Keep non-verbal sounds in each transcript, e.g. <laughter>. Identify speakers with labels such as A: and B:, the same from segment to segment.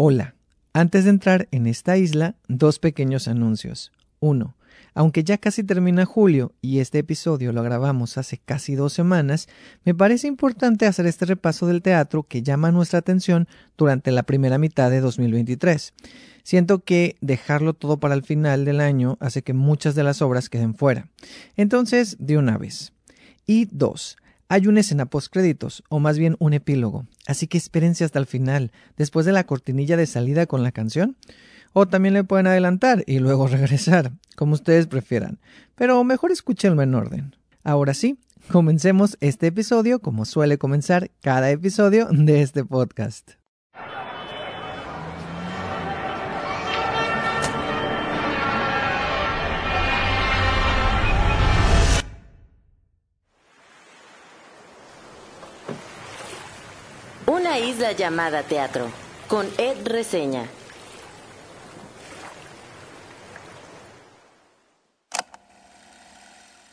A: Hola. Antes de entrar en esta isla, dos pequeños anuncios. Uno, aunque ya casi termina julio y este episodio lo grabamos hace casi dos semanas, me parece importante hacer este repaso del teatro que llama nuestra atención durante la primera mitad de 2023. Siento que dejarlo todo para el final del año hace que muchas de las obras queden fuera. Entonces, de una vez. Y dos, hay una escena postcréditos, o más bien un epílogo, así que espérense hasta el final, después de la cortinilla de salida con la canción. O también le pueden adelantar y luego <laughs> regresar, como ustedes prefieran, pero mejor escúchenlo en orden. Ahora sí, comencemos este episodio como suele comenzar cada episodio de este podcast.
B: Isla llamada teatro, con Ed Reseña.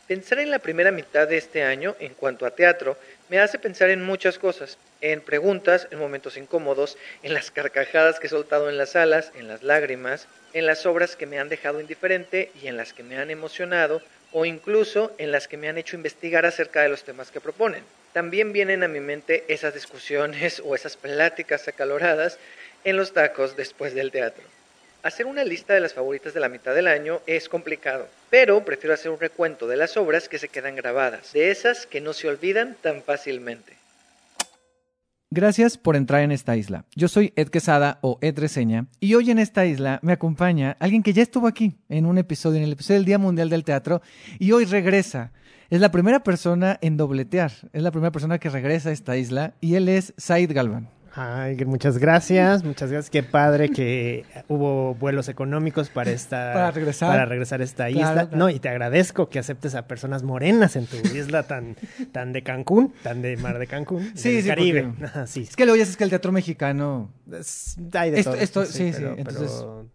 A: Pensar en la primera mitad de este año en cuanto a teatro me hace pensar en muchas cosas, en preguntas, en momentos incómodos, en las carcajadas que he soltado en las salas, en las lágrimas, en las obras que me han dejado indiferente y en las que me han emocionado, o incluso en las que me han hecho investigar acerca de los temas que proponen. También vienen a mi mente esas discusiones o esas pláticas acaloradas en los tacos después del teatro. Hacer una lista de las favoritas de la mitad del año es complicado, pero prefiero hacer un recuento de las obras que se quedan grabadas, de esas que no se olvidan tan fácilmente. Gracias por entrar en esta isla. Yo soy Ed Quesada o Ed Reseña y hoy en esta isla me acompaña alguien que ya estuvo aquí en un episodio, en el episodio del Día Mundial del Teatro y hoy regresa. Es la primera persona en dobletear, es la primera persona que regresa a esta isla y él es Said Galvan.
C: Ay, muchas gracias, muchas gracias. Qué padre que hubo vuelos económicos para esta <laughs>
A: Para regresar.
C: para regresar a esta isla.
A: Claro.
C: No, y te agradezco que aceptes a personas morenas en tu isla tan, tan de Cancún, tan de mar de Cancún,
A: Sí,
C: del
A: sí,
C: Caribe.
A: porque- <laughs>
C: sí.
A: Es que luego ya es que el teatro mexicano
C: Es- hay de
A: Esto-
C: todo,
A: esto- sí, sí,
C: pero-
A: entonces,
C: pero-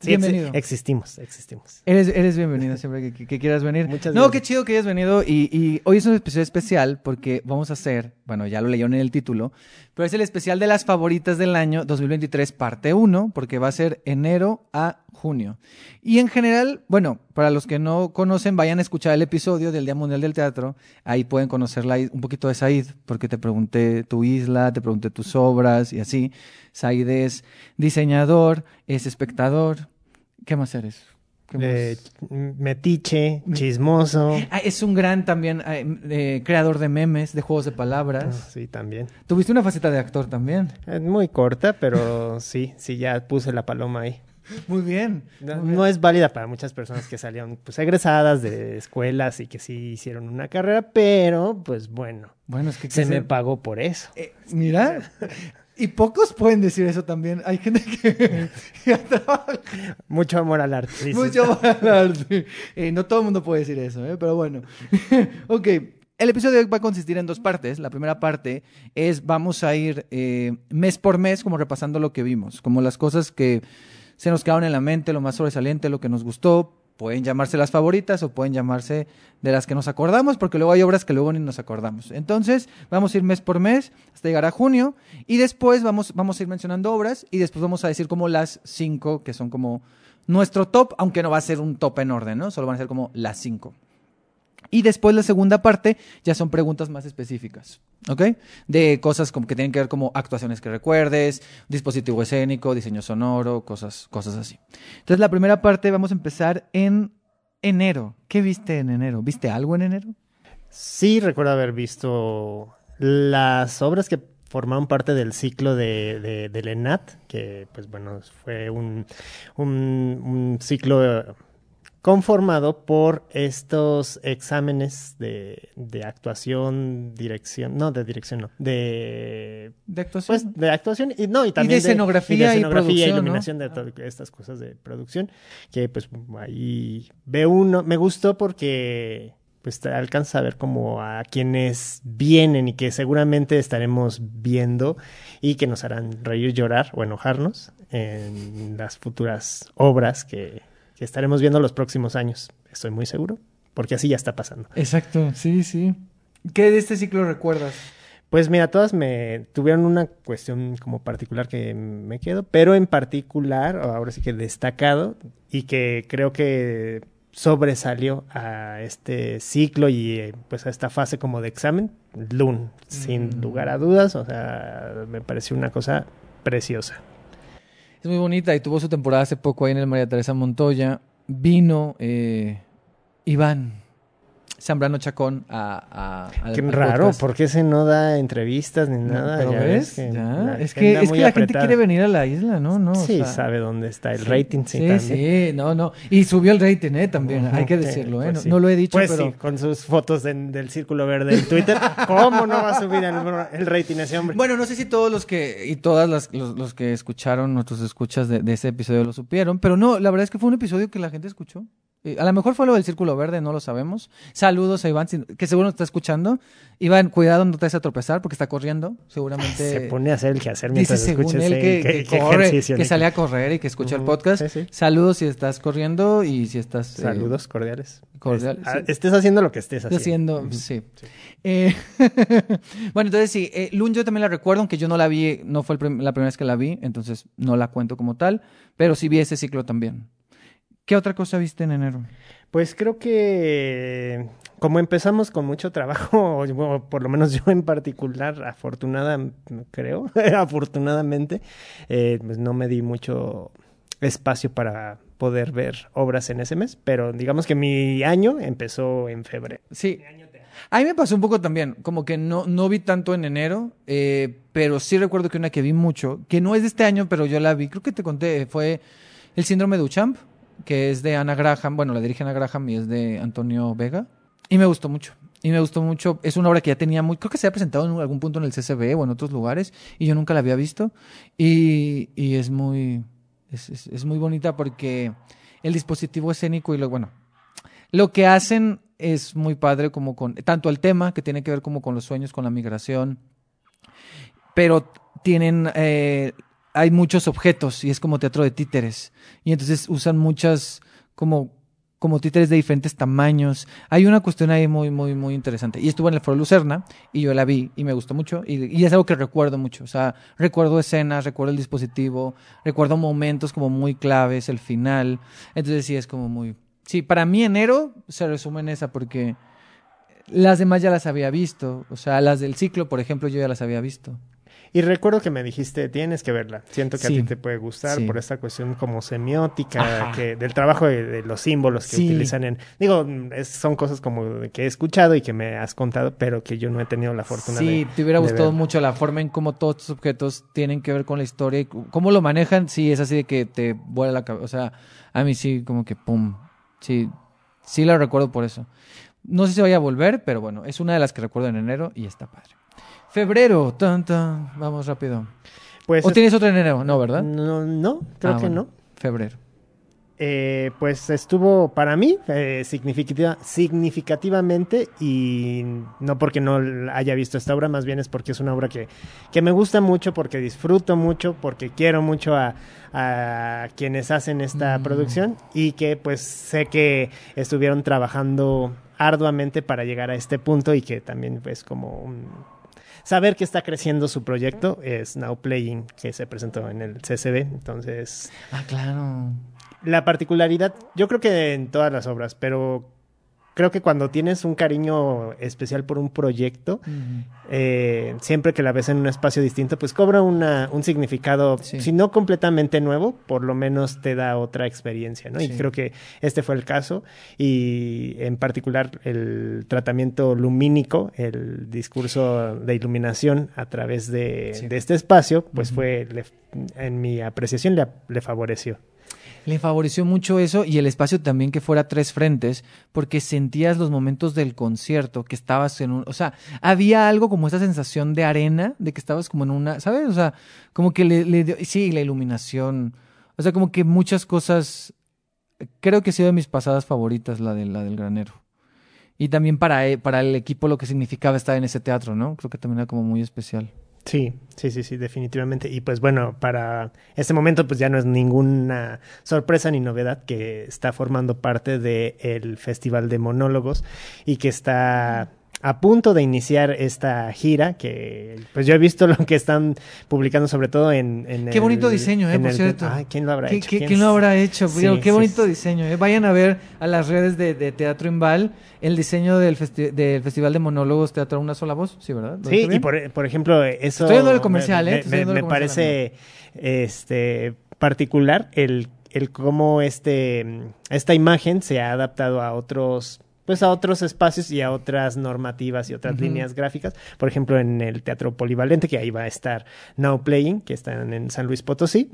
C: sí,
A: bienvenido.
C: exi- existimos, existimos.
A: Eres, eres bienvenido siempre que, que- que quieras venir.
C: Muchas
A: no,
C: gracias.
A: qué chido que hayas venido. Y, y hoy es un episodio especial porque vamos a hacer, bueno, ya lo leyeron en el título, pero es el especial de las favoritas del año 2023, parte 1, porque va a ser enero a junio. Y en general, bueno, para los que no conocen, vayan a escuchar el episodio del Día Mundial del Teatro. Ahí pueden conocer la- un poquito de Said, porque te pregunté tu isla, te pregunté tus obras y así. Said es diseñador, es espectador. ¿Qué más eres?
C: Eh, metiche, chismoso.
A: Ah, es un gran también eh, eh, creador de memes, de juegos de
C: Ah,
A: palabras.
C: Sí, también.
A: Tuviste una faceta de actor también.
C: Muy corta, pero sí, sí, ya puse la paloma ahí.
A: Muy bien.
C: No, es válida para muchas personas que salieron pues egresadas de escuelas y que sí hicieron una carrera, pero pues bueno,
A: Bueno, es que
C: se me pagó por eso.
A: Eh, mira, y pocos pueden decir eso también. Hay gente que <laughs> trabaja
C: Mucho amor al arte.
A: mucho para el arte. Eh, no todo el mundo puede decir eso, ¿eh? pero bueno. <laughs> ok. El episodio de hoy va a consistir en dos partes. La primera parte es vamos a ir eh, mes por mes como repasando lo que vimos, como las cosas que se nos quedaron en la mente, lo más sobresaliente, lo que nos gustó. Pueden llamarse las favoritas o pueden llamarse de las que nos acordamos, porque luego hay obras que luego ni nos acordamos. Entonces, vamos a ir mes por mes hasta llegar a junio y después vamos, vamos a ir mencionando obras y después vamos a decir como las cinco que son como nuestro top, aunque no va a ser un top en orden, ¿no? Solo van a ser como las cinco. Y después la segunda parte ya son preguntas más específicas, ¿ok? De cosas que tienen que ver como actuaciones que recuerdes, dispositivo escénico, diseño sonoro, cosas, cosas así. Entonces la primera parte vamos a empezar en enero. ¿Qué viste en enero? ¿Viste algo en enero?
C: Sí, recuerdo haber visto las obras que formaron parte del ciclo de, de, del ENAT, que pues bueno, fue un, un, ciclo conformado por estos exámenes de, de actuación, dirección, no, de dirección, no, de
A: De actuación.
C: pues de actuación y no y también
A: escenografía y
C: y, de escenografía
A: ¿no?
C: iluminación de todas estas cosas de producción que pues ahí ve uno me gustó porque pues te alcanza a ver como a quienes vienen y que seguramente estaremos viendo y que nos harán reír, llorar o enojarnos en las futuras obras que, que estaremos viendo los próximos años. Estoy muy seguro, porque así ya está pasando.
A: Exacto, sí, sí. ¿Qué de este ciclo recuerdas?
C: Pues mira, todas me tuvieron una cuestión como particular que me quedo, pero en particular, ahora sí que destacado, y que creo que sobresalió a este ciclo y eh, pues a esta fase como de examen, Loon, sin
A: Mm.
C: lugar a dudas, o sea, me pareció una cosa preciosa.
A: Es muy bonita y tuvo su temporada hace poco ahí en el María Teresa Montoya. Vino eh, Iván Zambrano Chacón a, a, al-
C: Qué raro,
A: podcast.
C: ¿por qué se no da entrevistas ni
A: No,
C: nada?
A: pero
C: Ya
A: ves, ya. es que, es que la gente quiere venir a la isla, ¿no? no o
C: Sí,
A: sea,
C: sabe dónde está el
A: sí,
C: rating, sí,
A: sí,
C: también.
A: sí, no, no. Y subió el rating, ¿eh? También, hay que decirlo, ¿eh?
C: pues
A: no,
C: sí.
A: no lo he dicho,
C: Pues
A: pero...
C: sí, con sus fotos del círculo verde en Twitter. <laughs> ¿Cómo no va a subir el, el rating ese hombre?
A: Bueno, no sé si todos los que y todas las, los, los que escucharon nuestros escuchas de, de ese episodio lo supieron, pero no, la verdad es que fue un episodio que la gente escuchó. Eh, a lo mejor fue lo del Círculo Verde, no lo sabemos. Saludos a Iván, que seguro nos está escuchando. Iván, cuidado, no te vayas a tropezar porque está corriendo, seguramente.
C: se pone a hacer el quehacer
A: Dice
C: mientras
A: según él
C: ese-
A: que, que corre, que sale a correr y que escucha el
C: Ujú,
A: podcast.
C: sí, sí.
A: Saludos si estás corriendo y si estás... eh,
C: Saludos cordiales.
A: cordiales,
C: Es- ah,
A: sí.
C: Estés haciendo lo que estés haciendo.
A: haciendo, sí. Eh, <laughs> bueno, entonces sí, eh, Loon yo también la recuerdo, aunque yo no la vi, no fue prim- la primera vez que la vi, entonces no la cuento como tal, pero sí vi ese ciclo también. ¿Qué otra cosa viste en enero?
C: Pues creo que como empezamos con mucho trabajo, <laughs> o por lo menos yo en particular, afortunada, creo, <laughs> afortunadamente, eh, pues no me di mucho espacio para poder ver obras en ese mes, pero digamos que mi año empezó en febrero.
A: Sí. A mí me pasó un poco también, como que no, no vi tanto en enero, eh, pero sí recuerdo que una que vi mucho, que no es de este año, pero yo la vi, creo que te conté, fue El síndrome de Duchamp, que es de Ana Graham, bueno, la dirige Ana Graham y es de Antonio Vega, y me gustó mucho. Y me gustó mucho, es una obra que ya tenía muy, creo que se había presentado en algún punto en el CCB o en otros lugares, y yo nunca la había visto, y, y es muy, es, es- muy bonita porque el dispositivo escénico y lo, bueno, lo que hacen es muy padre como con tanto el tema que tiene que ver como con los sueños, con la migración, pero tienen eh, hay muchos objetos y es como teatro de títeres y entonces usan muchas como como títeres de diferentes tamaños. Hay una cuestión ahí muy, muy, muy interesante. Y estuvo en el Foro Lucerna y yo la vi y me gustó mucho. Y, y es algo que recuerdo mucho. O sea, recuerdo escenas, recuerdo el dispositivo, recuerdo momentos como muy claves, el final. Entonces sí, es como muy... Sí, para mí enero se resume en esa porque las demás ya las había visto. O sea, las del ciclo, por ejemplo, yo ya las había visto.
C: Y recuerdo que me dijiste, tienes que verla. Siento que
A: Sí.
C: a ti te puede gustar
A: Sí.
C: por esta cuestión como semiótica, que, del trabajo de, de los símbolos que
A: Sí.
C: utilizan en... Digo, es- son cosas como que he escuchado y que me has contado, pero que yo no he tenido la fortuna
A: Sí,
C: de...
A: te hubiera gustado
C: ver.
A: mucho la forma en cómo todos estos objetos tienen que ver con la historia y cómo lo manejan. Sí, es así de que te vuela la cabeza. O sea, a mí sí, como que pum. Sí, sí la recuerdo por eso. No sé si vaya a volver, pero bueno, es una de las que recuerdo en enero y está padre. Febrero, tan, tan. Vamos rápido.
C: Pues,
A: ¿O tienes otra en enero? No, ¿verdad?
C: No, no, creo
A: Ah,
C: que
A: bueno,
C: no.
A: Febrero.
C: Eh, pues estuvo para mí eh, significativa- significativamente y no porque no haya visto esta obra, más bien es porque es una obra que, que me gusta mucho, porque disfruto mucho, porque quiero mucho a, a quienes hacen esta
A: Mm.
C: producción y que pues sé que estuvieron trabajando arduamente para llegar a este punto y que también pues como un- saber que está creciendo su proyecto es Now Playing que se presentó en el CCB entonces
A: Ah, claro.
C: la particularidad, yo creo que en todas las obras, pero creo que cuando tienes un cariño especial por un proyecto, eh, siempre que la ves en un espacio distinto, pues cobra una, un significado,
A: Sí.
C: si no completamente nuevo, por lo menos te da otra experiencia, ¿no? Y creo que este fue el caso, y en particular el tratamiento lumínico, el discurso de iluminación a través de,
A: Sí.
C: de este espacio, pues fue, le- en mi apreciación, le, le favoreció.
A: Le favoreció mucho eso y el espacio también que fuera tres frentes, porque sentías los momentos del concierto, que estabas en un, o sea, había algo como esa sensación de arena, de que estabas como en una, ¿sabes? O sea, como que le, dio, sí, la iluminación, o sea, como que muchas cosas, creo que ha sido de mis pasadas favoritas la, de, la del granero. Y también para, e- para el equipo lo que significaba estar en ese teatro, ¿no? Creo que también era como muy especial.
C: Sí, sí, sí, sí, definitivamente. Y pues bueno, para este momento pues ya no es ninguna sorpresa ni novedad que está formando parte del Festival de Monólogos y que está a punto de iniciar esta gira que pues yo he visto <laughs> lo que están publicando sobre todo en, en
A: Qué
C: el-
A: bonito diseño, eh, por
C: el-
A: cierto.
C: Ay, ¿quién lo habrá
A: ¿Qué-
C: hecho?
A: ¿Quién lo habrá hecho?
C: Sí,
A: qué
C: sí,
A: bonito
C: sí.
A: diseño. eh. Vayan a ver a las redes de, de Teatro Imbal el diseño del, festi- del Festival de Monólogos Teatro Una Sola Voz. Sí, ¿verdad? ¿Lo
C: Sí, y por, por ejemplo, eso...
A: Estoy dando el comercial,
C: me-
A: ¿eh?
C: Me, me parece este, particular el, el cómo este, esta imagen se ha adaptado a otros pues a otros espacios y a otras normativas y otras líneas gráficas. Por ejemplo, en el Teatro Polivalente, que ahí va a estar Now Playing, que están en San Luis Potosí,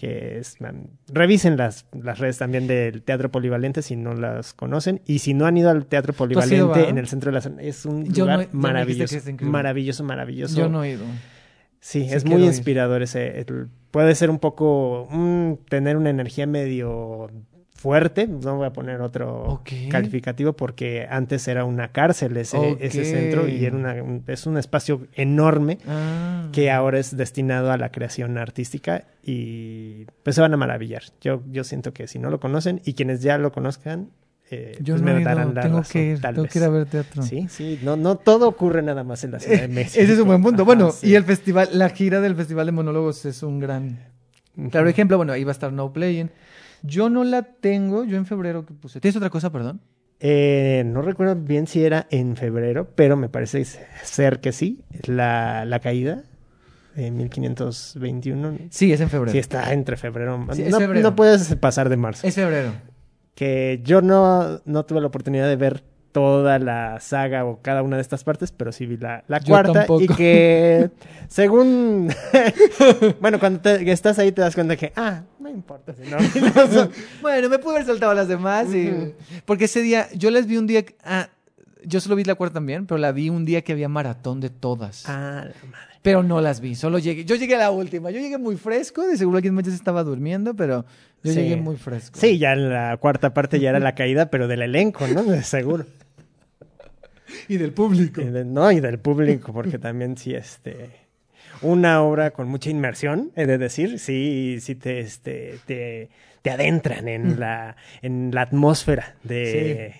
C: que es, man, revisen las, las redes también del Teatro Polivalente si no las conocen. Y si no han ido al Teatro
A: ido,
C: Polivalente
A: va?
C: en el centro de la zona, es un
A: Yo
C: lugar maravilloso, maravilloso, maravilloso.
A: Yo no he ido.
C: Sí,
A: Sí
C: es muy
A: ir.
C: inspirador ese. el- puede ser un poco. tener una energía medio fuerte. No voy a poner otro calificativo porque antes era una cárcel ese, ese centro y era una, un- es un espacio enorme
A: Ah.
C: que ahora es destinado a la creación artística y pues se van a maravillar. Yo, yo siento que si no lo conocen y quienes ya lo conozcan, eh,
A: Yo
C: pues
A: no he
C: me darán la
A: Tengo
C: razón,
A: que ir. Tengo
C: vez.
A: que ir a ver teatro.
C: Sí, sí, no, no todo ocurre nada más en la Ciudad de <laughs> México.
A: Ese es un buen punto.
C: Ajá,
A: bueno,
C: sí.
A: y el festival, la gira del Festival de Monólogos es un gran Claro, ejemplo, bueno, ahí va a estar No Playing. Yo no la tengo, yo en febrero que puse. ¿Tienes otra cosa, perdón?
C: Eh, no recuerdo bien si era en febrero, pero me parece ser que sí. La, la caída de 1521.
A: Sí, es en febrero.
C: Sí, está entre febrero.
A: Sí, es
C: no,
A: febrero.
C: no puedes pasar de marzo.
A: Es febrero.
C: Que yo no, no tuve la oportunidad de ver toda la saga o cada una de estas partes, pero sí vi la, la cuarta
A: tampoco.
C: y que <laughs> según <laughs> bueno, cuando te- estás ahí te das cuenta que ah, no importa si no <laughs>
A: Bueno, me pude haber saltado las demás. y-. Porque ese día, yo las vi un día. Ah, yo solo vi la cuarta también, pero la vi un día que había maratón de todas.
C: Ah, la madre.
A: Pero no las vi, solo llegué. Yo llegué a la última. Yo llegué muy fresco. De seguro alguien más ya se estaba durmiendo, pero yo
C: Sí.
A: llegué muy fresco.
C: Sí, ya en la cuarta parte ya era la caída, pero del elenco, ¿no? De seguro. <laughs>
A: Y del público.
C: Y de- no, y del público, porque <laughs> también sí, este, una obra con mucha inmersión, he de decir, sí, sí te, este, te, te adentran en la, en la atmósfera de, de,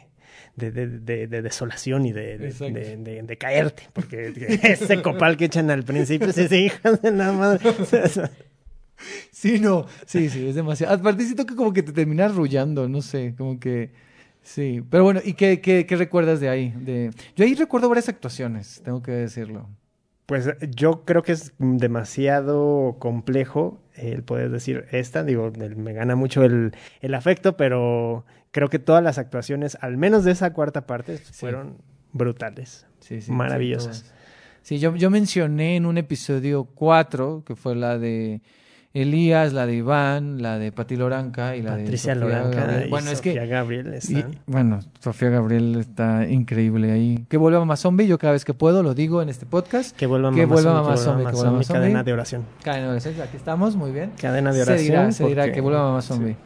C: de, de- de desolación y de, caerte, porque <laughs> ese copal que echan al principio, sí, sí, hijas de la madre. <laughs>
A: Sí, no. Sí, sí, es demasiado. Aparte siento que como que te terminas arrullando, no sé, como que... Sí, pero bueno, ¿y qué, qué, qué recuerdas de ahí? De... Yo ahí recuerdo varias actuaciones, tengo que decirlo.
C: Pues yo creo que es demasiado complejo el poder decir esta. Digo, me gana mucho el, el afecto, pero creo que todas las actuaciones, al menos de esa cuarta parte, fueron brutales.
A: Sí, sí.
C: Maravillosas.
A: Sí, yo, yo mencioné en un episodio 4, que fue la de Elías, la de Iván, la de Pati Loranca y la
C: Patricia
A: de Sofía
C: Loranca
A: Gabriel.
C: y
A: Bueno, es que
C: Sofía Gabriel
A: Y,
C: están.
A: bueno, Sofía Gabriel está increíble ahí. Que vuelva Mamá Zombie, yo cada vez que puedo lo digo en este podcast.
C: Que vuelva
A: que
C: Mamá
A: vuelva
C: Zombie,
A: Mamá Zombie, que vuelva Mamá
C: Zombie, cadena de oración.
A: Cadena de oración, aquí estamos, muy bien.
C: Cadena de
A: Se
C: oración.
A: dirá, se dirá que vuelva Mamá Zombie.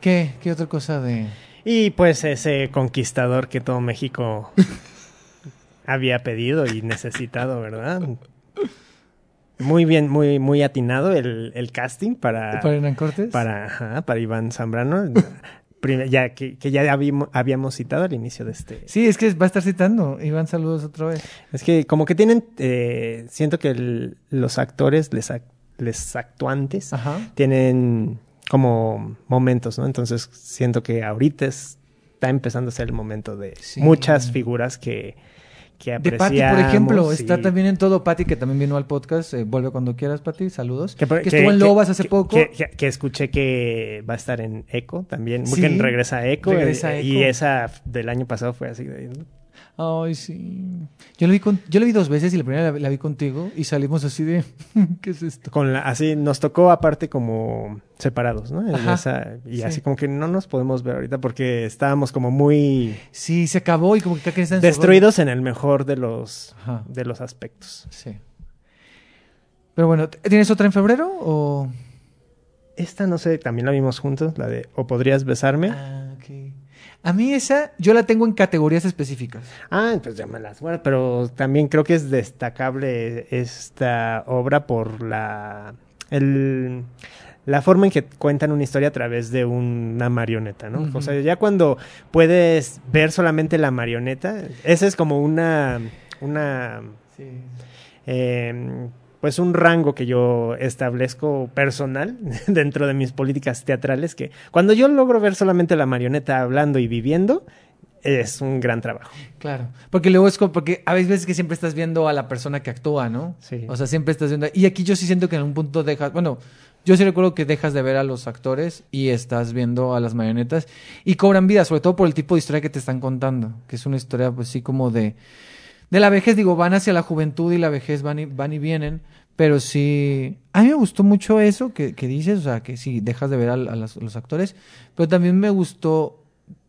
A: ¿Qué? ¿Qué otra cosa de...?
C: Y pues ese conquistador que todo México <laughs> había pedido y necesitado, ¿verdad? Muy bien, muy, muy atinado el, el casting para,
A: ¿Para Hernán Cortés?
C: para, ajá, para Iván Zambrano, <laughs> ya que, que ya habíamos, habíamos citado al inicio de este.
A: Sí, es que va a estar citando. Iván, saludos otra vez.
C: Es que como que tienen, eh, siento que el- los actores, les, ac- les actuantes,
A: Ajá.
C: tienen como momentos, ¿no? Entonces siento que ahorita está empezando a ser el momento de
A: Sí.
C: muchas figuras que, que
A: De. Pati, por ejemplo,
C: sí.
A: está también en todo. Pati, que también vino al podcast. eh, vuelve cuando quieras, Pati. Saludos. Que, estuvo en
C: que-
A: Lobas hace poco.
C: Que, escuché que va a estar en Eco también.
A: Sí,
C: que regresa a Eco.
A: regresa a
C: eh, Y esa del año pasado fue así. de-
A: Ay, sí. Yo la vi, con, yo la vi dos veces y la primera la, la vi contigo y salimos así de... <laughs> ¿Qué es esto?
C: Con la, así nos tocó aparte como separados, ¿no? Esa- y
A: sí.
C: así como que no nos podemos ver ahorita porque estábamos como muy
A: Sí, se acabó y como que cada quien está en su
C: destruidos en el mejor de los.
A: Ajá,
C: de los aspectos.
A: sí. Pero bueno, ¿tienes otra en febrero o...?
C: Esta, no sé, también la vimos juntos, la de O podrías besarme.
A: Ah. A mí esa, yo la tengo en categorías específicas.
C: Ah, pues ya me las guardo, pero también creo que es destacable esta obra por la el la forma en que cuentan una historia a través de una marioneta, ¿no? O sea, ya cuando puedes ver solamente la marioneta, esa es como una, una, eh, pues un rango que yo establezco personal <laughs> dentro de mis políticas teatrales, que cuando yo logro ver solamente la marioneta hablando y viviendo, es un gran trabajo.
A: Claro, porque luego es como, porque a veces que siempre estás viendo a la persona que actúa, ¿no?
C: Sí.
A: O sea, siempre estás viendo, y aquí yo sí siento que en un punto dejas, bueno, yo sí recuerdo que dejas de ver a los actores y estás viendo a las marionetas y cobran vida, sobre todo por el tipo de historia que te están contando, que es una historia pues sí como de, de la vejez, digo, van hacia la juventud y la vejez van y, van y vienen, pero sí, a mí me gustó mucho eso que, que dices, o sea, que sí, dejas de ver a, las- los actores, pero también me gustó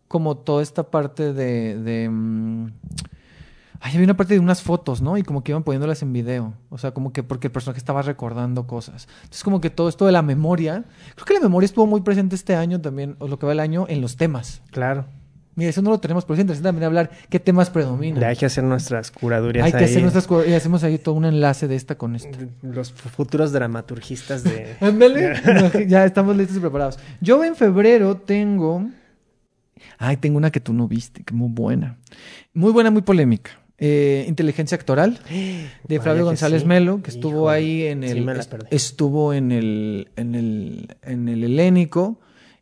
A: como toda esta parte de... de mm, Ay, había una parte de unas fotos, ¿no? Y como que iban poniéndolas en video. O sea, como que porque el personaje estaba recordando cosas. Entonces, como que todo esto de la memoria. Creo que la memoria estuvo muy presente este año también, o lo que va el año, en los temas.
C: Claro.
A: Mira, eso no lo tenemos, pero es interesante también hablar qué temas predominan.
C: Hay que hacer nuestras curadurías
A: Hay que
C: ahí.
A: hacer nuestras cosas y hacemos ahí todo un enlace de esta con esta.
C: Los futuros dramaturgistas de... <laughs>
A: Ándale. <laughs> ya estamos listos y preparados. Yo en febrero tengo. Ay, tengo una que tú no viste, que muy buena. Muy buena, muy polémica. Eh, Inteligencia actoral de
C: Vaya
A: Flavio González
C: sí.
A: Melo, que estuvo ahí en
C: sí
A: el.
C: perdí.
A: estuvo en el. en el. en el helénico.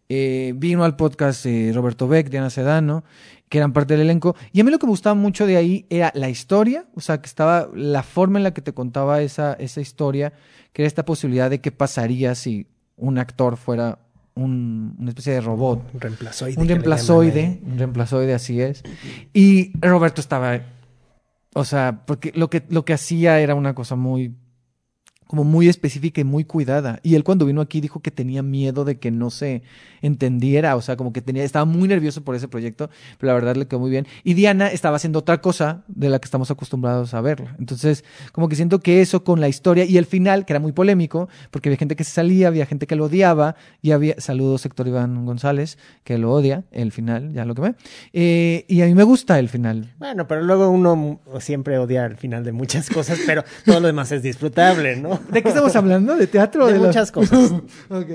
A: Eh, vino al podcast eh, Roberto Beck, Diana Sedano, que eran parte del elenco. Y a mí lo que me gustaba mucho de ahí era la historia, o sea, que estaba la forma en la que te contaba esa, esa historia, que era esta posibilidad de qué pasaría si un actor fuera un- una especie de robot.
C: Un reemplazoide.
A: Un reemplazoide,
C: llaman
A: un reemplazoide, así es. Y Roberto estaba, o sea, porque lo que, lo que hacía era una cosa muy, como muy específica y muy cuidada. Y él cuando vino aquí dijo que tenía miedo de que no se entendiera, o sea, como que tenía, estaba muy nervioso por ese proyecto, pero la verdad le quedó muy bien. Y Diana estaba haciendo otra cosa de la que estamos acostumbrados a verla. Entonces, como que siento que eso con la historia y el final, que era muy polémico, porque había gente que se salía, había gente que lo odiaba, y había, saludos Héctor Iván González, que lo odia, el final, ya lo que ve. Eh, y a mí me gusta el final.
C: Bueno, pero luego uno siempre odia al final de muchas cosas, pero todo lo demás es disfrutable, ¿no?
A: ¿De qué estamos hablando? ¿De teatro? o
C: De
A: la-
C: muchas cosas. <laughs>
A: Ok.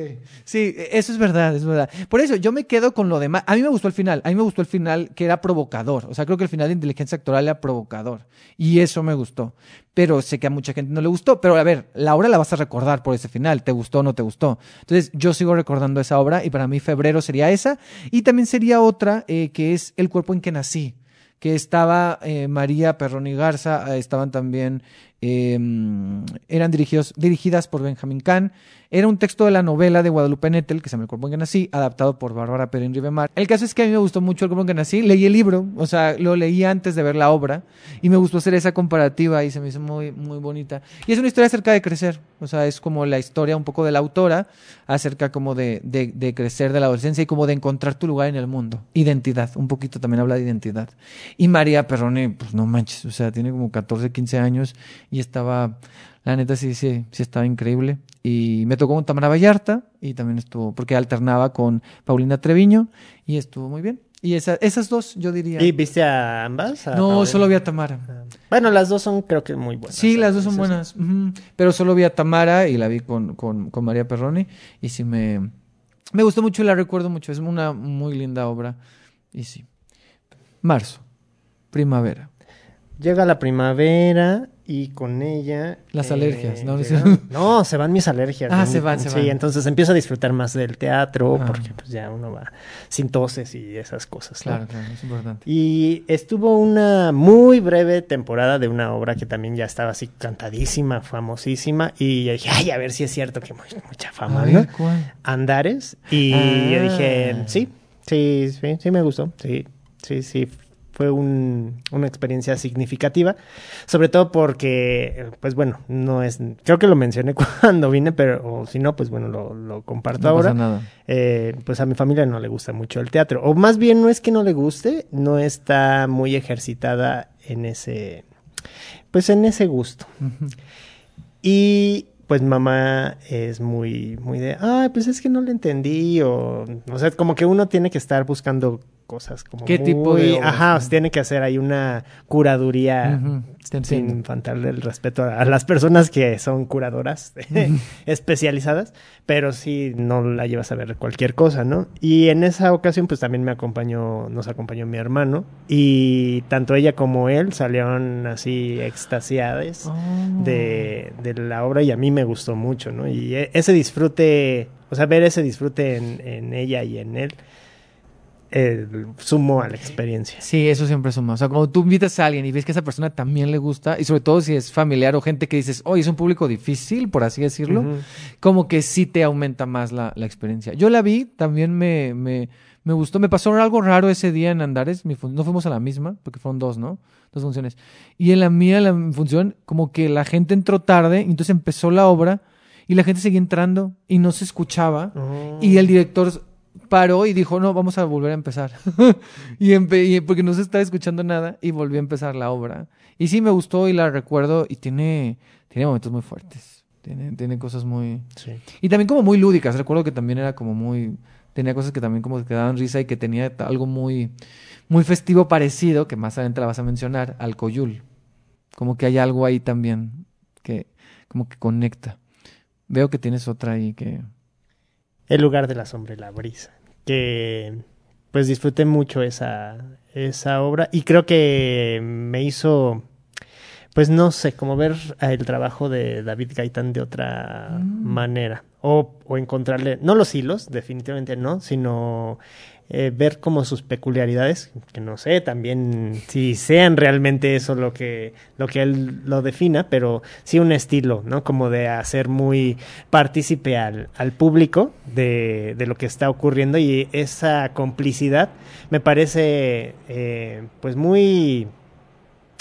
A: Sí, eso es verdad, es verdad. Por eso, yo me quedo con lo demás. A mí me gustó el final. A mí me gustó el final que era provocador. O sea, creo que el final de inteligencia actoral era provocador. Y eso me gustó. Pero sé que a mucha gente no le gustó. Pero a ver, la obra la vas a recordar por ese final. ¿Te gustó o no te gustó? Entonces, yo sigo recordando esa obra. Y para mí, febrero sería esa. Y también sería otra eh, que es El cuerpo en que nací. Que estaba eh, María Perrón y Garza. eh, estaban también. Eh, eran dirigidos, dirigidas por Benjamín Kahn. Era un texto de la novela de Guadalupe Nettel, que se llama El cuerpo en que nací, adaptado por Bárbara Perín Rivemar. El caso es que a mí me gustó mucho El cuerpo que nací. Leí el libro, o sea, lo leí antes de ver la obra y me gustó hacer esa comparativa y se me hizo muy, muy bonita. Y es una historia acerca de crecer, o sea, es como la historia un poco de la autora acerca como de, de, de crecer de la adolescencia y como de encontrar tu lugar en el mundo. Identidad, un poquito también habla de identidad. Y María Perroni, pues no manches, o sea, tiene como 14, 15 años y estaba, la neta sí, sí, sí estaba increíble. Y me tocó con Tamara Vallarta y también estuvo, porque alternaba con Paulina Treviño y estuvo muy bien. Y esa, esas dos, yo diría.
C: ¿Y viste a ambas? A
A: no, solo vi a Tamara.
C: Bueno, las dos son creo que muy buenas.
A: Sí, las dos son buenas. Pero solo vi a Tamara y la vi con, con, con María Perroni. Y sí me, me gustó mucho y la recuerdo mucho. Es una muy linda obra. Y sí. Marzo. Primavera.
C: Llega la primavera y con ella...
A: Las
C: eh,
A: alergias, ¿no? <laughs>
C: No, se van mis alergias.
A: Ah,
C: ¿no?
A: se van, se
C: sí,
A: van.
C: entonces empiezo a disfrutar más del teatro
A: Ah.
C: porque pues ya uno va sin toses y esas cosas. ¿no?
A: Claro, claro, es importante.
C: Y estuvo una muy breve temporada de una obra que también ya estaba así cantadísima, famosísima. Y yo dije, ay, a ver si es cierto que mu- mucha fama,
A: A
C: ¿no?
A: ver, ¿cuál?
C: Andares. Y
A: Ah.
C: yo dije, sí, sí, sí, sí me gustó. Sí, sí, sí. Fue un- una experiencia significativa, sobre todo porque, pues bueno, no es, creo que lo mencioné <laughs> cuando vine, pero o si no, pues bueno, lo, lo comparto
A: No
C: ahora.
A: pasa nada.
C: Eh, pues a mi familia no le gusta mucho el teatro. O más bien no es que no le guste, no está muy ejercitada en ese, pues en ese gusto. Y pues mamá es muy, muy de, ay, pues es que no le entendí, o, o sea, como que uno tiene que estar buscando cosas como
A: ¿Qué
C: muy-
A: tipo de?
C: Ajá, o sea, tiene que hacer ahí una curaduría
A: te entiendo.
C: sin faltarle el respeto a, a las personas que son curadoras <laughs> especializadas, pero sí no la llevas a ver cualquier cosa, ¿no? Y en esa ocasión pues también me acompañó, nos acompañó mi hermano y tanto ella como él salieron así extasiadas
A: Oh.
C: de, de la obra y a mí me gustó mucho, ¿no? Y e- ese disfrute, o sea, ver ese disfrute en, en ella y en él, eh, sumó a la experiencia.
A: Sí, eso siempre suma. O sea, como tú invitas a alguien y ves que a esa persona también le gusta, y sobre todo si es familiar o gente que dices, oye, es un público difícil, por así decirlo,
C: Ujú.
A: como que sí te aumenta más la, la experiencia. Yo la vi, también me, me, me gustó. Me pasó algo raro ese día en Andares. mi no fuimos a la misma, porque fueron dos, ¿no? Dos funciones. Y en la mía, la función, como que la gente entró tarde, y entonces empezó la obra, y la gente seguía entrando, y no se escuchaba.
C: Oh.
A: Y el director paró y dijo, no, vamos a volver a empezar. <laughs> y, empe- y porque no se estaba escuchando nada y volvió a empezar la obra. Y sí me gustó y la recuerdo y tiene, tiene momentos muy fuertes. Tiene, tiene cosas muy...
C: Sí.
A: Y también como muy lúdicas. Recuerdo que también era como muy... Tenía cosas que también como que daban risa y que tenía algo muy, muy festivo parecido, que más adelante la vas a mencionar, al Coyul. Como que hay algo ahí también que como que conecta. Veo que tienes otra ahí que...
C: El lugar de la sombra y la brisa. Que pues disfruté mucho esa, esa obra y creo que me hizo, pues no sé, como ver el trabajo de David Gaitán de otra
A: Mm.
C: manera. O, o encontrarle, no los hilos, definitivamente no, sino eh, ver como sus peculiaridades, que no sé también si sean realmente eso lo que, lo que él lo defina, pero sí un estilo, ¿no? Como de hacer muy partícipe al, al público de, de lo que está ocurriendo y esa complicidad me parece eh, pues muy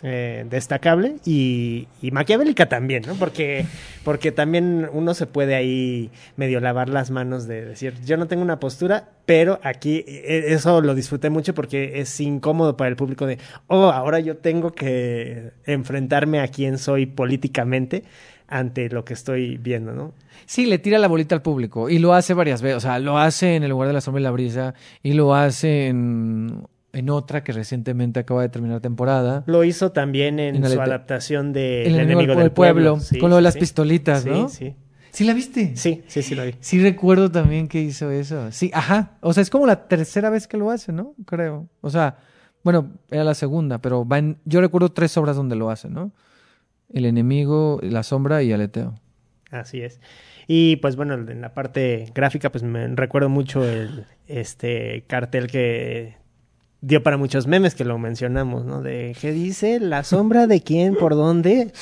C: eh, destacable y, y maquiavélica también, ¿no? Porque, porque también uno se puede ahí medio lavar las manos de decir, yo no tengo una postura, pero aquí eh, eso lo disfruté mucho porque es incómodo para el público de, oh, ahora yo tengo que enfrentarme a quién soy políticamente ante lo que estoy viendo, ¿no?
A: Sí, le tira la bolita al público y lo hace varias veces. O sea, lo hace en El lugar de la sombra y la brisa y lo hace en, en otra que recientemente acaba de terminar temporada.
C: Lo hizo también en,
A: En
C: su adaptación de
A: El
C: El
A: enemigo del pueblo,
C: Sí,
A: con lo de
C: sí,
A: las
C: sí.
A: pistolitas,
C: Sí,
A: ¿no?
C: sí.
A: ¿Sí la viste?
C: Sí, sí, sí lo vi.
A: Sí recuerdo también que hizo eso. Sí, ajá. O sea, es como la tercera vez que lo hace, ¿no? Creo. O sea, bueno, era la segunda, pero va en- yo recuerdo tres obras donde lo hace, ¿no? El enemigo, la sombra y aleteo.
C: Así es. Y pues bueno, en la parte gráfica, pues me recuerdo mucho el este cartel que dio para muchos memes que lo mencionamos, ¿no? De qué dice la sombra de quién, por dónde.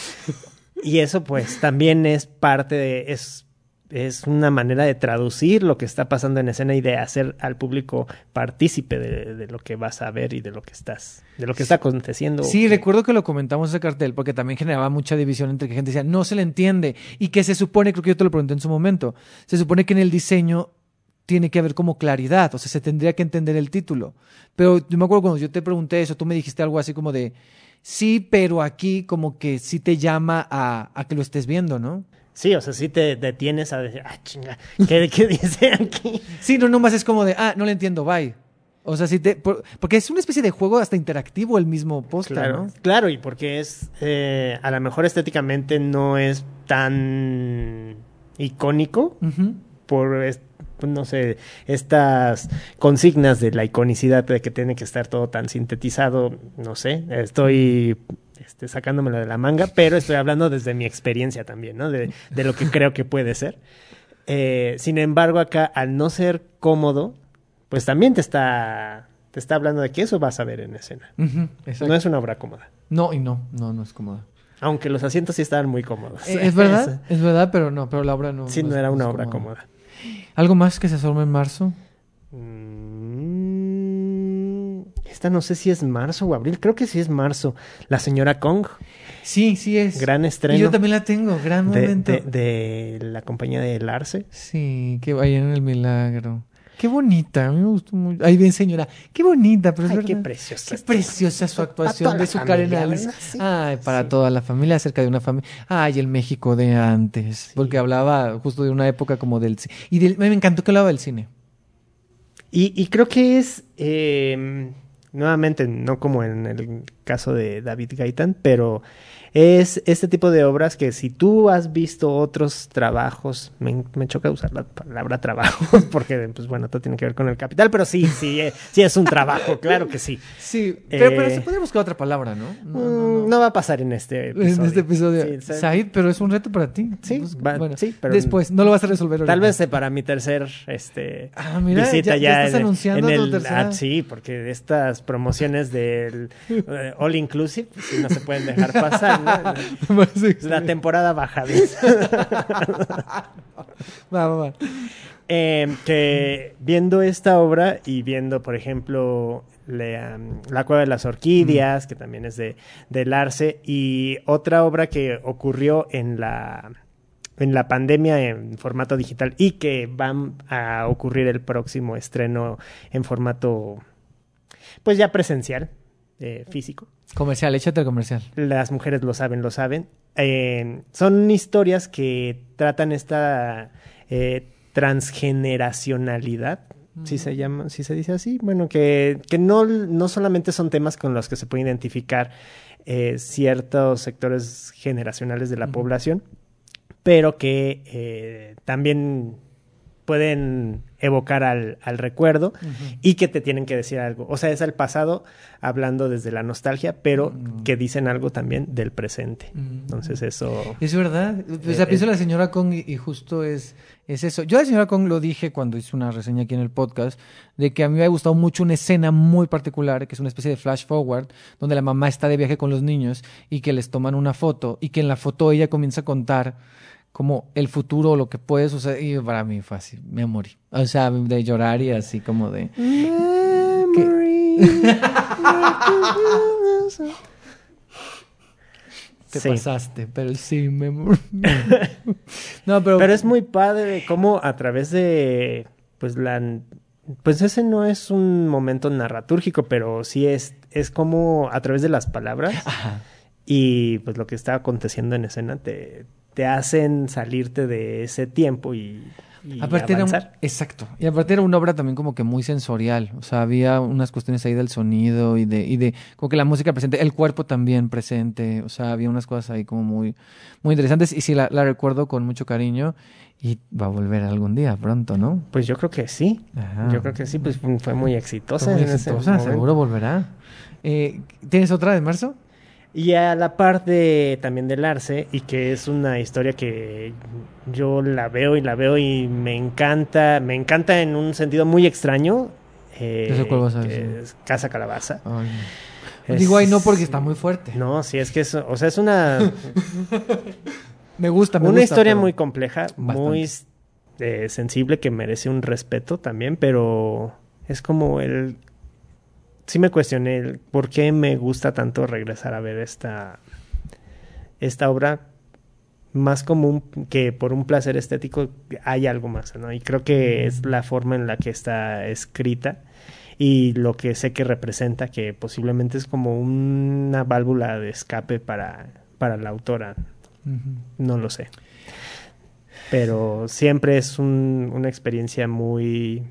C: Y eso pues también es parte de es es una manera de traducir lo que está pasando en escena y de hacer al público partícipe de, de lo que vas a ver y de lo que estás, de lo que está aconteciendo.
A: Sí, recuerdo que lo comentamos ese cartel porque también generaba mucha división entre que gente decía no se le entiende y que se supone, creo que yo te lo pregunté en su momento, se supone que en el diseño tiene que haber como claridad, o sea, se tendría que entender el título. Pero yo me acuerdo cuando yo te pregunté eso, tú me dijiste algo así como de sí, pero aquí como que sí te llama a, a que lo estés viendo, ¿no?
C: Sí, o sea, sí te detienes a decir, ah, chinga, ¿qué, qué <laughs> dice aquí?
A: Sí, no, nomás es como de, ah, no le entiendo, bye. O sea, sí te, por- porque es una especie de juego hasta interactivo el mismo póster,
C: Claro,
A: ¿no?
C: claro, y porque es, eh, a lo mejor estéticamente no es tan icónico por, no sé, estas consignas de la iconicidad de que tiene que estar todo tan sintetizado, no sé, estoy este, sacándomelo de la manga, pero estoy hablando desde mi experiencia también, ¿no? De, de lo que <laughs> creo que puede ser. Eh, sin embargo, acá, al no ser cómodo, pues también te está, te está hablando de que eso vas a ver en escena. No es una obra cómoda.
A: No, y no, no, no es cómoda.
C: Aunque los asientos sí estaban muy cómodos.
A: Eh, Es verdad, <laughs> es verdad, pero no, pero la obra no.
C: Sí,
A: no
C: era una obra cómoda.
A: ¿Algo más que se asoma en marzo?
C: Mm, Esta no sé si es marzo o abril. Creo que sí es marzo. La señora Kong,
A: Sí, sí es.
C: gran
A: Y
C: estreno
A: yo también la tengo, gran
C: de,
A: momento.
C: de- de la compañía de Larce.
A: Sí, que vaya en el milagro. Qué bonita, a mí me gustó mucho. Ay, bien, señora. Qué bonita, pero es
C: Ay,
A: verdad.
C: qué preciosa
A: Qué
C: está.
A: preciosa su
C: Para
A: actuación
C: toda
A: de su
C: familia,
A: Karen.
C: Sí.
A: Ay, para
C: Sí.
A: toda la familia, acerca de una familia. Ay, el México de antes. Porque hablaba justo de una época como del... Y del- me encantó que hablaba del cine.
C: Y, y creo que es, eh, nuevamente, no como en el caso de David Gaitán, pero es este tipo de obras que si tú has visto otros trabajos, me, me choca usar la palabra trabajo, <laughs> porque pues bueno, todo tiene que ver con el capital, pero sí, sí, eh, sí es un trabajo, claro que sí.
A: Sí, pero, pero
C: Eh,
A: se podría buscar otra palabra, ¿no? No, no,
C: Mm,
A: no.
C: no va a pasar en este episodio.
A: En este episodio.
C: Sí.
A: Said, pero es un reto para ti.
C: Sí,
A: Pues,
C: va-
A: bueno,
C: sí, pero-
A: después, no lo vas a resolver
C: Tal
A: ahorita.
C: vez para mi tercer este
A: Ah, mira,
C: visita
A: ya- ya
C: ya,
A: estás
C: en-
A: anunciando
C: en
A: tu
C: el-
A: tercera.
C: ah, sí, porque estas promociones del eh, All Inclusive pues, no se pueden dejar pasar. <laughs> <laughs> la temporada baja. <laughs>
A: Va, va, va.
C: Eh, que viendo esta obra y viendo, por ejemplo, la, um, La Cueva de las Orquídeas, que también es de, de Larce, y otra obra que ocurrió en la, en la pandemia en formato digital y que va a ocurrir el próximo estreno en formato, pues ya presencial, eh, físico.
A: Comercial, échate el comercial.
C: Las mujeres lo saben, lo saben. Eh, son historias que tratan esta eh, transgeneracionalidad. Si se llama, si se dice así, bueno, que, que no, no solamente son temas con los que se puede identificar ciertos sectores generacionales de la población, pero que también pueden evocar al, al recuerdo y que te tienen que decir algo. O sea, es el pasado hablando desde la nostalgia, pero
A: Mm.
C: que dicen algo también del presente.
A: Mm.
C: Entonces eso...
A: Es verdad. O
C: Eh,
A: sea, pienso
C: eh.
A: en la señora Kong y, y justo es, es eso. Yo a la señora Kong lo dije cuando hice una reseña aquí en el podcast, de que a mí me ha gustado mucho una escena muy particular, que es una especie de flash forward, donde la mamá está de viaje con los niños y que les toman una foto y que en la foto ella comienza a contar como el futuro, lo que puede suceder. Y para mí fue así, me morí. O sea, de llorar y así como de... <laughs> Te
C: Sí.
A: pasaste, pero sí me <laughs> no, pero...
C: Pero es muy padre cómo a través de, pues la, pues ese no es un momento narratúrgico, pero sí es, es como a través de las palabras
A: Ajá.
C: y pues lo que está aconteciendo en escena te, te hacen salirte de ese tiempo y, y
A: Aparte era, un-
C: avanzar.
A: exacto. Y aparte era una obra también como que muy sensorial. O sea, había unas cuestiones ahí del sonido y de, y de como que la música presente, el cuerpo también presente. O sea, había unas cosas ahí como muy, muy interesantes. Y sí, la, la recuerdo con mucho cariño. Y va a volver algún día pronto, ¿no?
C: Pues yo creo que sí.
A: Ajá.
C: Yo creo que sí, pues fue muy exitosa.
A: Fue muy
C: en ese
A: exitosa, seguro volverá. Eh, ¿Tienes otra de marzo?
C: Y a la par de también del Arce, y que es una historia que yo la veo y la veo y me encanta, me encanta en un sentido muy extraño. eh,
A: sé cuál vas a decir.
C: es Casa Calabaza.
A: Ay, no.
C: Es-
A: Digo, ay, no, porque está muy fuerte.
C: No, sí, es que es, o sea, es una, <laughs>
A: Me gusta, me
C: una
A: gusta,
C: historia muy compleja, muy eh, sensible, que merece un respeto también, pero es como el... Sí me cuestioné por qué me gusta tanto regresar a ver esta, esta obra más común que por un placer estético hay algo más, ¿no? Y creo que es la forma en la que está escrita y lo que sé que representa, que posiblemente es como una válvula de escape para, para la autora, no lo sé. Pero siempre es un- una experiencia muy...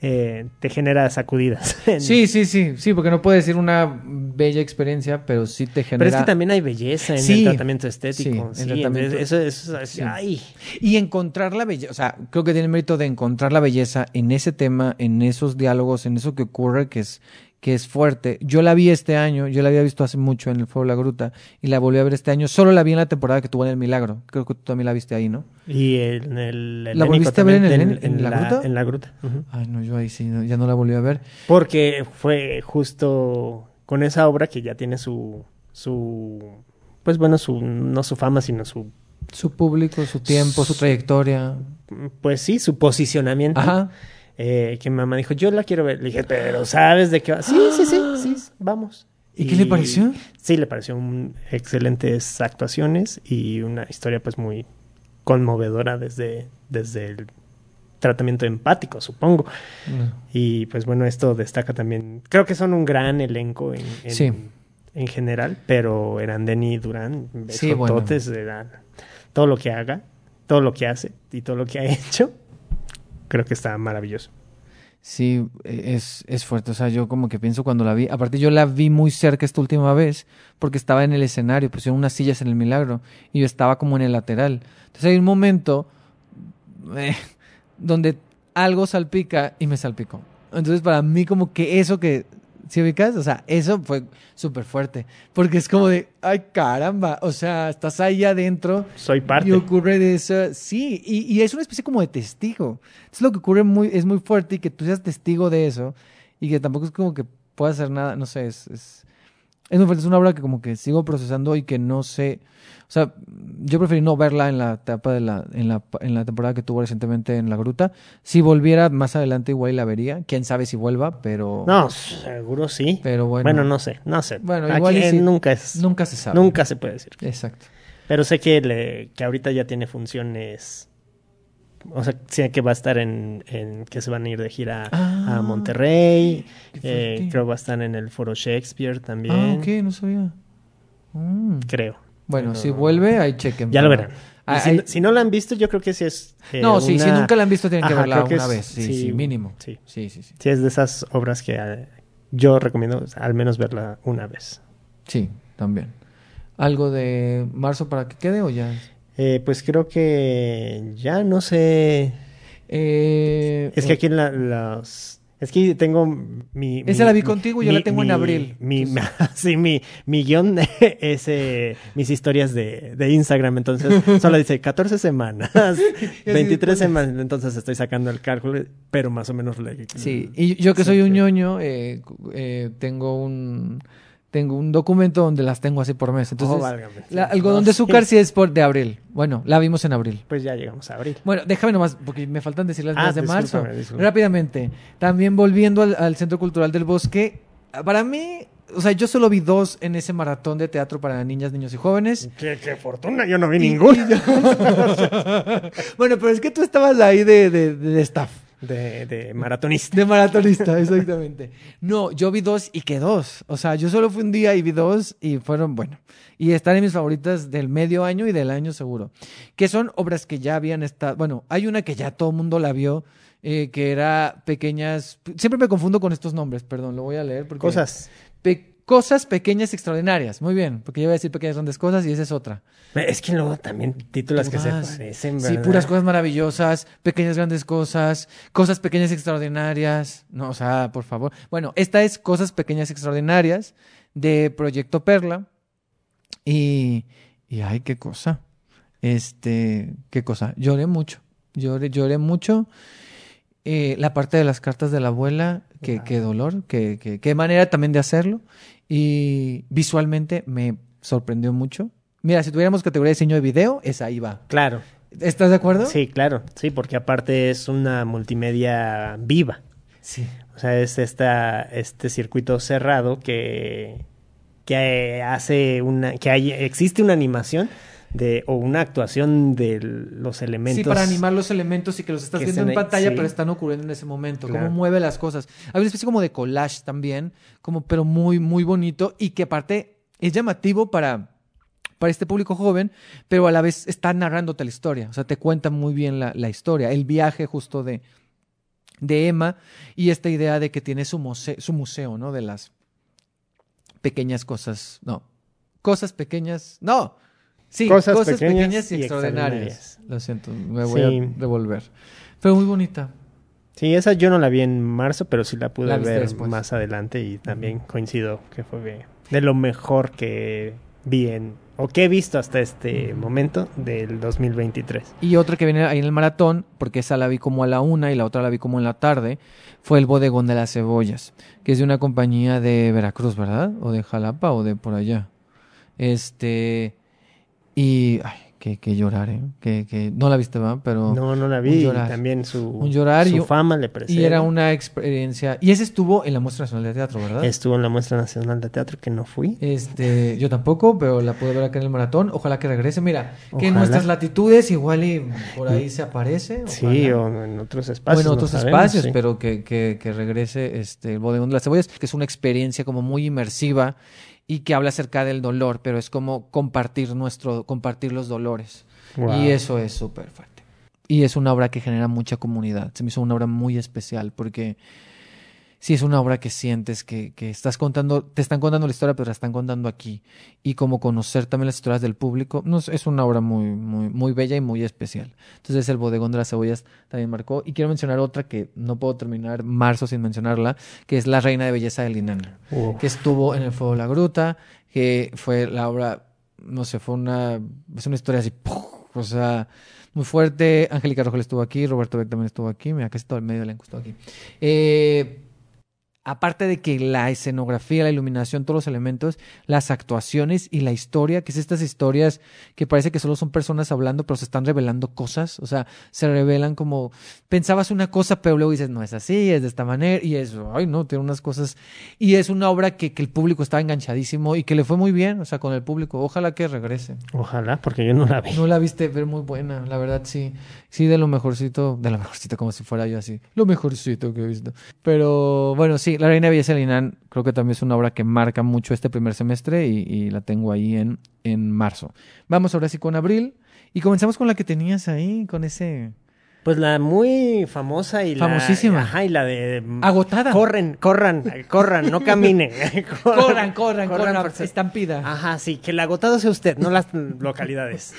C: eh, te genera sacudidas. <laughs>
A: Sí, sí, sí, sí, porque no puede decir una bella experiencia, pero sí te genera...
C: Pero es que también hay belleza en
A: Sí,
C: el tratamiento estético.
A: sí, el
C: Sí,
A: tratamiento-
C: Eso, eso,
A: Sí.
C: ay.
A: Y encontrar la belleza, o sea, creo que tiene el mérito de encontrar la belleza en ese tema, en esos diálogos, en eso que ocurre, que es, que es fuerte. Yo la vi este año, yo la había visto hace mucho en el Fuego de la Gruta, y la volví a ver este año. Solo la vi en la temporada que tuvo en El Milagro. Creo que tú también la viste ahí, ¿no?
C: Y en el
A: ¿La volviste a ver en el la gruta?
C: En la gruta.
A: Ay, no, yo ahí sí, no, ya no la volví a ver.
C: Porque fue justo con esa obra que ya tiene su, su, pues bueno, su, no su fama, sino su,
A: Su público, su tiempo, su trayectoria.
C: pues sí, su posicionamiento.
A: Ajá.
C: Eh, que mi mamá dijo, yo la quiero ver. Le dije, pero ¿sabes de qué va? Sí, sí, sí, sí, vamos.
A: ¿Y qué le pareció?
C: Sí, le pareció un- excelentes actuaciones y una historia pues muy conmovedora desde, desde el tratamiento empático, supongo. Y pues bueno, esto destaca también. Creo que son un gran elenco en, en,
A: Sí.
C: en general, pero eran Denny Durán,
A: Sí, bueno.
C: eran todo lo que haga, todo lo que hace y todo lo que ha <laughs> hecho. Creo que está maravilloso.
A: Sí, e- es, es fuerte. O sea, yo como que pienso cuando la vi. Aparte, yo la vi muy cerca esta última vez porque estaba en el escenario, pusieron unas sillas en el milagro y yo estaba como en el lateral. Entonces hay un momento eh, donde algo salpica y me salpicó. Entonces, para mí, como que eso que. ¿Sí ubicas? O sea, eso fue súper fuerte. Porque es como de, ay caramba. O sea, estás ahí adentro
C: Soy parte.
A: y ocurre de eso, sí, y, y es una especie como de testigo. Es lo que ocurre muy, es muy fuerte y que tú seas testigo de eso y que tampoco es como que puedas hacer nada, no sé, es, es, es es una obra que como que sigo procesando y que no sé, o sea, yo preferí no verla en la etapa de la, en la, en la temporada que tuvo recientemente en La Gruta. Si volviera más adelante igual la vería, quién sabe si vuelva, pero...
C: No, seguro sí.
A: Pero bueno.
C: Bueno, no sé, no sé.
A: Bueno,
C: Aquí
A: igual sí.
C: nunca es,
A: Nunca se sabe.
C: nunca se puede decir.
A: Exacto.
C: Pero sé que, le, que ahorita ya tiene funciones. O sea, sé que va a estar en, en que se van a ir de gira
A: Ah,
C: a Monterrey.
A: qué
C: eh, creo va a estar en el Foro Shakespeare también.
A: Ah, ok, no sabía. Mm.
C: Creo.
A: Bueno, si vuelve, ahí chequen.
C: Ya lo verán.
A: Ah,
C: si, no la han visto, yo creo que sí es. eh,
A: No, sí, si
C: una-
A: nunca la han visto, tienen que verla una
C: es-
A: vez. Sí, sí,
C: sí,
A: mínimo.
C: sí.
A: Sí, sí, sí.
C: Sí, es de esas obras que eh, yo recomiendo al menos verla una vez.
A: Sí, también. ¿Algo de marzo para que quede o ya?
C: Eh, pues creo que ya no sé.
A: Eh,
C: Es que aquí en la, los... Es que tengo mi...
A: Esa
C: mi-
A: la vi contigo, yo la tengo en
C: mi-
A: abril.
C: Mi,
A: Entonces- <laughs>
C: sí, mi, mi guion <laughs> es eh, mis historias de, de Instagram, entonces <laughs> solo dice 14 semanas, 23
A: pones.
C: semanas, entonces estoy sacando el cálculo, pero más o menos le...
A: Sí, y yo que soy un ñoño, eh, eh, tengo un tengo un documento donde las tengo así por mes. Entonces,
C: Oh,
A: la algodón
C: No,
A: de azúcar sí es por de abril. Bueno, la vimos en abril.
C: Pues ya llegamos a abril.
A: Bueno, déjame nomás, porque me faltan decir las
C: Ah,
A: de marzo.
C: discúlpame.
A: Rápidamente. También volviendo al, al Centro Cultural del Bosque. Para mí, o sea, yo solo vi dos en ese maratón de teatro para niñas, niños y jóvenes.
C: Qué, qué fortuna, yo no vi
A: Y-
C: ninguno. <laughs>
A: y yo- <laughs> bueno, pero es que tú estabas ahí de, de, de staff.
C: De, de maratonista.
A: De maratonista, exactamente. No, yo vi dos y que dos. O sea, yo solo fui un día y vi dos y fueron, bueno. Y están en mis favoritas del medio año y del año seguro. Que son obras que ya habían estado. Bueno, hay una que ya todo el mundo la vio, eh, que era pequeñas. Siempre me confundo con estos nombres, perdón, lo voy a leer. Porque...
C: Cosas.
A: Pe- cosas pequeñas extraordinarias. Muy bien, porque yo iba a decir pequeñas grandes cosas y esa es otra.
C: Es que luego también títulos que se parecen,
A: Sí,
C: ¿verdad?
A: puras cosas maravillosas, pequeñas grandes cosas, cosas pequeñas extraordinarias. No, o sea, por favor. Bueno, esta es Cosas Pequeñas Extraordinarias de Proyecto Perla. Y, y ay, qué cosa. Este, qué cosa. Lloré mucho. Lloré, lloré mucho. Eh, la parte de las cartas de la abuela, qué,
C: Wow.
A: qué dolor, qué, qué, qué manera también de hacerlo. Y visualmente me sorprendió mucho. Mira, si tuviéramos categoría de diseño de video, esa ahí va.
C: Claro.
A: ¿Estás de acuerdo?
C: Sí, claro. Sí, porque aparte es una multimedia viva.
A: Sí.
C: O sea, es esta, este circuito cerrado que, que hace una, que hay, existe una animación de, o una actuación de los elementos.
A: Sí, para animar los elementos y que los estás
C: que
A: viendo en pantalla,
C: sí.
A: pero están ocurriendo en ese momento.
C: Claro.
A: Cómo mueve las cosas. Hay una especie como de collage también, como, pero muy, muy bonito y que aparte es llamativo para, para este público joven, pero a la vez está narrándote la historia. O sea, te cuenta muy bien la, la historia, el viaje justo de, de Emma y esta idea de que tiene su, museo, su museo, ¿no? De las pequeñas cosas. No. Cosas pequeñas. No. Sí,
C: Cosas
A: cosas,
C: pequeñas
A: pequeñas, y,
C: y
A: extraordinarias.
C: extraordinarias.
A: Lo siento, me voy
C: Sí.
A: a devolver. Pero muy bonita.
C: Sí, esa yo no la vi en marzo, pero sí la pude
A: La
C: ver
A: después.
C: más adelante y también coincido que fue de, de lo mejor que vi en, o que he visto hasta este momento del 2023.
A: Y otra que viene ahí en el maratón, porque esa la vi como a la una y la otra la vi como en la tarde, fue el bodegón de las cebollas, que es de una compañía de Veracruz, ¿verdad? O de Jalapa o de por allá. Este. Y. Ay, que, que llorar, ¿eh? Que, que, no la viste, ¿va? Pero.
C: No, no la vi. y también su,
A: Un llorar
C: su
A: y-
C: fama le precede.
A: Y era una experiencia. Y ese estuvo en la Muestra Nacional de Teatro, ¿verdad?
C: Estuvo en la Muestra Nacional de Teatro que no fui.
A: Este, yo tampoco, pero la pude ver acá en el maratón. Ojalá que regrese. Mira, que en nuestras latitudes igual y por ahí se aparece.
C: Sí, o en otros
A: o
C: espacios.
A: en
C: no
A: otros
C: sabemos,
A: espacios,
C: sí.
A: pero que, que, que regrese este, el bodegón de las cebollas, que es una experiencia como muy inmersiva y que habla acerca del dolor, pero es como compartir nuestro, compartir los dolores.
C: Wow.
A: Y eso es súper fuerte. y es una obra que genera mucha comunidad. Se me hizo una obra muy especial porque sí es una obra que sientes que, que estás contando, te están contando la historia, pero la están contando aquí. Y como conocer también las historias del público, no, es una obra muy, muy, muy bella y muy especial. Entonces el bodegón de las cebollas también marcó. Y quiero mencionar otra que no puedo terminar marzo sin mencionarla, que es La Reina de Belleza de Linan, que estuvo en el Fuego de la Gruta, que fue la obra, no sé, fue una, es una historia así, o sea, muy fuerte. Angélica Rogel estuvo aquí, Roberto Beck también estuvo aquí, mira, casi todo el medio elenco estuvo aquí. Eh, aparte de que la escenografía, la iluminación, todos los elementos, las actuaciones y la historia, que es estas historias que parece que solo son personas hablando, pero se están revelando cosas, o sea, se revelan como, pensabas una cosa, pero luego dices, no es así, es de esta manera, y eso, ay, no, tiene unas cosas, y es una obra que, que el público estaba enganchadísimo y que le fue muy bien, o sea, con el público, ojalá que regrese.
C: Ojalá, porque yo no la vi.
A: No la viste, pero muy buena, la verdad, sí, sí, de lo mejorcito, de lo mejorcito, como si fuera yo así, lo mejorcito que he visto, pero bueno, sí, la Reina Belleza Linan creo que también es una obra que marca mucho este primer semestre y, la tengo ahí en, en marzo. Vamos ahora sí con abril y comenzamos con la que tenías ahí, con ese...
C: Pues la muy famosa y
A: Famosísima.
C: la... Ajá, y la de...
A: Agotada.
C: Corren, corran, corran, no caminen. <laughs>
A: corran, corran, corran, estampida.
C: Ajá, sí, que el agotado sea usted, no las localidades.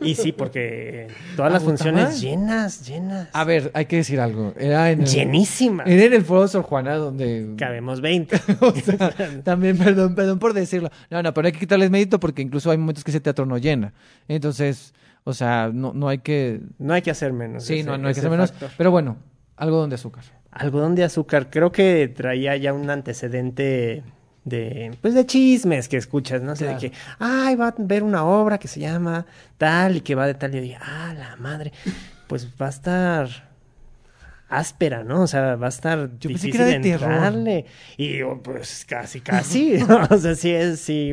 C: Y sí, porque todas las funciones llenas, llenas.
A: A ver, hay que decir algo. Era en
C: Llenísima.
A: Era en el Foro Sor Juana donde...
C: Cabemos 20. <laughs>
A: también, perdón, perdón por decirlo. No, no, pero hay que quitarles mérito porque incluso hay momentos que ese teatro no llena. Entonces... O sea, no, no hay que...
C: No hay que hacer menos.
A: Sí, no, no hay que hacer menos. Pero bueno, algodón de azúcar.
C: Algodón de azúcar. Creo que traía ya un antecedente de, pues de chismes que escuchas, ¿no? sé, de que, ay, va a ver una obra que se llama tal y que va de tal. Y yo dije, ah, la madre, pues va a estar áspera, ¿no? O sea, va a estar Yo difícil que era de. Y pues casi, casi. <laughs> <laughs> o sea, sí es, sí.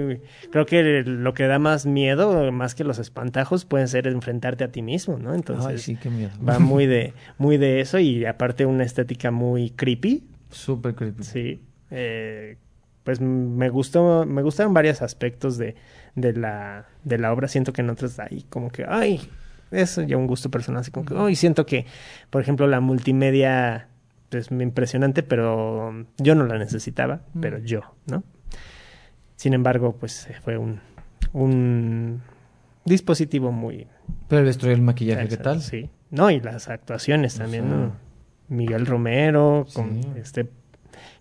C: Creo que lo que da más miedo, más que los espantajos, pueden ser enfrentarte a ti mismo, ¿no? Entonces,
A: sí, qué miedo.
C: va muy <laughs> de, muy de eso y aparte una estética muy creepy.
A: Súper creepy.
C: Sí. Eh, pues me gustó, me gustaron varios aspectos de, de la, de la obra. Siento que en otros ahí como que, ay, es ya un gusto personal, así como que, oh, y siento que, por ejemplo, la multimedia es pues, impresionante, pero yo no la necesitaba, pero yo, ¿no? Sin embargo, pues fue un, un dispositivo muy...
A: Pero el y el maquillaje, ¿qué tal?
C: Sí. No, y las actuaciones también, ¿no? Miguel Romero, con este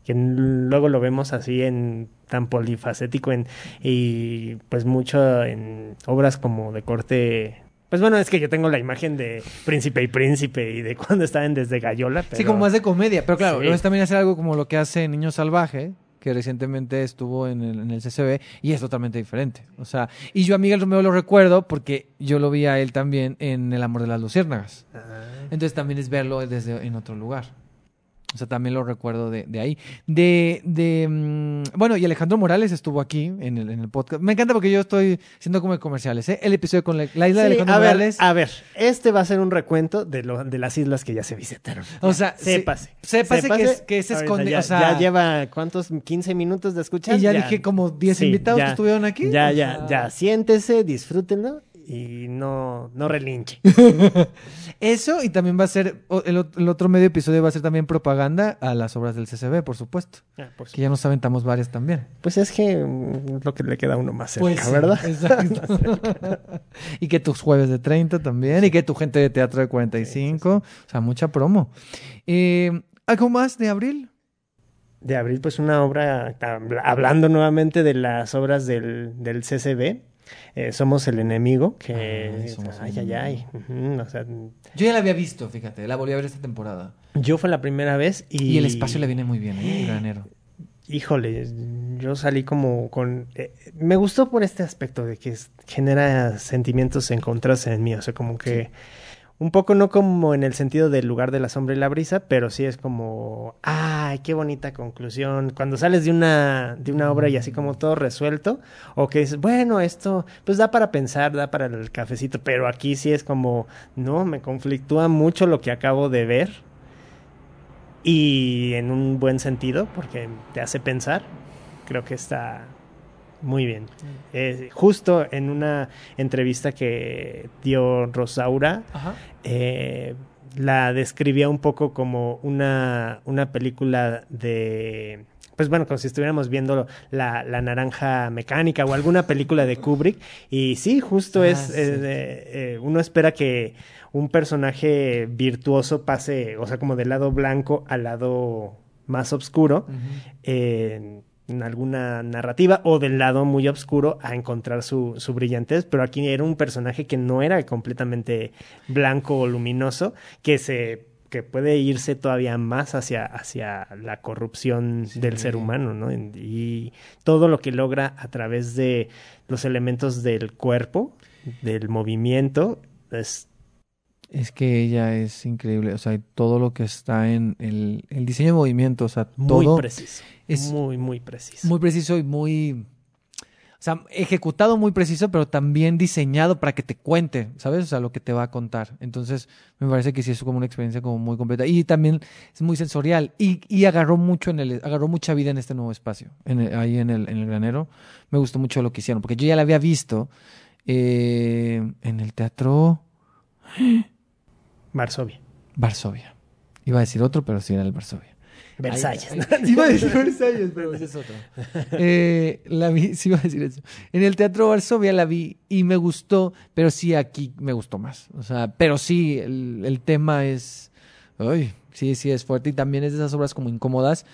C: que luego lo vemos así en tan polifacético en y pues mucho en obras como de corte pues bueno, es que yo tengo la imagen de Príncipe y Príncipe y de cuando estaban desde Gallola.
A: Sí, como más de comedia. Pero claro, es también hacer algo como lo que hace Niño Salvaje, que recientemente estuvo en el, en el, CCB y es totalmente diferente. O sea, y yo a Miguel Romero lo recuerdo porque yo lo vi a él también en El amor de las luciérnagas. Ah. Entonces también es verlo desde en otro lugar. O sea, también lo recuerdo de, de ahí. De, de mm, bueno, y Alejandro Morales estuvo aquí en el, en el podcast. Me encanta porque yo estoy siendo como comerciales, ¿eh? El episodio con la, isla de Alejandro Morales.
C: a ver, este va a ser un recuento de, lo, de las islas que ya se visitaron.
A: O sea,
C: sépase.
A: sépase, que, se esconde.
C: Ya,
A: o sea,
C: ya lleva, ¿cuántos? 15 minutos de escuchar.
A: Y ya, dije como 10 invitados que estuvieron aquí.
C: Ya, ya, ya. Siéntese, disfrútenlo y no, no relinche. <laughs>
A: Eso y también va a ser, el, otro medio episodio va a ser también propaganda a las obras del CCB, por supuesto. Ah, que ya nos aventamos varias también.
C: Pues es que mm, lo que le queda a uno más cerca, pues ¿verdad?
A: Exacto. <laughs> y que tus jueves de 30 también, y que tu gente de teatro de 45, o sea, mucha promo. Eh, ¿Algo más de abril?
C: De abril, pues una obra, hablando nuevamente de las obras del, del CCB, eh, somos el enemigo, que... ay, ay, ay.
A: yo ya la había visto, fíjate, la volví a ver esta temporada.
C: Yo fue la primera vez y...
A: Y el espacio le viene muy bien, ¿eh? Granero.
C: Híjole, yo salí como con... Eh, me gustó por este aspecto de que genera sentimientos encontrados en mí, o sea, como que... Un poco no como en el sentido del lugar de la sombra y la brisa, pero sí es como, ay, qué bonita conclusión. Cuando sales de una, de una obra y así como todo resuelto, o que dices, bueno, esto pues da para pensar, da para el cafecito, pero aquí sí es como, no, me conflictúa mucho lo que acabo de ver. Y en un buen sentido, porque te hace pensar. Creo que está Muy bien. Eh, justo en una entrevista que dio Rosaura, eh, la describía un poco como una, una película de... Pues bueno, como si estuviéramos viendo la, la naranja mecánica o alguna película de Kubrick. Y sí, justo
A: Ah,
C: es...
A: sí.
C: eh, eh, uno espera que un personaje virtuoso pase, o sea, como del lado blanco al lado más oscuro en alguna narrativa o del lado muy oscuro a encontrar su, su brillantez, pero aquí era un personaje que no era completamente blanco o luminoso, que se que puede irse todavía más hacia, hacia la corrupción del ser humano, ¿no? Y todo lo que logra a través de los elementos del cuerpo, del movimiento, es
A: Es que ella es increíble, o sea, todo lo que está en el, el diseño de movimiento, o sea,
C: muy
A: todo
C: preciso.
A: es
C: muy, muy preciso.
A: muy preciso y muy, o sea, ejecutado muy preciso, pero también diseñado para que te cuente, ¿sabes? O sea, lo que te va a contar. Entonces, me parece que sí es como una experiencia como muy completa y también es muy sensorial y, y agarró mucho en el, agarró mucha vida en este nuevo espacio, en el- ahí en el, en el granero. Me gustó mucho lo que hicieron, porque yo ya la había visto eh, en el teatro
C: Varsovia.
A: Varsovia. Iba a decir otro, pero sí era el Varsovia.
C: Versalles.
A: Ay, ay, <laughs> Iba a decir Versalles, pero ese es otro. Eh, la vi, <laughs> sí iba a decir eso. En el Teatro Varsovia la vi y me gustó, pero sí aquí me gustó más. O sea, pero sí, el, el tema es... Ay, sí, sí, es fuerte y también es de esas obras como incómodas,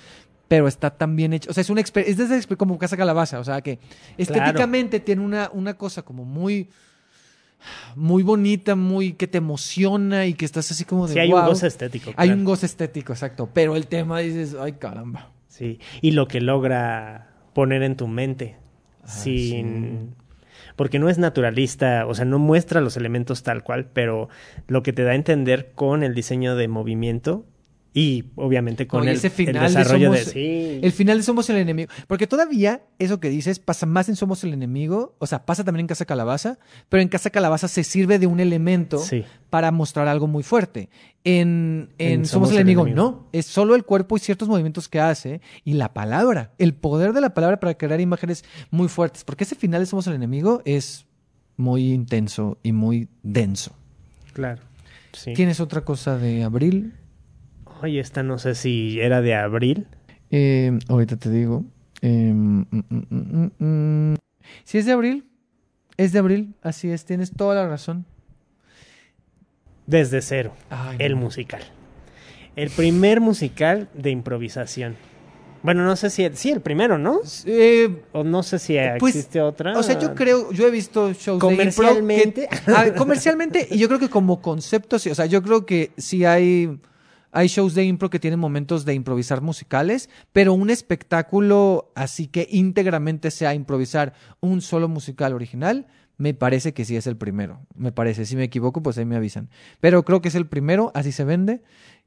A: pero está tan bien hecho. O sea, es, una es de esas exper- como Casa Calabaza, o sea, que estéticamente tiene una, una cosa como muy... Muy bonita, muy que te emociona y que estás así como de
C: Sí, hay un goce estético.
A: Hay
C: claro.
A: un goce estético, exacto. Pero el tema dices, ay caramba.
C: Sí, y lo que logra poner en tu mente
A: Ah,
C: sin... Porque no es naturalista, o sea, no muestra los elementos tal cual, pero lo que te da a entender con el diseño de movimiento y obviamente con el,
A: ese
C: el
A: final de
C: desarrollo de...
A: Somos-
C: Sí.
A: El final de Somos el enemigo. Porque todavía eso que dices pasa más en Somos el enemigo. O sea, pasa también en Casa Calabaza. Pero en Casa Calabaza se sirve de un elemento
C: Sí.
A: para mostrar algo muy fuerte. En, en Somos, el, enemigo, no. Es solo el cuerpo y ciertos movimientos que hace y la palabra. El poder de la palabra para crear imágenes muy fuertes. Porque ese final de Somos el enemigo es muy intenso y muy denso.
C: Claro. Sí.
A: ¿Tienes otra cosa de abril?
C: Oye, esta no sé si era de abril.
A: Eh, ahorita te digo. Eh, mm, mm, mm. Si es de abril, es de abril, así es, tienes toda la razón.
C: Desde cero.
A: Ay,
C: El
A: no.
C: musical. El primer musical de improvisación. Bueno, no sé si... Sí, el primero, ¿no?
A: Eh,
C: O no sé si
A: Pues,
C: existe otra.
A: o sea, yo creo, yo he visto shows de impro
C: Comercialmente.
A: que- <laughs> Ah, comercialmente, y yo creo que como concepto, sí, o sea, yo creo que sí hay, hay shows de impro que tienen momentos de improvisar musicales, pero un espectáculo así que íntegramente sea improvisar un solo musical original, me parece que sí es el primero. Me parece, si me equivoco, pues ahí me avisan. Pero creo que es el primero, así se vende,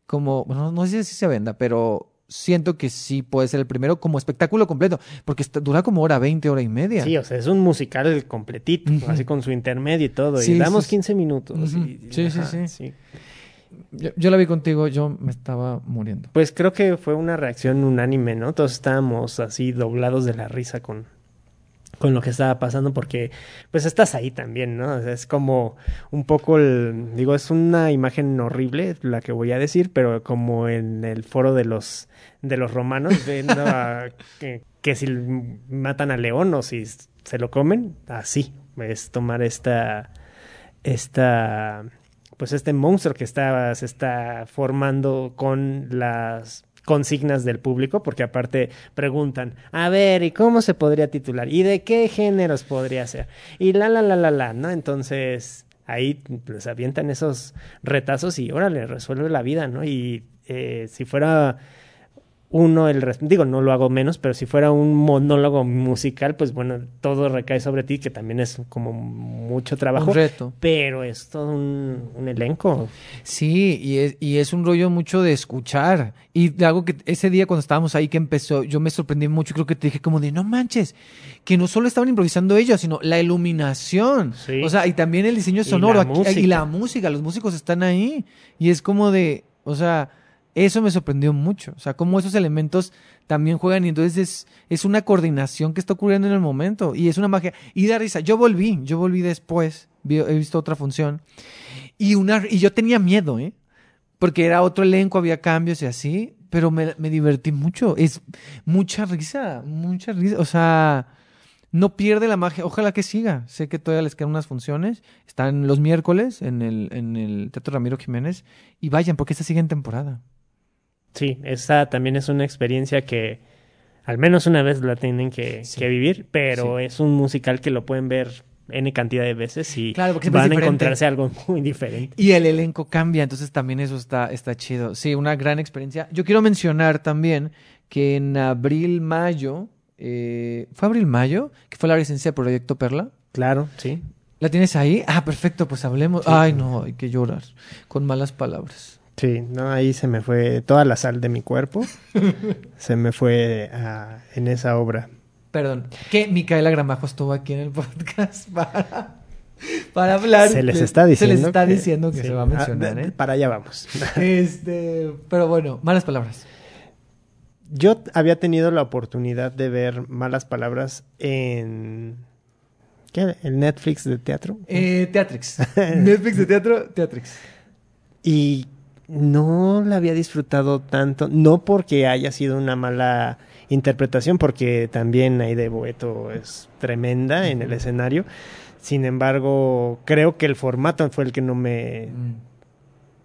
A: como, bueno, no sé si se venda, pero siento que sí puede ser el primero como espectáculo completo, porque está- dura como hora 20, hora y media.
C: Sí, o sea, es un musical completito, así con su intermedio y todo.
A: Sí,
C: y damos
A: sí, sí.
C: 15 minutos. Y-
A: Sí, sí,
C: ajá,
A: sí. Yo, yo la vi contigo, yo me estaba muriendo.
C: Pues creo que fue una reacción unánime, ¿no? Todos estábamos así doblados de la risa con, con lo que estaba pasando porque pues estás ahí también, ¿no? O sea, es como un poco el, digo, es una imagen horrible la que voy a decir, pero como en el foro de los de los romanos <laughs> viendo a- que, que si matan a león o si se lo comen, así es tomar esta esta pues este monstruo que está, se está formando con las consignas del público, porque aparte preguntan, a ver, ¿y cómo se podría titular? ¿Y de qué géneros podría ser? Y la, la, la, la, la, ¿no? Entonces, ahí les avientan esos retazos y órale, resuelve la vida, ¿no? Y eh, si fuera uno, el res- digo, no lo hago menos, pero si fuera un monólogo musical, pues bueno, todo recae sobre ti, que también es como mucho trabajo.
A: Un reto.
C: Pero es todo un, un elenco.
A: Sí, y es, y es un rollo mucho de escuchar. Y de algo que ese día cuando estábamos ahí que empezó, yo me sorprendí mucho, creo que te dije como de, no manches, que no solo estaban improvisando ellos, sino la iluminación.
C: Sí.
A: O sea, y también el diseño
C: Y
A: sonoro
C: la
A: aquí-
C: música.
A: y la música, los músicos están ahí. Y es como de, o sea, Eso me sorprendió mucho. O sea, cómo esos elementos también juegan y entonces es, es una coordinación que está ocurriendo en el momento y es una magia. Y da risa. Yo volví, yo volví después, he visto otra función y, una, y yo tenía miedo, ¿eh? Porque era otro elenco, había cambios y así, pero me, me divertí mucho. Es mucha risa, mucha risa. O sea, no pierde la magia. Ojalá que siga. Sé que todavía les quedan unas funciones. Están los miércoles en el, en el Teatro Ramiro Jiménez. Y vayan, porque esta sigue en temporada.
C: Sí, esa también es una experiencia que al menos una vez la tienen que,
A: Sí.
C: que vivir, pero
A: Sí.
C: es un musical que lo pueden ver N cantidad de veces y
A: Claro, porque
C: van a encontrarse algo muy diferente.
A: Y el elenco cambia, entonces también eso está, está chido. Sí, una gran experiencia. Yo quiero mencionar también que en abril, mayo, eh, ¿fue abril-mayo? Que fue la residencia de Proyecto Perla.
C: Claro, sí.
A: ¿La tienes ahí? Ah, perfecto, pues hablemos. Ay, no, hay que llorar con malas palabras.
C: Sí, no, ahí se me fue toda la sal de mi cuerpo. <laughs> se me fue ah, en esa obra.
A: Perdón, que Micaela Gramajo estuvo aquí en el podcast <laughs> para, para hablar.
C: Se les está diciendo.
A: Se les está
C: que-
A: diciendo que
C: sí.
A: se va a
C: Ah,
A: mencionar, ¿eh?
C: Para allá vamos. <laughs>
A: Este, pero bueno, malas palabras.
C: Yo había tenido la oportunidad de ver malas palabras en. ¿Qué? El Netflix de teatro.
A: Eh, Teatrix. Netflix de teatro, Teatrix.
C: Y no la había disfrutado tanto, no porque haya sido una mala interpretación, porque también Aide Boeto es tremenda en el escenario. Sin embargo, creo que el formato fue el que no me.
A: Mm.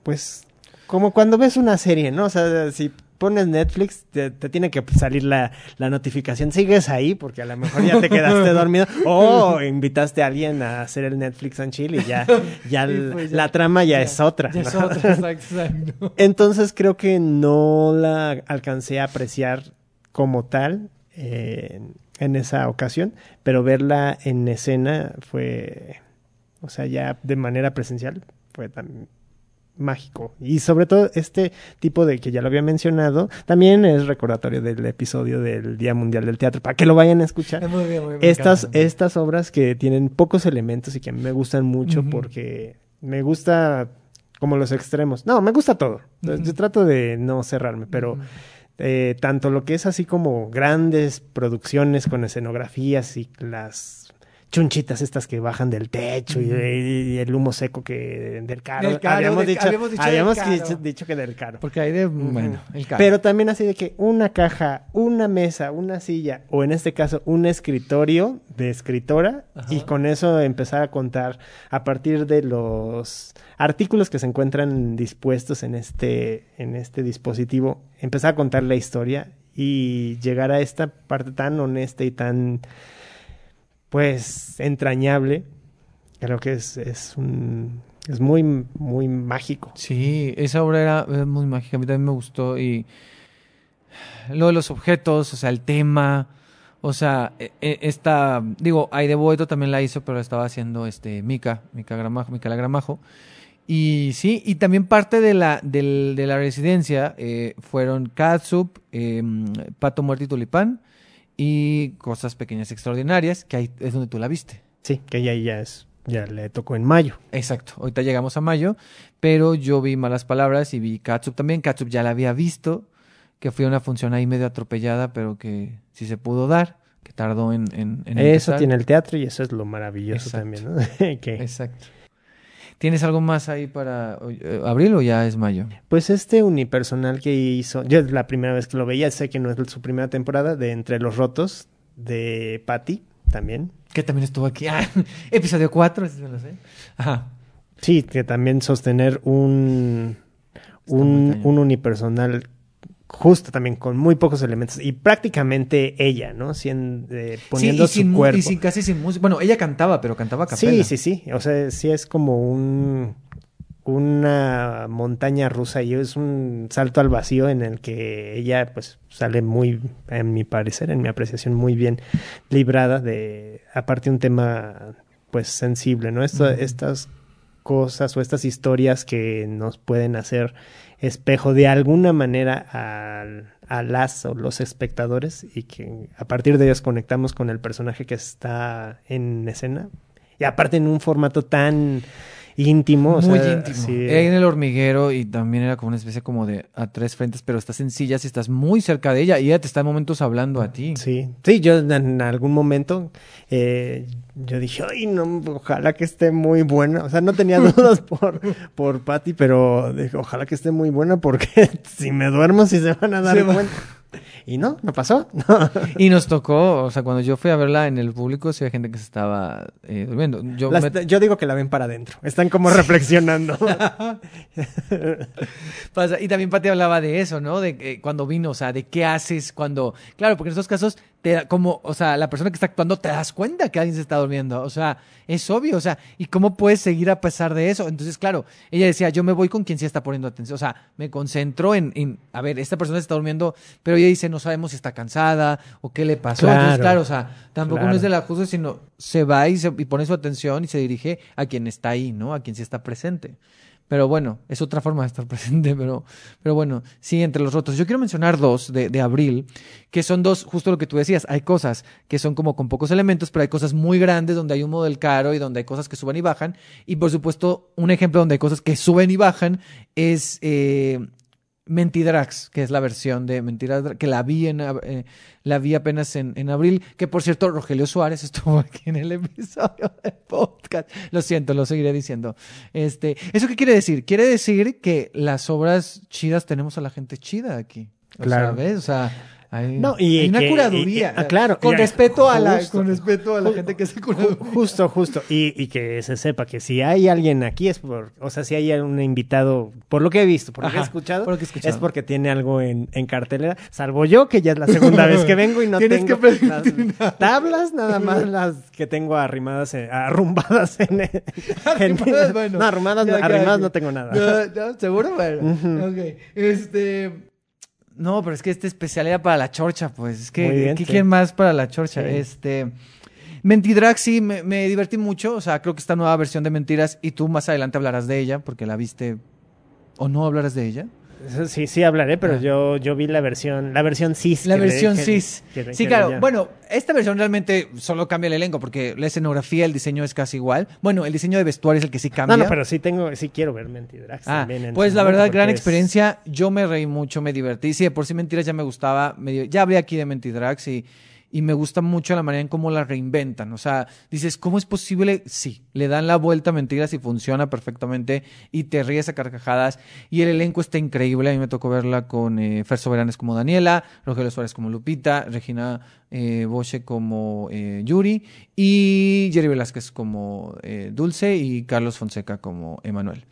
C: Pues, como cuando ves una serie, ¿no? O sea, si pones Netflix, te, te tiene que salir la, la notificación. Sigues ahí porque a lo mejor ya te quedaste <laughs> dormido o invitaste a alguien a hacer el Netflix and chill y ya, <laughs>
A: pues ya-
C: la trama ya,
A: ya-
C: es otra.
A: Ya es
C: ¿no?
A: otra, exacto, <laughs> exacto.
C: Entonces creo que no la alcancé a apreciar como tal eh, en esa ocasión, pero verla en escena fue, o sea, ya de manera presencial fue tan mágico. Y sobre todo este tipo de que ya lo había mencionado, también es recordatorio del episodio del Día Mundial del Teatro, para que lo vayan a escuchar.
A: Muy bien, muy bien,
C: Estas,
A: encanta.
C: estas obras que tienen pocos elementos y que a mí me gustan mucho porque me gusta como los extremos. No, me gusta todo. Yo trato de no cerrarme, pero eh, tanto lo que es así como grandes producciones con escenografías y las chunchitas estas que bajan del techo y, y el humo seco que del caro.
A: Del caro,
C: habíamos, dicho,
A: habíamos dicho del
C: habíamos
A: caro.
C: dicho, dicho que del caro.
A: Porque hay de, bueno, el caro.
C: Pero también así de que una caja, una mesa, una silla, o en este caso un escritorio de escritora,
A: Ajá.
C: y con eso empezar a contar a partir de los artículos que se encuentran dispuestos en este, en este dispositivo, empezar a contar la historia y llegar a esta parte tan honesta y tan, pues, entrañable. Creo que es, es un... Es muy, muy mágico.
A: Sí, esa obra era, muy mágica, a mí también me gustó y lo de los objetos, o sea, el tema, o sea, e- e- esta, digo, Aide Boeto también la hizo, pero la estaba haciendo este Mica, Mica Gramajo, Micaela Gramajo. Y sí, y también parte de la, de la residencia eh, fueron Catsup, eh, Pato Muerto y Tulipán y Cosas Pequeñas Extraordinarias, que ahí es donde tú la viste.
C: Sí, que ya, ya es, ya le tocó en mayo.
A: Exacto, ahorita llegamos a mayo, pero yo vi Malas Palabras y vi Catsup también. Catsup ya la había visto, que fue una función ahí medio atropellada, pero que sí se pudo dar, que tardó en, en, en
C: Eso
A: empezar.
C: tiene el teatro y eso es lo maravilloso
A: Exacto.
C: también, ¿no? <laughs> que,
A: Exacto. ¿Tienes algo más ahí para eh, abril o ya es mayo?
C: pues este unipersonal que hizo, yo es la primera vez que lo veía, sé que no es su primera temporada, de Entre los Rotos, de Patty, también.
A: Que también estuvo aquí. Ah, <laughs> episodio 4, ese me lo sé. Ajá.
C: Sí, que también sostener un, un unipersonal justo también con muy pocos elementos y prácticamente ella, ¿no? Eh, poniendo
A: sí, y sin,
C: su cuerpo.
A: y sin casi sin música. Bueno, ella cantaba, pero cantaba a capela.
C: Sí, sí, sí. O sea, sí es como un una montaña rusa y es un salto al vacío en el que ella pues sale muy, en mi parecer, en mi apreciación, muy bien librada de, aparte un tema pues sensible, ¿no? Esto-. Estas cosas o estas historias que nos pueden hacer espejo de alguna manera a las o los espectadores y que a partir de ellos conectamos con el personaje que está en escena. Y aparte en un formato tan íntimo. o
A: Muy
C: sea,
A: íntimo.
C: sí.
A: En el hormiguero y también era como una especie como de a tres frentes, pero estás en sillas y estás muy cerca de ella y ella te está en momentos hablando a ti.
C: Sí, sí, yo en- algún momento eh, yo dije, ay, no, ojalá que esté muy buena. O sea, no tenía <laughs> dudas por, por Patty, pero dije, ojalá que esté muy buena porque <laughs> si me duermo sí se van a dar
A: Se va-
C: cuenta. Y no, no pasó. No. <laughs>
A: Y nos tocó, o sea, cuando yo fui a verla en el público, sí había gente que se estaba eh, durmiendo. Yo
C: Las-
A: me-
C: Yo digo que la ven para adentro. Están como reflexionando. <laughs>
A: Pasa- Y también Pati hablaba de eso, ¿no? De que cuando vino, o sea, de qué haces cuando. Claro, porque en esos casos, te da- como, o sea, la persona que está actuando te das cuenta que alguien se está durmiendo. O sea, es obvio, o sea, ¿y cómo puedes seguir a pesar de eso? Entonces, claro, ella decía, yo me voy con quien sí está poniendo atención. O sea, me concentro en, en a ver, esta persona se está durmiendo, pero ella dice, no sabemos si está cansada o qué le pasó. Entonces,
C: Claro,
A: claro, o sea, tampoco no
C: claro.
A: es de la juzga, sino se va y, se, y pone su atención y se dirige a quien está ahí, ¿no? A quien sí está presente. Pero bueno, es otra forma de estar <laughs> presente, pero, pero bueno, sí, entre los rotos. Yo quiero mencionar dos de, de abril, que son dos, justo lo que tú decías, hay cosas que son como con pocos elementos, pero hay cosas muy grandes donde hay humo del caro y donde hay cosas que suben y bajan. Y por supuesto, un ejemplo donde hay cosas que suben y bajan es eh, Mentidrax, que es la versión de Mentiras, que la vi, en, eh, la vi apenas en, en abril, que por cierto, Rogelio Suárez <laughs> estuvo aquí en el episodio del podcast. Lo siento, lo seguiré diciendo. Este, ¿Eso qué quiere decir? Quiere decir que las obras chidas tenemos a la gente chida aquí.
C: Claro.
A: sea, ¿ves? O sea, hay,
C: No, y
A: hay una
C: que-
A: curaduría.
C: y- ah, claro,
A: Con respeto a la,
C: justo.
A: con respeto a la gente que hace curaduría.
C: Justo, justo. Y, y que se sepa que si hay alguien aquí es por, o sea, si hay un invitado, por lo que he visto, por lo que he escuchado,
A: por lo que he escuchado.
C: es porque tiene algo en, en cartelera, salvo yo, que ya es la segunda vez que vengo y no
A: Tienes
C: tengo
A: que
C: las tablas, nada más las que tengo arrimadas, en- arrumbadas en, en-
A: Arrimadas, bueno.
C: no, arrumadas, no,
A: Ya, ya.
C: no tengo nada.
A: No, no, ¿Seguro? Bueno. Ok. Este. No, pero es que este especial era para la chorcha, pues. Es que,
C: Muy bien,
A: ¿qué
C: sí.
A: quieren más para la chorcha?
C: Sí.
A: Este. Mentidrax, sí, me, me divertí mucho. O sea, creo que esta nueva versión de Mentiras, y tú más adelante hablarás de ella, porque la viste. ¿O no hablarás de ella?
C: Sí, sí hablaré, pero
A: Ah.
C: yo, yo vi la versión, la versión cis.
A: La
C: le-
A: versión
C: que-
A: cis.
C: que-
A: sí,
C: que
A: claro. Bueno, esta versión realmente solo cambia el elenco, porque la escenografía, el diseño es casi igual. Bueno, el diseño de vestuario es el que sí cambia.
C: No, no, pero sí tengo, sí quiero ver Mentidrax
A: Ah,
C: también. en
A: pues la verdad, gran
C: es-
A: experiencia. Yo me reí mucho, me divertí. Sí, de por sí Mentiras ya me gustaba. me ya hablé aquí de Mentidrax y, y me gusta mucho la manera en cómo la reinventan. O sea, dices, ¿cómo es posible? Sí, le dan la vuelta a Mentiras y funciona perfectamente y te ríes a carcajadas. Y el elenco está increíble. A mí me tocó verla con eh, Fer Soberanes como Daniela, Rogelio Suárez como Lupita, Regina eh, Boche como eh, Yuri y Jerry Velázquez como eh, Dulce y Carlos Fonseca como Emanuel.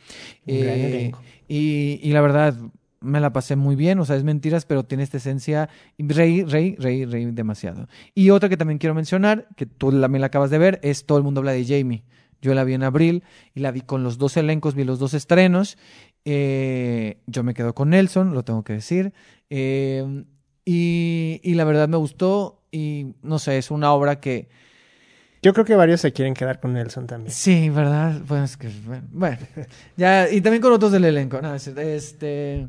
C: Un gran elenco.
A: y, y la verdad, me la pasé muy bien, o sea, es mentiras, pero tiene esta esencia, reí, reí, reí, reí demasiado. Y otra que también quiero mencionar, que tú también la acabas de ver, es Todo el mundo habla de Jamie. Yo la vi en abril y la vi con los dos elencos, vi los dos estrenos. Eh, yo me quedo con Nelson, lo tengo que decir. Eh, y, y la verdad me gustó y no sé, es una obra que...
C: Yo creo que varios se quieren quedar con Nelson también.
A: Sí, ¿verdad? Pues que, bueno, ya, y también con otros del elenco. No, es cierto, este,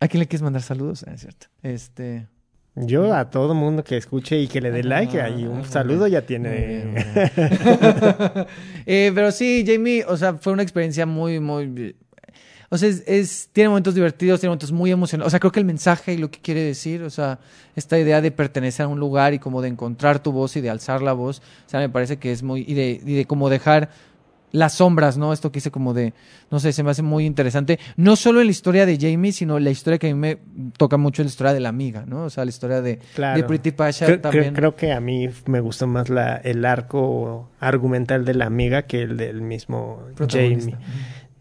A: ¿a quién le quieres mandar saludos? Ah, es cierto. Este,
C: Yo a todo mundo que escuche y que le dé like, ahí
A: Ah,
C: un
A: muy
C: saludo ya tiene.
A: bien, muy <laughs> bien. <laughs> Eh, pero sí, Jamie, o sea, fue una experiencia muy, muy... O sea, es, es- tiene momentos divertidos, tiene momentos muy emocionantes. O sea, creo que el mensaje y lo que quiere decir, o sea, esta idea de pertenecer a un lugar y como de encontrar tu voz y de alzar la voz, o sea, me parece que es muy... Y de, y de como dejar las sombras, ¿no? Esto que hice como de, no sé, se me hace muy interesante. No solo en la historia de Jamie, sino la historia que a mí me toca mucho, la historia de la amiga, ¿no? O sea, la historia de,
C: Claro.
A: de Pretty Pasha
C: Creo,
A: también.
C: creo que a mí me gustó más la, el arco argumental de la amiga que el del mismo. Jamie.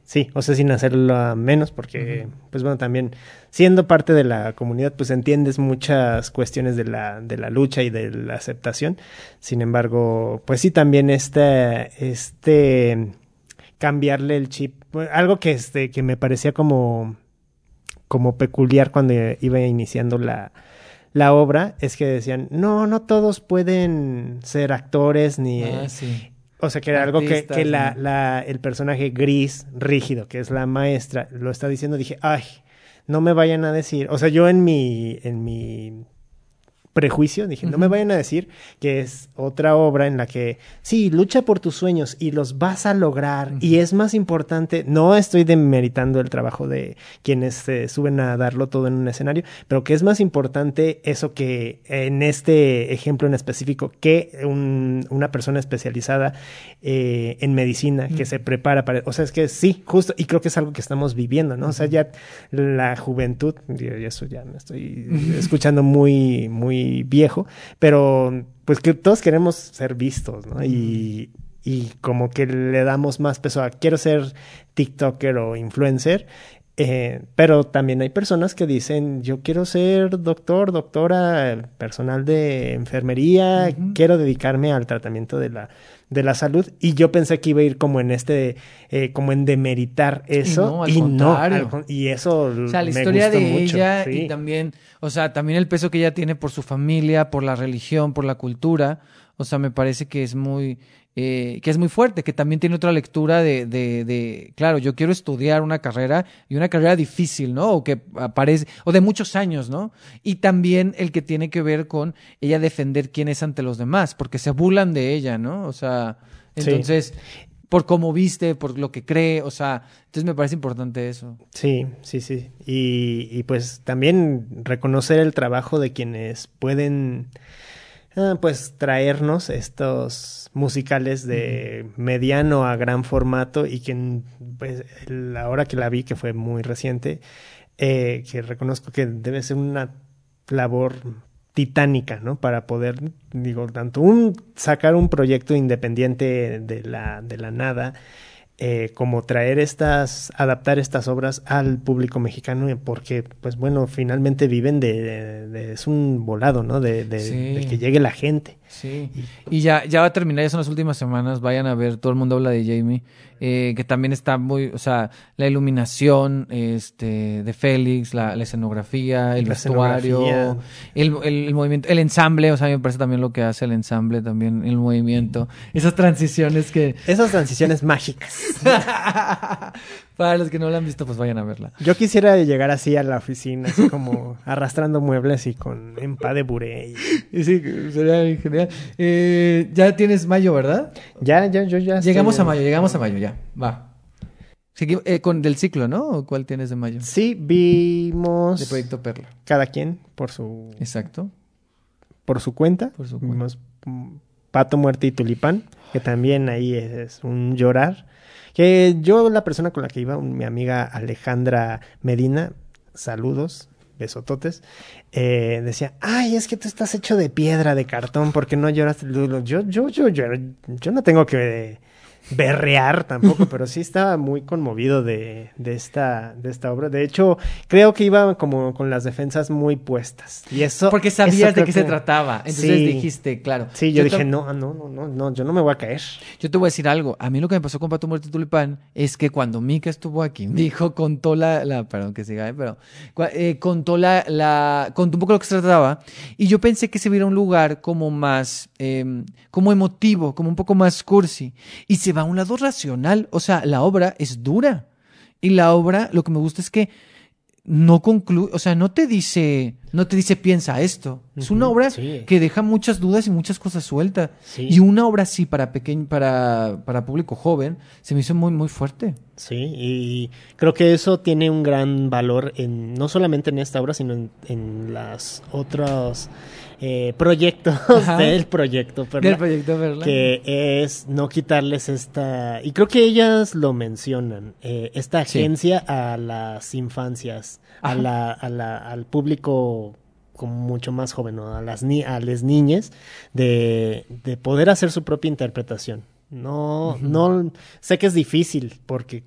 C: Sí, o sea, sin hacerlo a menos, porque, pues bueno, también siendo parte de la comunidad, pues entiendes muchas cuestiones de la, de la lucha y de la aceptación. Sin embargo, pues sí, también este, este, cambiarle el chip, algo que, este, que me parecía como, como peculiar cuando iba iniciando la, la obra, es que decían, no, no todos pueden ser actores ni...
A: Ah, sí.
C: O sea, que era algo que, la, la- el personaje gris, rígido, que es la maestra, lo está diciendo, dije, ay, no me vayan a decir. O sea, yo en mi, en mi prejuicio. Dije, no me vayan a decir que es otra obra en la que, sí, lucha por tus sueños y los vas a lograr. Y es más importante, no estoy demeritando el trabajo de quienes se suben a darlo todo en un escenario, pero que es más importante eso que en este ejemplo en específico, que una persona especializada eh, en medicina que se prepara para, o sea, es que sí, justo, y creo que es algo que estamos viviendo, ¿no? O sea, ya la juventud, y eso ya me estoy escuchando muy, muy viejo, pero pues que todos queremos ser vistos, ¿no? Y, y como que le damos más peso a quiero ser TikToker o influencer, eh, pero también hay personas que dicen, yo quiero ser doctor, doctora, personal de enfermería, quiero dedicarme al tratamiento de la de la salud y yo pensé que iba a ir como en este eh, como en demeritar eso y no, y eso
A: o sea la historia de ella y también o sea también el peso que ella tiene por su familia por la religión por la cultura o sea me parece que es muy eh, que es muy fuerte, que también tiene otra lectura de, de, de, claro, yo quiero estudiar una carrera y una carrera difícil, ¿no? O que aparece, o de muchos años, ¿no? Y también el que tiene que ver con ella defender quién es ante los demás, porque se burlan de ella, ¿no? O sea, entonces, por cómo viste, por lo que cree, o sea, entonces me parece importante eso.
C: Sí, sí, sí. Y, y pues también reconocer el trabajo de quienes pueden pues traernos estos musicales de mediano a gran formato y que pues la hora que la vi, que fue muy reciente, eh, que reconozco que debe ser una labor titánica, ¿no? Para poder, digo, tanto un sacar un proyecto independiente de la, de la nada, eh, como traer estas, adaptar estas obras al público mexicano, porque, pues bueno, finalmente viven de, es un volado, ¿no? De, de, que llegue la gente.
A: Sí. Y ya, ya va a terminar, ya son las últimas semanas, vayan a ver, todo el mundo habla de Jamie, eh, que también está muy, o sea, la iluminación este, de Félix, la, escenografía, el vestuario, el, el, movimiento, el ensamble, o sea, a mí me parece también lo que hace el ensamble, también el movimiento, esas transiciones que...
C: Esas transiciones mágicas. <laughs>
A: Para los que no la han visto, pues vayan a verla.
C: Yo quisiera llegar así a la oficina, así como <laughs> arrastrando muebles y con empa de buré.
A: Y... Sí, sería genial. Eh, ya tienes mayo, ¿verdad?
C: Ya, ya, yo ya.
A: Llegamos a mayo, llegamos a mayo, ya. Va. Eh, con del ciclo, ¿no? ¿Cuál tienes de mayo?
C: Sí, vimos.
A: De Proyecto Perla.
C: Cada quien por su.
A: Exacto.
C: Por su cuenta.
A: Por su cuenta. Vimos
C: Pato, Muerte y Tulipán, que también ahí es un llorar. Que yo, la persona con la que iba, mi amiga Alejandra Medina, saludos, besototes, eh, decía, ay, es que tú estás hecho de piedra, de cartón, porque no lloras? Yo, yo, yo, yo, yo no tengo que berrear tampoco, <laughs> pero sí estaba muy conmovido de, de, esta, de esta obra. De hecho, creo que iba como con las defensas muy puestas. Y eso.
A: Porque sabías de qué se trataba. Entonces dijiste, claro.
C: Sí, yo, dije, no, no, no, no, no, yo no me voy a caer.
A: Yo te voy a decir algo. A mí lo que me pasó con Pato Muerto y Tulipán es que cuando Mika estuvo aquí, dijo, contó la, la perdón que siga, ¿eh? pero eh, contó la, la, contó un poco lo que se trataba. Y yo pensé que se viera un lugar como más, em, como emotivo, como un poco más cursi. Y se a un lado racional. O sea, la obra es dura. Y la obra, lo que me gusta es que no concluye, o sea, no te dice, no te dice piensa esto. Es una obra que deja muchas dudas y muchas cosas sueltas. Y una obra así para pequeño, para, para público joven, se me hizo muy, muy fuerte.
C: Sí, y creo que eso tiene un gran valor en, no solamente en esta obra, sino en, en las otras eh, proyectos <laughs> del proyecto
A: Perla, del proyecto Perla.
C: que es no quitarles esta y creo que ellas lo mencionan eh, esta agencia a las infancias a la, a la, al público como mucho más joven a las ni a las niñas de, de poder hacer su propia interpretación. No, no, sé que es difícil porque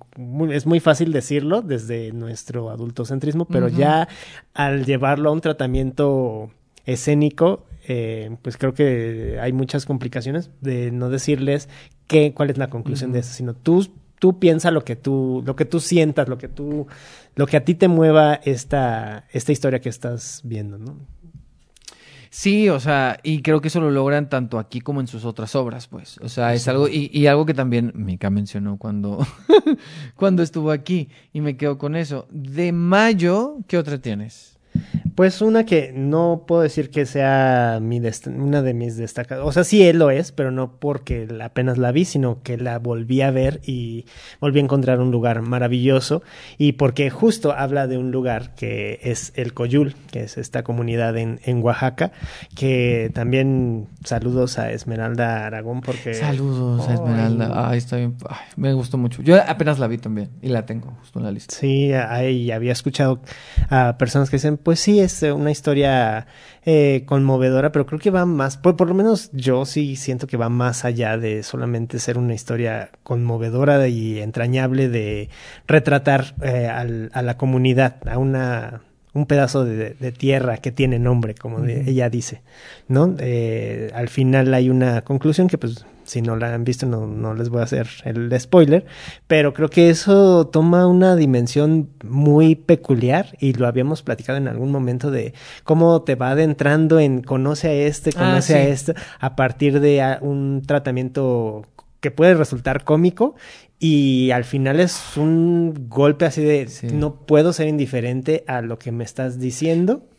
C: es muy fácil decirlo desde nuestro adultocentrismo, pero ya al llevarlo a un tratamiento escénico, eh, pues creo que hay muchas complicaciones de no decirles qué, cuál es la conclusión de eso, sino tú, tú piensa lo que tú, lo que tú sientas, lo que tú, lo que a ti te mueva esta, esta historia que estás viendo, ¿no?
A: Sí, o sea, y creo que eso lo logran tanto aquí como en sus otras obras, pues. O sea, es algo, y, y algo que también Mika mencionó cuando, <laughs> cuando estuvo aquí, y me quedo con eso. De mayo, ¿qué otra tienes?
C: Pues una que no puedo decir que sea mi una de mis destacadas. O sea, sí él lo es, pero no porque apenas la vi, sino que la volví a ver y volví a encontrar un lugar maravilloso. Y porque justo habla de un lugar que es el Coyul, que es esta comunidad en, en Oaxaca, que también saludos a Esmeralda Aragón porque...
A: Saludos a Esmeralda. Ay, está bien. me gustó mucho. Yo apenas la vi también y la tengo justo en la lista.
C: Sí, ahí había escuchado a personas que dicen, pues sí, es una historia eh, conmovedora, pero creo que va más, por, por, lo menos yo sí siento que va más allá de solamente ser una historia conmovedora y entrañable de retratar eh, al, a la comunidad, a una un pedazo de, tierra que tiene nombre, como ella dice, ¿no? Eh, al final hay una conclusión que pues si no la han visto no, no les voy a hacer el spoiler, pero creo que eso toma una dimensión muy peculiar y lo habíamos platicado en algún momento de cómo te va adentrando en conoce a este, ah, conoce a este, a partir de un tratamiento que puede resultar cómico y al final es un golpe así de no puedo ser indiferente a lo que me estás diciendo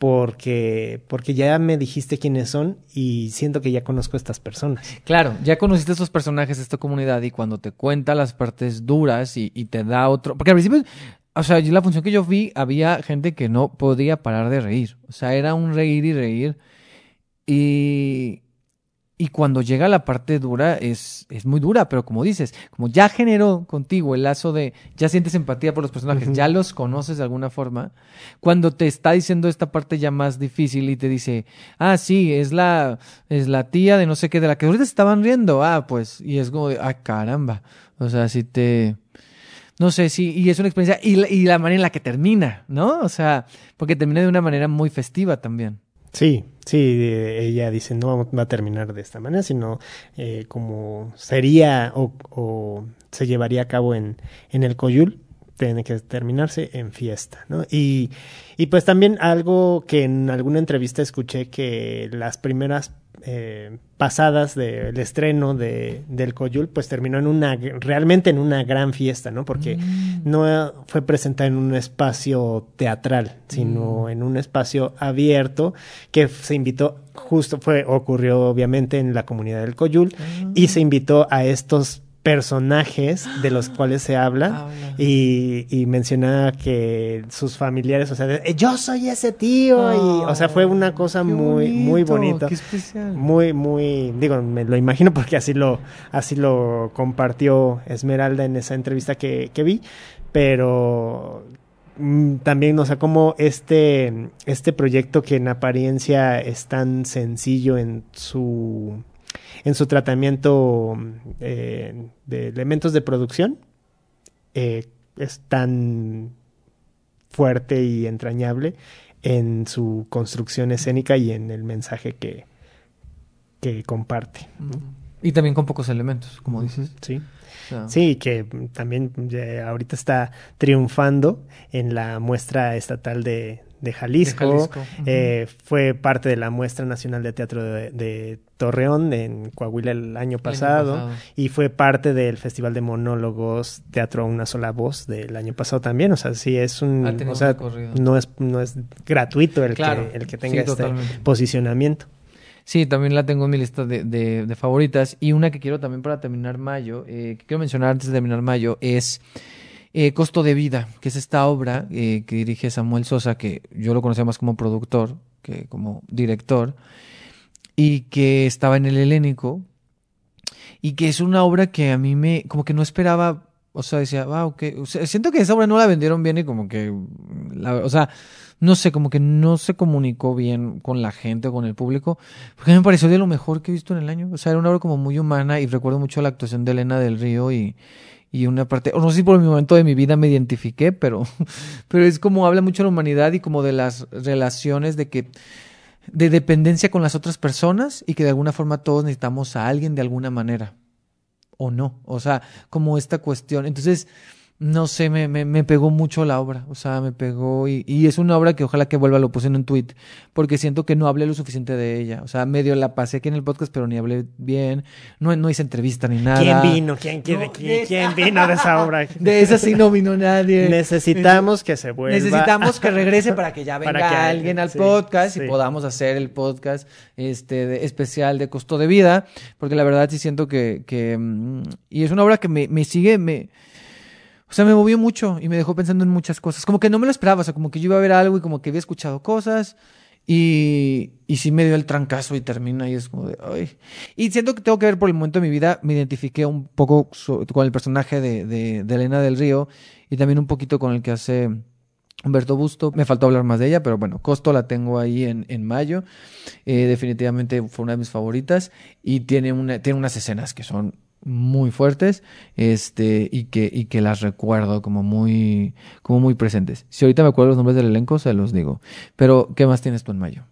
C: porque, porque ya me dijiste quiénes son y siento que ya conozco a estas personas.
A: Claro, ya conociste a estos personajes, esta comunidad, y cuando te cuenta las partes duras y, y te da otro. Porque al principio, o sea, la función que yo vi, había gente que no podía parar de reír. O sea, era un reír y reír. Y, y cuando llega la parte dura es, es muy dura, pero como dices, como ya generó contigo el lazo de, ya sientes empatía por los personajes, ya los conoces de alguna forma, cuando te está diciendo esta parte ya más difícil y te dice, ah, sí, es la, es la tía de no sé qué, de la que ahorita estaban riendo, ah, pues, y es como de, ah, caramba, o sea, si te, no sé, sí, y es una experiencia, y, y la manera en la que termina, ¿no? O sea, porque termina de una manera muy festiva también.
C: Sí, sí, ella dice no va a terminar de esta manera, sino eh, como sería o, se llevaría a cabo en, en el Coyul, tiene que terminarse en fiesta, ¿no? Y, y pues también algo que en alguna entrevista escuché que las primeras eh, pasadas del estreno de, del Coyul, pues terminó en una, realmente en una gran fiesta, ¿no? Porque mm. no fue presentada en un espacio teatral, sino mm. en un espacio abierto que se invitó, justo fue, ocurrió obviamente en la comunidad del Coyul, y se invitó a estos personajes de los <gasps> cuales se habla, y, y menciona que sus familiares, o sea, yo soy ese tío, y, o sea, fue una cosa muy, muy bonita. Muy, muy, digo, me lo imagino porque así lo, así lo compartió Esmeralda en esa entrevista que, que vi, pero mm, también, o sea, como este, este proyecto que en apariencia es tan sencillo en su en su tratamiento eh, de elementos de producción eh, es tan fuerte y entrañable en su construcción escénica y en el mensaje que, que comparte.
A: Y también con pocos elementos, como dices.
C: Sí. Sí, que también ahorita está triunfando en la muestra estatal de, de Jalisco. Eh, fue parte de la muestra nacional de teatro de, Torreón en Coahuila el año pasado, y fue parte del Festival de Monólogos Teatro a una sola voz del año pasado también. O sea, sí es un... o sea, no es, no es gratuito el, que, el que tenga este posicionamiento.
A: Sí, también la tengo en mi lista de, de, favoritas. Y una que quiero también para terminar mayo, eh, que quiero mencionar antes de terminar mayo, es eh, Costo de Vida, que es esta obra eh, que dirige Samuel Sosa, que yo lo conocía más como productor que como director, y que estaba en el Helénico, y que es una obra que a mí me, como que no esperaba, o sea, decía, wow, que, siento que esa obra no la vendieron bien y como que, o sea, no sé, como que no se comunicó bien con la gente o con el público, porque me pareció de lo mejor que he visto en el año. O sea, era una obra como muy humana y recuerdo mucho la actuación de Elena del Río y, y una parte, o no sé si por mi momento de mi vida me identifiqué, pero, <laughs> pero es como habla mucho de la humanidad y como de las relaciones de que, de dependencia con las otras personas y que de alguna forma todos necesitamos a alguien de alguna manera. O no. O sea, como esta cuestión. Entonces, no sé, me, me, me, pegó mucho la obra, o sea, me pegó y, y, es una obra que ojalá que vuelva, lo puse en un tweet, porque siento que no hablé lo suficiente de ella, o sea, medio la pasé aquí en el podcast, pero ni hablé bien, no, no hice entrevista ni nada.
C: ¿Quién vino? ¿Quién, quién,
A: No,
C: quién,
A: de
C: quién vino de esa obra? <laughs>
A: De esa sí no vino nadie.
C: Necesitamos que se vuelva.
A: Necesitamos que regrese para que ya venga
C: que-
A: alguien al
C: sí,
A: podcast
C: sí.
A: y podamos hacer el podcast este de- especial de costo de vida, porque la verdad sí siento que, que mm, y es una obra que me, me sigue, me, o sea, me movió mucho y me dejó pensando en muchas cosas, como que no me lo esperaba, o sea, como que yo iba a ver algo y como que había escuchado cosas y, y sí me dio el trancazo y termina y es como de, ay. Y siento que tengo que ver por el momento de mi vida, me identifiqué un poco con el personaje de, de, de Elena del Río y también un poquito con el que hace Humberto Busto. Me faltó hablar más de ella, pero bueno, Costo la tengo ahí en, en mayo. Eh, definitivamente fue una de mis favoritas y tiene, una, tiene unas escenas que son muy fuertes este y que y que las recuerdo como muy como muy presentes. Si ahorita me acuerdo los nombres del elenco se los digo. Pero qué más tienes tú en mayo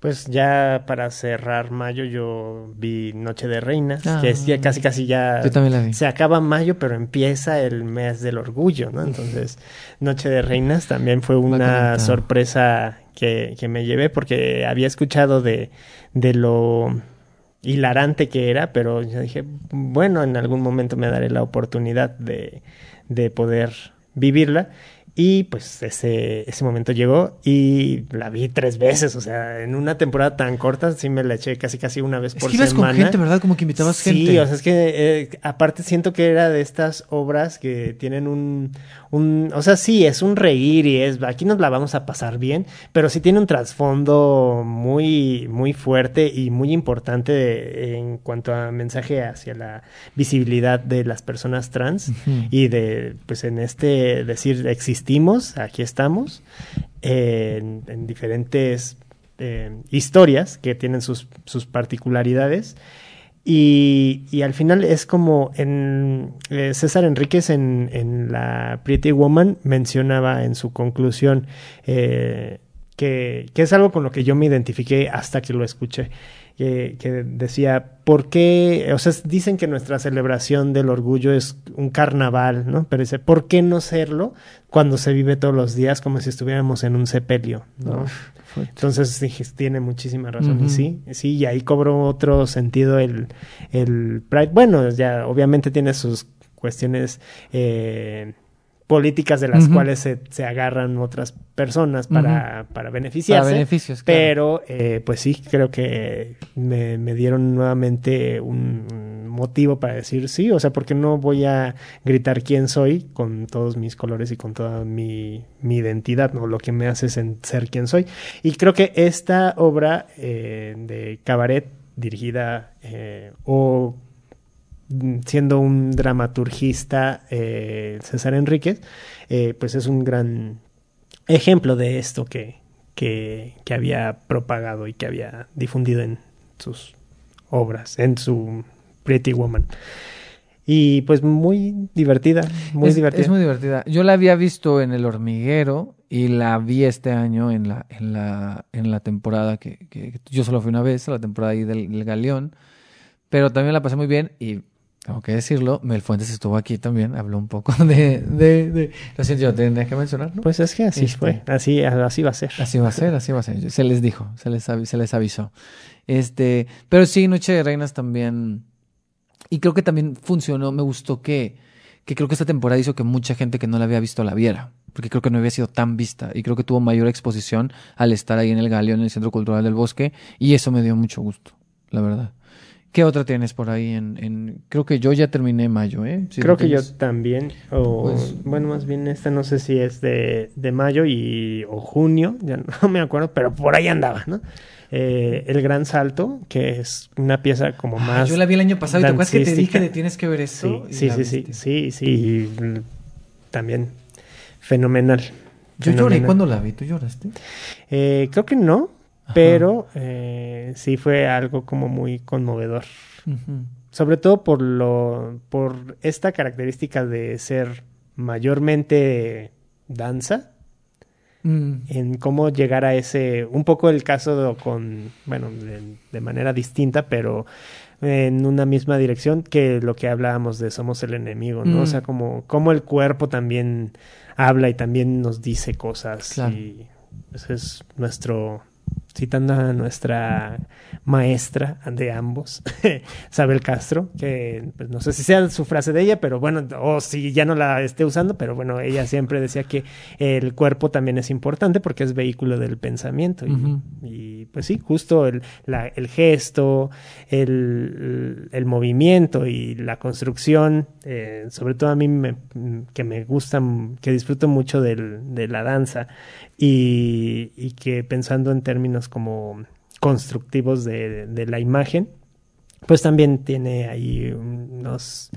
C: Pues ya para cerrar mayo yo vi Noche de Reinas,
A: Ah.
C: que es ya casi casi ya
A: yo también la vi.
C: se acaba mayo, pero empieza el mes del orgullo, ¿no? Entonces, Noche de Reinas también fue una sorpresa que, que me llevé porque había escuchado de, de lo hilarante que era, pero yo dije, bueno, en algún momento me daré la oportunidad de, de poder vivirla. Y pues ese, ese momento llegó y la vi tres veces, o sea, en una temporada tan corta sí me la eché casi casi una vez
A: es
C: por
A: que ibas
C: semana.
A: con gente verdad como que invitabas
C: sí,
A: gente
C: o sea, es que eh, aparte siento que era de estas obras que tienen un, un, o sea, sí, es un reír y es, aquí nos la vamos a pasar bien, pero sí tiene un trasfondo muy, muy fuerte y muy importante de- en cuanto a mensaje hacia la visibilidad de las personas trans y de, pues en este decir, existimos, aquí estamos, eh, en, en diferentes eh, historias que tienen sus, sus particularidades. Y, y al final es como en eh, César Enríquez en, en la Pretty Woman mencionaba en su conclusión eh, que, que es algo con lo que yo me identifiqué hasta que lo escuché. Que, que decía, ¿por qué? O sea, dicen que nuestra celebración del orgullo es un carnaval, ¿no? Pero dice, ¿por qué no serlo cuando se vive todos los días como si estuviéramos en un sepelio, ¿no?
A: Fuerte.
C: Entonces dije, tiene muchísima razón. Y sí, sí, y ahí cobró otro sentido el, el Pride. Bueno, ya obviamente tiene sus cuestiones eh, políticas de las cuales se, se agarran otras personas para, para beneficiarse.
A: para beneficios claro.
C: Pero, eh, pues sí, creo que me, me dieron nuevamente un motivo para decir sí, o sea, porque no voy a gritar quién soy con todos mis colores y con toda mi, mi identidad, ¿no? Lo que me hace ser quien soy. Y creo que esta obra eh, de cabaret dirigida eh, o mm, siendo un dramaturgista eh, César Enríquez, pues es un gran ejemplo de esto que, que, que había propagado y que había difundido en sus obras, en su Pretty Woman. Y pues muy divertida, muy
A: es,
C: divertida.
A: es muy divertida. Yo la había visto en El Hormiguero y la vi este año en la, en la, en la temporada que, que- yo solo fui una vez, la temporada ahí del, del Galeón. Pero también la pasé muy bien y tengo que decirlo, Mel Fuentes estuvo aquí también, habló un poco de... de, de lo siento, yo tenía que mencionar, ¿no?
C: Pues es que así
A: Este.
C: fue, así, así va a ser.
A: Así va a ser, así va a ser. Se les dijo, se les, se les avisó. Este, pero sí, Noche de Reinas también. Y creo que también funcionó, me gustó que, que creo que esta temporada hizo que mucha gente que no la había visto la viera. Porque creo que no había sido tan vista. Y creo que tuvo mayor exposición al estar ahí en el Galeón, en el Centro Cultural del Bosque. Y eso me dio mucho gusto, la verdad. ¿Qué otra tienes por ahí en, en... Creo que yo ya terminé mayo, ¿eh? Si
C: Creo que yo también, o
A: Pues-
C: bueno, más bien esta no sé si es de, de mayo y, o junio, ya no <laughs> me acuerdo, pero por ahí andaba, ¿no? Eh, el Gran Salto, que es una pieza como
A: Ah,
C: más...
A: yo la vi el año pasado y te acuerdas que te dije de tienes que ver
C: Sí.
A: Y
C: sí, sí, sí, sí, sí, también fenomenal.
A: Yo lloré
C: fenomenal.
A: cuando la vi, ¿tú lloraste?
C: Eh, creo que no,
A: Ajá.
C: pero eh, sí fue algo como muy conmovedor. Sobre todo por lo, por esta característica de ser mayormente danza,
A: Mm.
C: en cómo llegar a ese, un poco el caso con, bueno, de, de manera distinta, pero en una misma dirección que lo que hablábamos de somos el enemigo, ¿no?
A: Mm.
C: O sea, como, como el cuerpo también habla y también nos dice cosas
A: Claro.
C: y ese es nuestro, citando a nuestra maestra de ambos, <laughs> Isabel Castro, que pues, no sé si sea su frase de ella, pero bueno, o si ya no la esté usando, pero bueno, ella siempre decía que el cuerpo también es importante porque es vehículo del pensamiento. Y, pues sí, justo el, la- el gesto, el, el movimiento y la construcción, eh, sobre todo a mí me- que me gusta, que disfruto mucho del- de la danza y, y que pensando en términos como constructivos de, de la imagen, pues también tiene ahí unas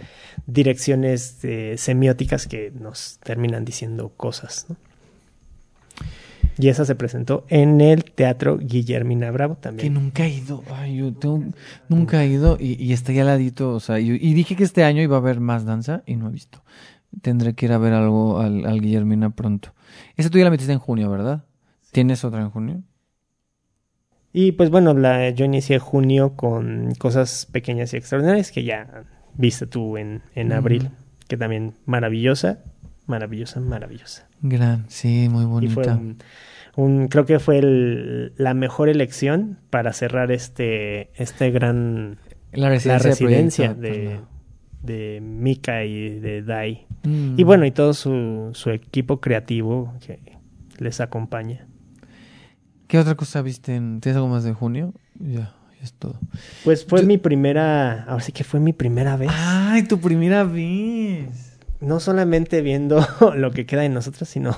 C: direcciones eh, semióticas que nos terminan diciendo cosas, ¿no? Y esa se presentó en el Teatro Guillermina Bravo
A: Que
C: también.
A: nunca he ido. Ay, yo tengo- nunca he ido y, y está ya al ladito. O sea, y, y dije que este año iba a haber más danza y no he visto. Tendré que ir a ver algo al, al Guillermina pronto. Esa tú ya la metiste en junio, ¿verdad? ¿Tienes otra en junio?
C: Y pues bueno, la, yo inicié junio con cosas pequeñas y extraordinarias que ya viste tú en, en abril, que también maravillosa, maravillosa, maravillosa.
A: Gran, sí, muy
C: Y
A: bonita.
C: fue un, un- creo que fue el- la mejor elección para cerrar este, este gran,
A: la
C: la
A: residencia, de
C: residencia
A: Proyecto,
C: de, de Mika y de Dai.
A: Mm.
C: Y bueno, y todo su, su equipo creativo que les acompaña.
A: ¿Qué otra cosa viste? En, ¿Tienes algo más de junio? Ya, ya es todo.
C: Pues fue
A: Yo-
C: mi primera, ahora sí que fue mi primera vez.
A: Ay, tu primera vez.
C: no solamente viendo <laughs> lo que queda de nosotros, sino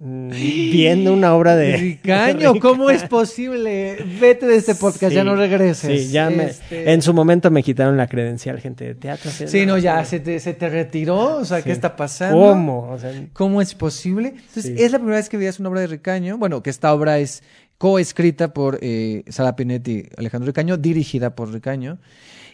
C: viendo una obra de... <laughs>
A: Ricaño, ¿cómo es posible? Vete de este podcast, ya no regreses.
C: Sí, ya me-
A: Este-
C: en su momento me quitaron la credencial, gente de teatro.
A: Sí, no, ya se te, se te retiró. O sea, ¿qué está pasando?
C: ¿Cómo? O sea,
A: ¿Cómo es posible? Entonces, es la primera vez que veías una obra de Ricaño. Bueno, que esta obra es coescrita por eh, Sara Pinetti y Alejandro Ricaño, dirigida por Ricaño.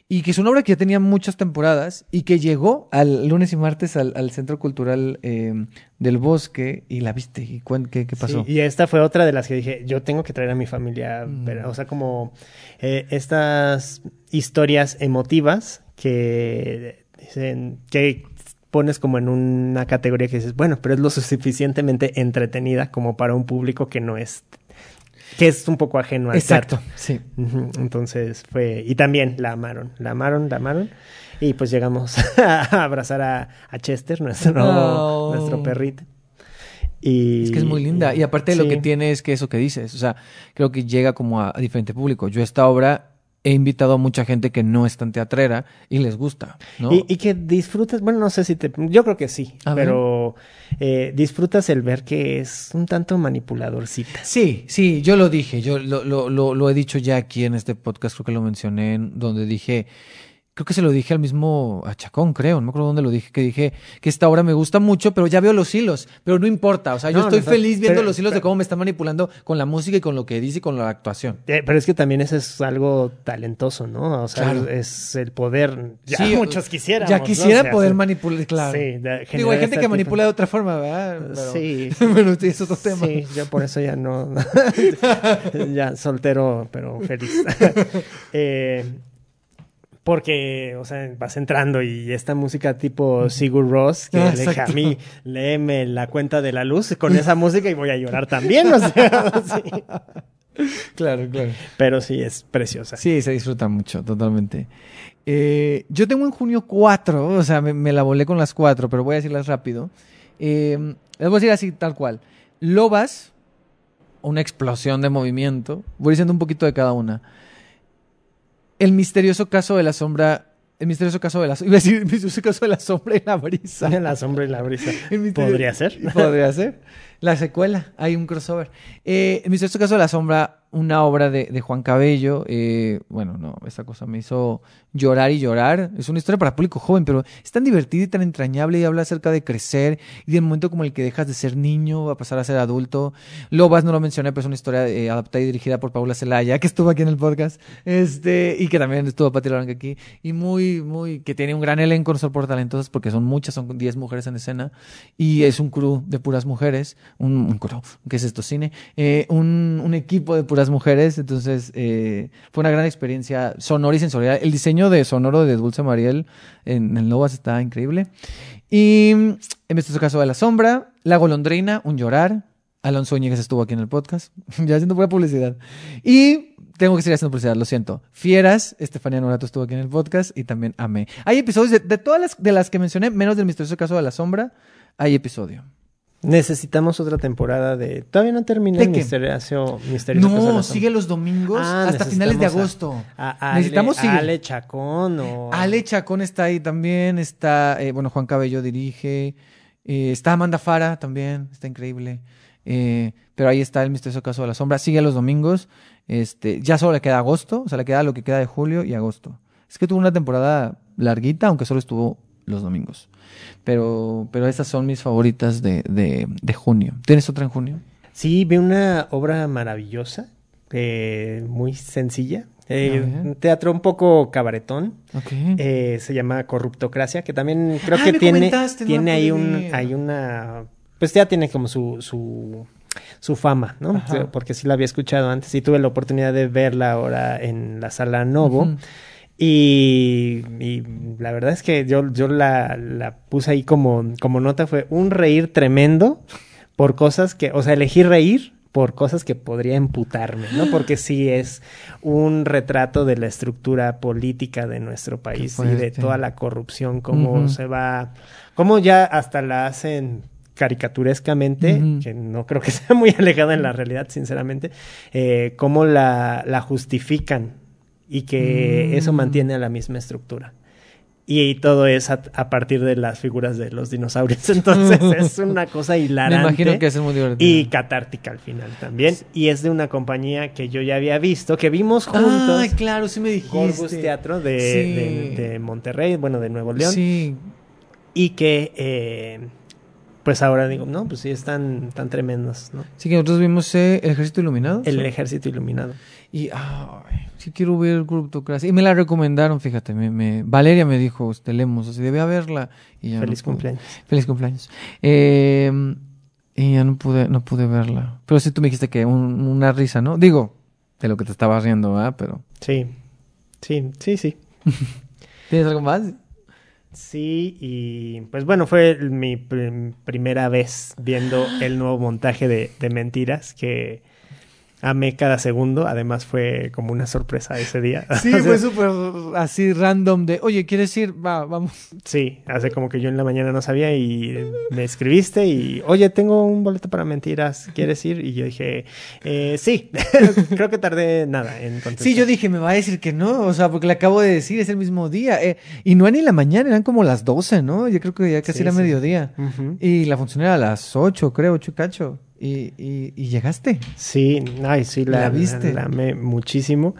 A: Y que es una obra que ya tenía muchas temporadas y que llegó al lunes y martes al, al Centro Cultural eh, del Bosque y la viste. ¿Y qué, qué pasó?
C: Sí, y esta fue otra de las que dije, yo tengo que traer a mi familia,
A: Mm.
C: ver, o sea, como eh, estas historias emotivas que dicen, que pones como en una categoría que dices, bueno, pero es lo suficientemente entretenida como para un público que no es, que es un poco ajeno al
A: Exacto,
C: teatro.
A: sí.
C: Entonces fue, y también la amaron, la amaron, la amaron. Y pues llegamos <laughs> a abrazar a, a Chester, nuestro,
A: Oh.
C: nuestro perrito. Y,
A: Es que es muy linda. Y aparte lo
C: sí.
A: que tiene es que eso que dices, o sea, creo que llega como a, a diferente público. Yo esta obra he invitado a mucha gente que no es tan teatrera y les gusta, ¿no?
C: Y, y que disfrutas, bueno, no sé si te, yo creo que sí,
A: A
C: pero eh, disfrutas el ver que es un tanto manipuladorcita.
A: Sí, sí, yo lo dije, yo lo, lo, lo, lo he dicho ya aquí en este podcast, creo que lo mencioné, en donde dije, creo que se lo dije al mismo a Chacón, creo, no me acuerdo dónde lo dije, que dije que esta obra me gusta mucho, pero ya veo los hilos, pero no importa, o sea, yo
C: No,
A: estoy
C: no,
A: feliz viendo
C: pero-
A: los hilos de cómo me están manipulando con la música y con lo que dice y con la actuación.
C: Eh, pero es que también eso es algo talentoso, ¿no? O sea,
A: Claro.
C: es el poder. Ya
A: Sí,
C: muchos quisiéramos.
A: Ya
C: ¿no?
A: quisiera
C: O sea,
A: poder
C: sí.
A: manipular, claro.
C: Sí, de-
A: Digo, hay gente que
C: tipo-
A: manipula de otra forma, ¿verdad? Pero-
C: Sí. <laughs>
A: bueno, es otro tema.
C: Sí, yo por eso ya no. <laughs> ya soltero, pero feliz. <laughs> Eh, porque, o sea, vas entrando y esta música tipo Sigur Ross, que
A: Ah,
C: le dije a
A: exacto.
C: mí, léeme la cuenta de la luz con <laughs> esa música y voy a llorar también, <laughs> o sea, sí.
A: Claro, claro.
C: Pero sí, es preciosa.
A: Sí, se disfruta mucho, totalmente. Eh, yo tengo en junio cuatro, o sea, me, me la volé con las cuatro, pero voy a decirlas rápido. Eh, les voy a decir así, tal cual. Lobas, una explosión de movimiento. Voy diciendo un poquito de cada una. El misterioso caso de la sombra. El misterioso caso de la <laughs> Iba a decir el misterioso caso de la sombra y la brisa.
C: La sombra y la brisa. <laughs> Podría ser. <laughs>
A: Podría ser. La secuela, hay un crossover. Eh, el misterioso caso de la sombra, una obra de, de Juan Cabello. eh, bueno, no, esa cosa me hizo llorar y llorar. Es una historia para público joven, pero es tan divertida y tan entrañable y habla acerca de crecer y del momento como el que dejas de ser niño a pasar a ser adulto. Lobas no lo mencioné, pero es una historia eh, adaptada y dirigida por Paula Celaya, que estuvo aquí en el podcast, este, y que también estuvo Pati Laranga aquí, y muy, muy, que tiene un gran elenco, no por talentosas, porque son muchas, son 10 mujeres en escena, y es un crew de puras mujeres, un, crew, ¿qué es esto? Cine, eh, un, un equipo de puras mujeres, entonces eh, fue una gran experiencia sonora y sensorial. El diseño de sonoro de Dulce Mariel en, en Lobas está increíble. Y en este caso de La Sombra, La Golondrina, Un Llorar. Alonso Ñegues estuvo aquí en el podcast, <laughs> ya haciendo pura publicidad. Y tengo que seguir haciendo publicidad, lo siento. Fieras, Estefanía Norato estuvo aquí en el podcast y también Amé. Hay episodios de, de todas las de las que mencioné, menos del misterioso caso de La Sombra, hay episodio.
C: Necesitamos otra temporada de. Todavía no terminé misterioso, misterioso
A: No, sigue los domingos
C: Ah,
A: hasta finales de agosto.
C: A, a
A: Necesitamos
C: Ale. Ale Chacón o.
A: Ale Chacón está ahí también, está, eh, bueno, Juan Cabello dirige, eh, está Amanda Fara también, está increíble. Eh, pero ahí está el misterioso caso de la sombra. Sigue los domingos. Este, ya solo le queda agosto, o sea, le queda lo que queda de julio y agosto. Es que tuvo una temporada larguita, aunque solo estuvo los domingos. Pero, pero estas son mis favoritas de, de, de junio. ¿Tienes otra en junio?
C: Sí, vi una obra maravillosa, eh, muy sencilla. eh, un teatro un poco cabaretón.
A: Ok.
C: eh, se llama Corruptocracia, que también creo
A: Ah,
C: que tiene,
A: no
C: tiene ahí, un, hay una... Pues ya tiene como su... su su fama, ¿no?
A: Ajá.
C: Porque sí la había escuchado antes y tuve la oportunidad de verla ahora en la sala Novo. Y, y la verdad es que yo, yo la, la puse ahí como, como nota, fue un reír tremendo por cosas que, o sea, elegí reír por cosas que podría emputarme, ¿no? Porque sí es un retrato de la estructura política de nuestro país y de toda la corrupción, cómo se va, cómo ya hasta la hacen caricaturescamente, que no creo que sea muy <laughs> alejada en la realidad, sinceramente, eh, cómo la, la justifican y que
A: Mm.
C: eso mantiene a la misma estructura. Y todo es a, a partir de las figuras de los dinosaurios. <laughs> Entonces es <laughs> una cosa
A: Me
C: hilarante.
A: imagino que es muy divertido.
C: Y catártica al final también. Y es de una compañía que yo ya había visto, que vimos juntos.
A: Ay, claro, sí me dijiste.
C: Corvus Teatro de,
A: Sí.
C: de- de Monterrey, bueno, de Nuevo León.
A: Sí.
C: Y que, eh, pues ahora digo, no, pues sí, están tan tremendos, ¿no?
A: Sí, que nosotros vimos eh, El Ejército Iluminado.
C: El
A: Sí.
C: ejército iluminado.
A: Y ay, sí quiero ver Corruptocracia. Y me la recomendaron, fíjate. Me, me- Valeria me dijo, este, Lemos, así debe verla. Y ya
C: Feliz
A: no pude.
C: cumpleaños.
A: Feliz cumpleaños. Eh, y ya no pude, no pude verla. Pero sí tú me dijiste que un- una risa, ¿no? Digo, de lo que te estabas riendo, ¿verdad? Pero.
C: Sí, sí, sí, sí. <laughs>
A: ¿Tienes algo más?
C: Sí, y pues bueno, fue mi prim- primera vez viendo el nuevo montaje de, de Mentiras que amé cada segundo. Además fue como una sorpresa ese día. <laughs>
A: Sí,
C: O sea,
A: fue súper así random de, oye, ¿quieres ir? Va, vamos.
C: Sí, hace como que yo en la mañana no sabía y me escribiste y, oye, tengo un boleto para Mentiras, ¿quieres ir? Y yo dije, eh, sí, <laughs> creo que tardé nada en contestar.
A: Sí, yo dije, me va a decir que no, o sea, porque le acabo de decir, es el mismo día. eh, y no era ni la mañana, eran como las 12, ¿no? Yo creo que ya casi
C: Sí,
A: era
C: sí.
A: mediodía. Y la función era a las 8, creo, 8 y. Y, y, llegaste.
C: Sí, ay, sí, la,
A: ¿La viste?
C: la- la amé muchísimo.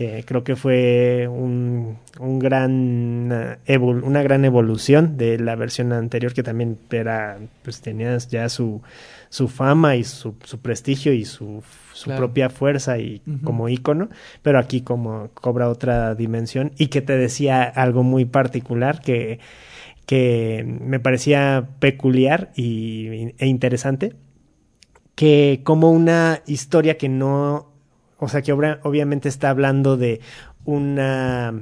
C: Eh, creo que fue un, un gran eh, evol- una gran evolución de la versión anterior que también era, pues tenías ya su, su fama y su, su prestigio y su, su
A: Claro.
C: propia fuerza y como ícono, pero aquí como cobra otra dimensión y que te decía algo muy particular que, que me parecía peculiar y, e interesante que como una historia que no, o sea, que obviamente está hablando de una,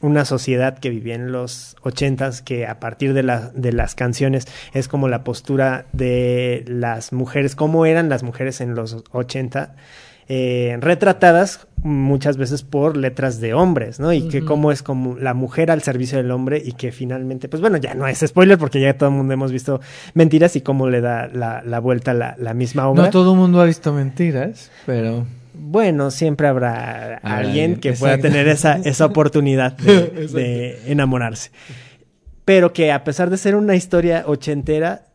C: una sociedad que vivía en los ochentas, que a partir de, la- de las canciones es como la postura de las mujeres, cómo eran las mujeres en los ochenta, eh, retratadas muchas veces por letras de hombres, ¿no? Y que cómo es como la mujer al servicio del hombre y que finalmente, pues bueno, ya no es spoiler porque ya todo el mundo hemos visto mentiras y cómo le da la, la vuelta la, la misma obra.
A: No todo el mundo ha visto mentiras, pero...
C: Bueno, siempre habrá alguien que pueda tener esa, <laughs> esa oportunidad de enamorarse. Pero que a pesar de ser una historia ochentera,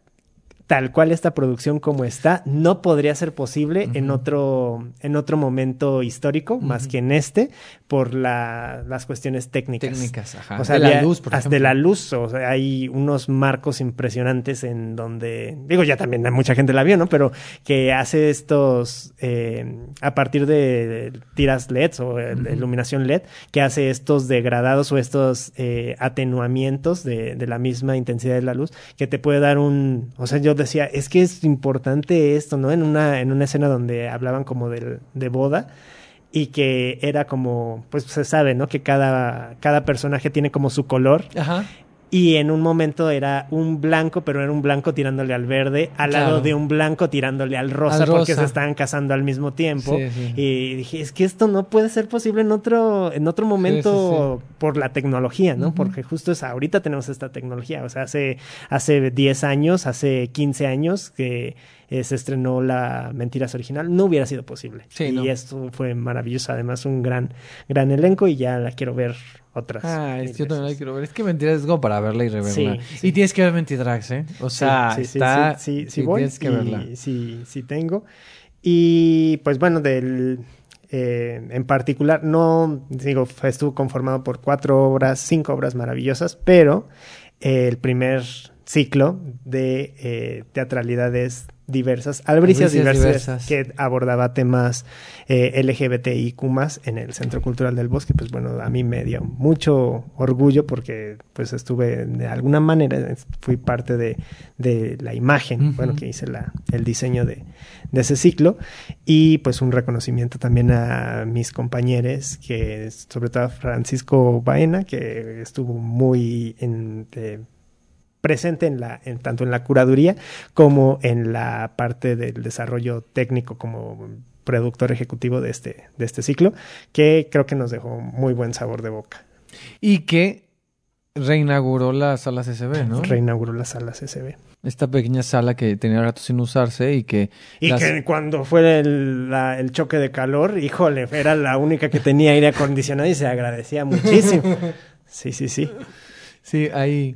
C: tal cual esta producción como está no podría ser posible en otro en otro momento histórico más que en este por la- las cuestiones técnicas.
A: Técnicas, ajá.
C: O sea,
A: de la luz, por
C: hasta
A: ejemplo.
C: de la luz, o sea, hay unos marcos impresionantes en donde, digo, ya también mucha gente la vio, ¿no? Pero que hace estos, eh, a partir de tiras LEDs o de iluminación LED, que hace estos degradados o estos eh, atenuamientos de, de la misma intensidad de la luz, que te puede dar un, o sea, yo decía, es que es importante esto, ¿no? En una, en una escena donde hablaban como del, de boda, y que era como, pues se sabe, ¿no? Que cada, cada personaje tiene como su color
A: Ajá.
C: Y en un momento era un blanco, pero era un blanco tirándole al verde, al
A: Claro.
C: lado de un blanco tirándole al rosa,
A: Al
C: porque se estaban casando al mismo tiempo.
A: Sí, sí.
C: Y dije, es que esto no puede ser posible en otro, en otro momento por la tecnología, ¿no? Porque justo es ahorita tenemos esta tecnología. O sea, hace, hace 10 años, hace 15 años que eh, se estrenó la Mentiras original, no hubiera sido posible.
A: Sí,
C: y
A: no.
C: esto fue maravilloso. Además, un gran, gran elenco y ya la quiero ver otras.
A: Ah, es- yo también la quiero ver. Es que Mentiras es como para verla y reverla.
C: Sí, sí.
A: Y tienes que ver Mentidrags, ¿eh? O sea,
C: Sí, sí, sí,
A: está...
C: sí, sí, voy
A: tienes que
C: y
A: verla.
C: Sí, sí tengo. Y pues bueno, del eh, en particular, no digo, estuvo conformado por cuatro obras, cinco obras maravillosas, pero eh, el primer ciclo de eh, teatralidades diversas, albricias
A: Albricias
C: diversas,
A: diversas.
C: que abordaba temas eh, LGBTIQ en el Centro Cultural del Bosque, pues bueno, a mí me dio mucho orgullo porque pues estuve de alguna manera, fui parte de, de la imagen, bueno, que hice la, el diseño de, de ese ciclo y pues un reconocimiento también a mis compañeros, que sobre todo a Francisco Baena, que estuvo muy en... eh, presente en la, en, tanto en la curaduría como en la parte del desarrollo técnico como productor ejecutivo de este, de este ciclo, que creo que nos dejó muy buen sabor de boca.
A: Y que reinauguró la sala CCB, ¿no?
C: Reinauguró la sala CCB.
A: Esta pequeña sala que tenía rato sin usarse y que...
C: Y
A: las-
C: que cuando fue el, la- el choque de calor, híjole, era la única que tenía aire acondicionado y se agradecía muchísimo. <laughs> Sí, sí, sí.
A: Sí, ahí...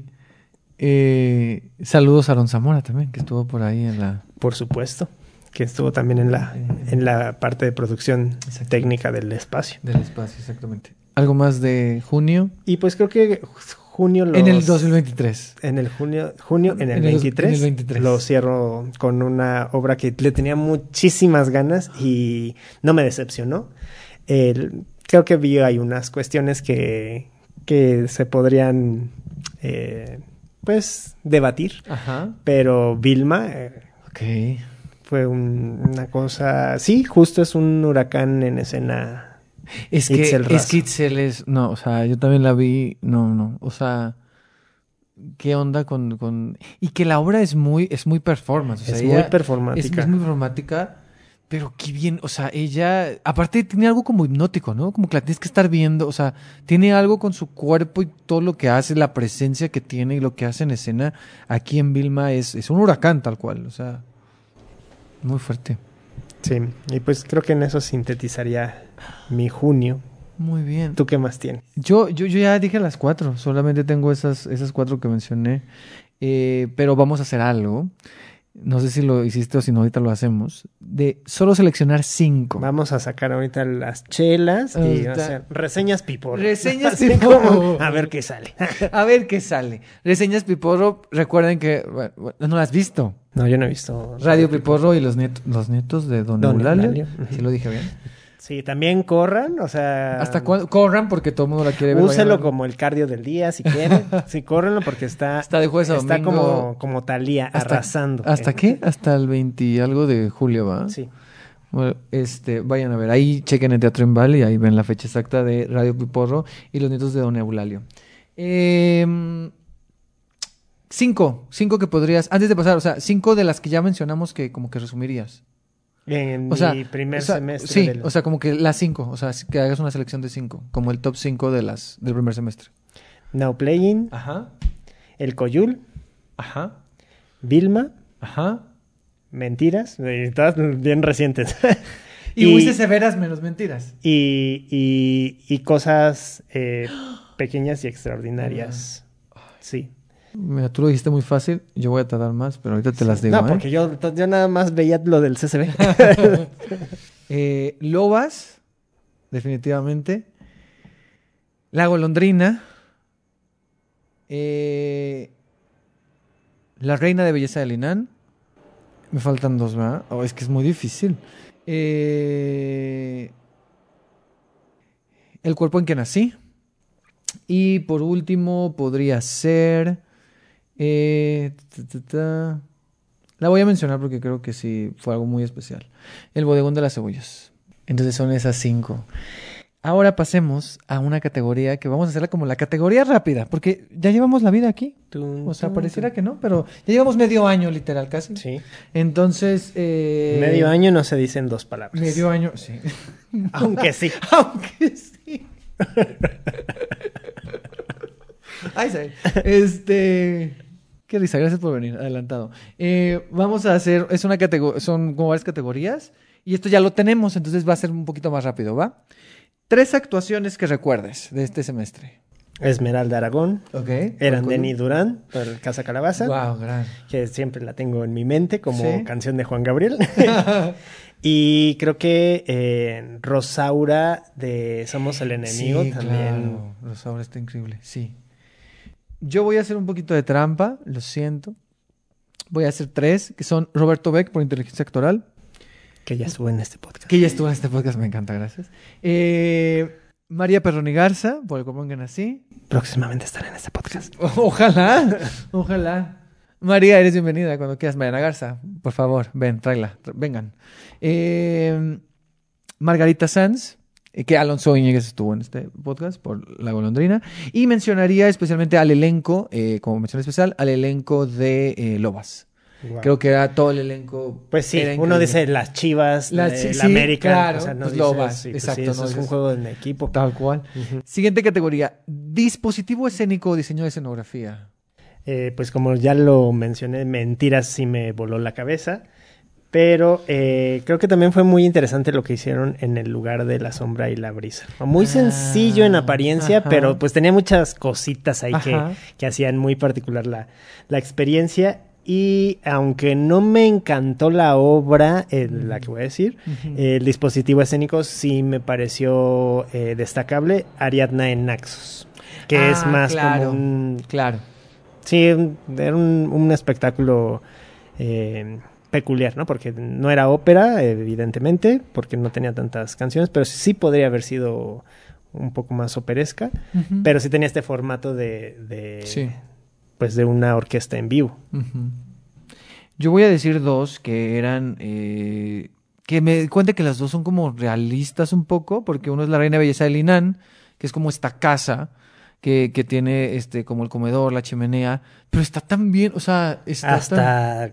A: eh, saludos a Aaron Zamora también, que estuvo por ahí en la...
C: Por supuesto. Que estuvo también en la, en la parte de producción técnica del espacio.
A: Del espacio, exactamente. ¿Algo más de junio?
C: Y pues creo que junio los...
A: En el 2023.
C: En el junio, junio, en el,
A: En el-
C: 23,
A: en el 23.
C: lo cierro con una obra que le tenía muchísimas ganas y no me decepcionó. El- creo que vi hay unas cuestiones que, que se podrían, eh, pues, debatir,
A: Ajá.
C: pero Vilma eh,
A: Ok.
C: fue un- una cosa, sí, justo es un huracán en escena.
A: Es que,
C: Itzel
A: es que Itzel es... No, o sea, yo también la vi... No, no. O sea... ¿Qué onda con...? con... Y que la obra es muy, es muy performance. o sea,
C: es muy
A: Es,
C: performática.
A: es muy performática, pero qué bien, o sea, ella, aparte tiene algo como hipnótico, ¿no? Como que la tienes que estar viendo, o sea, tiene algo con su cuerpo y todo lo que hace, la presencia que tiene y lo que hace en escena aquí en Vilma es, es un huracán tal cual, o sea, muy fuerte.
C: Sí, y pues creo que en eso sintetizaría mi junio.
A: Muy bien.
C: ¿Tú qué más tienes?
A: Yo, yo, yo ya dije las cuatro, solamente tengo esas, esas cuatro que mencioné, Eh, pero vamos a hacer algo. No sé si lo hiciste o si no, ahorita lo hacemos. De solo seleccionar cinco.
C: Vamos a sacar ahorita las chelas y
A: Ahorita.
C: o sea, reseñas piporro.
A: Reseñas piporro.
C: a ver qué sale. <laughs>
A: A ver qué sale. Reseñas Piporro, recuerden que bueno, no la has visto.
C: No, yo no he visto.
A: Radio Piporro y los, nietos los nietos de Don,
C: Don
A: Eulalio. Sí lo dije bien.
C: Sí, también corran, o sea.
A: ¿Hasta? Corran porque todo el mundo la quiere ver.
C: Úselo como el cardio del día si quieren. <laughs> sí, córrenlo porque está.
A: Está de jueves a
C: Está
A: domingo.
C: como, como Talía,
A: Hasta-
C: arrasando.
A: ¿Hasta
C: Eh,
A: qué? Hasta el 20 y algo de julio, ¿va?
C: Sí.
A: Bueno, este, vayan a ver. Ahí chequen el Teatro en y ahí ven la fecha exacta de Radio Piporro y los nietos de Don Eulalio. Em, cinco. Cinco que podrías. Antes de pasar, o sea, cinco de las que ya mencionamos que como que resumirías.
C: En
A: O sea,
C: mi primer
A: o sea,
C: semestre.
A: Sí,
C: del-
A: o sea, como que las cinco. O sea, que hagas una selección de cinco. Como el top cinco de las, del primer semestre.
C: Now Playing,
A: Ajá.
C: El Coyul,
A: Ajá.
C: Vilma,
A: Ajá.
C: Mentiras, y todas bien recientes. <laughs>
A: Y, fuiste severas menos mentiras.
C: y, y, y cosas eh, pequeñas y extraordinarias. Sí.
A: Mira, tú lo dijiste muy fácil, yo voy a tardar más, pero ahorita te las digo.
C: no,
A: ¿eh?
C: porque yo, yo nada más veía lo del CCB. <laughs>
A: Eh, Lobas, definitivamente. La golondrina. Eh, la reina de belleza de Linan. Me faltan dos, ¿verdad? Oh, es que es muy difícil. Eh, el cuerpo en que nací. Y por último podría ser... eh, ta, ta, ta. La voy a mencionar porque creo que sí fue algo muy especial. El bodegón de las cebollas. Entonces son esas cinco. Ahora pasemos a una categoría que vamos a hacerla como la categoría rápida, porque ya llevamos la vida aquí. O sea, pareciera que no, pero ya llevamos medio año literal casi.
C: Sí.
A: Entonces... eh,
C: Medio año no se dicen dos palabras.
A: Medio año, sí. <laughs>
C: Aunque sí. <laughs>
A: Aunque sí. <laughs> Ay, sí. Este. Qué risa, gracias por venir, adelantado. Eh, vamos a hacer, es una categoría, son como varias categorías, y esto ya lo tenemos, entonces va a ser un poquito más rápido, ¿va? Tres actuaciones que recuerdes de este semestre.
C: Esmeralda Aragón.
A: Ok.
C: Eran Denny Durán por Casa Calabaza.
A: Wow, gran.
C: Que siempre la tengo en mi mente como
A: Sí.
C: canción de Juan Gabriel. <laughs> <laughs> y creo que eh, Rosaura de Somos el Enemigo
A: sí,
C: también.
A: Claro. Rosaura está increíble, sí. Yo voy a hacer un poquito de trampa, lo siento. Voy a hacer tres, que son Roberto Beck por inteligencia actoral,
C: Que ya estuvo en este podcast.
A: que ya estuvo en este podcast, me encanta, gracias. Eh, María Perroni Garza, por el que nací.
C: Próximamente estará en este podcast. <laughs>
A: Ojalá, ojalá. María, eres bienvenida cuando quieras. Mariana Garza, por favor, ven, tráela, vengan. Eh, Margarita Sanz, que Alonso Íñiguez estuvo en este podcast por La Golondrina. Y mencionaría especialmente al elenco, eh, como mención especial, al elenco de eh, Lobas. Creo que era todo el elenco.
C: Pues sí, uno dice las chivas,
A: Las
C: la,
A: chi-
C: la
A: sí,
C: América.
A: claro,
C: o sea, no
A: pues
C: dices,
A: Lobas,
C: sí, pues
A: exacto,
C: sí, eso
A: no
C: es un juego en equipo.
A: Tal cual. Siguiente categoría: dispositivo escénico o diseño de escenografía.
C: Eh, pues como ya lo mencioné, mentiras sí me voló la cabeza. Pero eh, creo que también fue muy interesante lo que hicieron en el lugar de la sombra y la brisa. Muy
A: Ah,
C: sencillo en apariencia,
A: ajá.
C: pero pues tenía muchas cositas ahí que, que hacían muy particular la, la experiencia. Y aunque no me encantó la obra, eh, la que voy a decir, eh, el dispositivo escénico sí me pareció eh, destacable. Ariadna en Naxos, que
A: Ah,
C: es más
A: claro.
C: como un
A: Claro.
C: Sí, era un, un espectáculo eh, peculiar, ¿no? Porque no era ópera, evidentemente, porque no tenía tantas canciones, pero sí podría haber sido un poco más operesca, pero sí tenía este formato de, de,
A: Sí.
C: pues de una orquesta en vivo.
A: Yo voy a decir dos que eran. eh, que me di cuenta que las dos son como realistas un poco, porque uno es la Reina Belleza de Linan, que es como esta casa que, que tiene este como el comedor, la chimenea, pero está tan bien, o sea, está
C: Hasta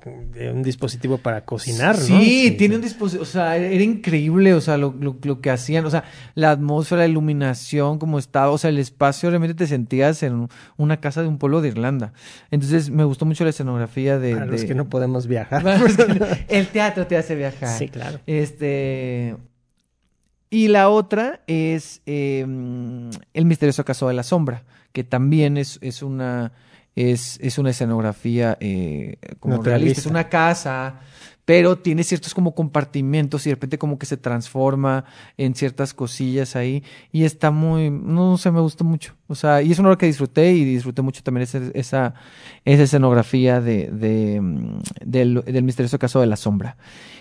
C: un dispositivo para cocinar, ¿no?
A: Sí, tiene un dispositivo, o sea, era, era increíble, o sea, lo, lo- lo que hacían, o sea, la atmósfera, la iluminación, como estaba, o sea, el espacio, realmente te sentías en una casa de un pueblo de Irlanda. Entonces, me gustó mucho la escenografía de...
C: Para los
A: de-
C: que no podemos viajar. <laughs>
A: Los no- <laughs> el teatro te hace viajar.
C: Sí, claro.
A: Este. Y la otra es eh, El misterioso caso de la sombra, que también es, es una. Es, es una escenografía eh, como realista. Es una casa, pero tiene ciertos como compartimentos y de repente como que se transforma en ciertas cosillas ahí. Y está muy. No sé, me gustó mucho. O sea, y es una obra que disfruté y disfruté mucho también esa, esa escenografía de, de, mm, del, del misterioso caso de la sombra.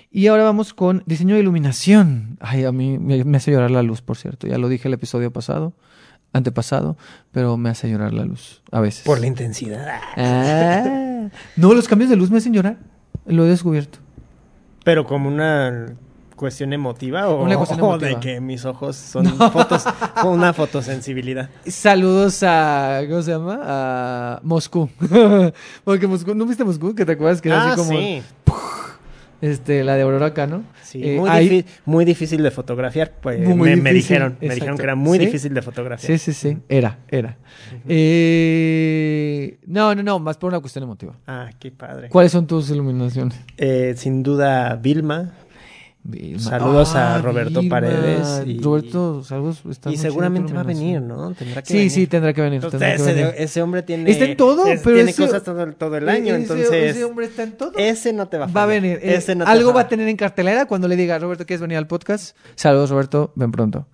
A: Y ahora vamos con diseño de iluminación. Ay, a mí me, me hace llorar la luz, por cierto. Ya lo dije el episodio pasado, antepasado, pero me hace llorar la luz a veces.
C: Por la intensidad.
A: Ah. No, los cambios de luz me hacen llorar. Lo he descubierto.
C: Pero como una cuestión emotiva o,
A: Una cuestión <laughs> emotiva.
C: de que mis ojos son <laughs> fotos con una fotosensibilidad.
A: Saludos a. ¿Cómo se llama? A Moscú. <laughs> Porque Moscú. ¿No viste Moscú? Que te acuerdas que era
C: ah,
A: así como.
C: sí.
A: Este, la de Aurora Cano.
C: Sí,
A: Eh,
C: muy, muy difícil de fotografiar. Pues,
A: Muy,
C: me, dijeron, me dijeron que era muy
A: ¿Sí?
C: difícil de fotografiar.
A: Sí, sí, sí. Era, era. Eh, No, no, no. Más por una cuestión emotiva.
C: Ah, qué padre.
A: ¿Cuáles son tus iluminaciones?
C: Eh, sin duda, Vilma. Saludos a
A: Ah,
C: Roberto. Paredes y-
A: Roberto, saludos. está
C: Y seguramente va a venir. ¿no? Tendrá que
A: Sí,
C: venir.
A: sí, tendrá que venir.
C: Entonces,
A: tendrá que
C: ese,
A: venir.
C: de- ese hombre tiene...
A: Está en todo,
C: es-
A: pero
C: Tiene
A: ese-
C: cosas todo, todo el año,
A: Ese-
C: entonces...
A: Ese hombre está en todo.
C: Ese no te va a
A: Va a
C: fallar.
A: venir. eh,
C: Ese no te
A: algo va a
C: fallar.
A: tener en cartelera cuando le diga, Roberto, ¿quieres venir al podcast? Saludos, Roberto. Ven pronto.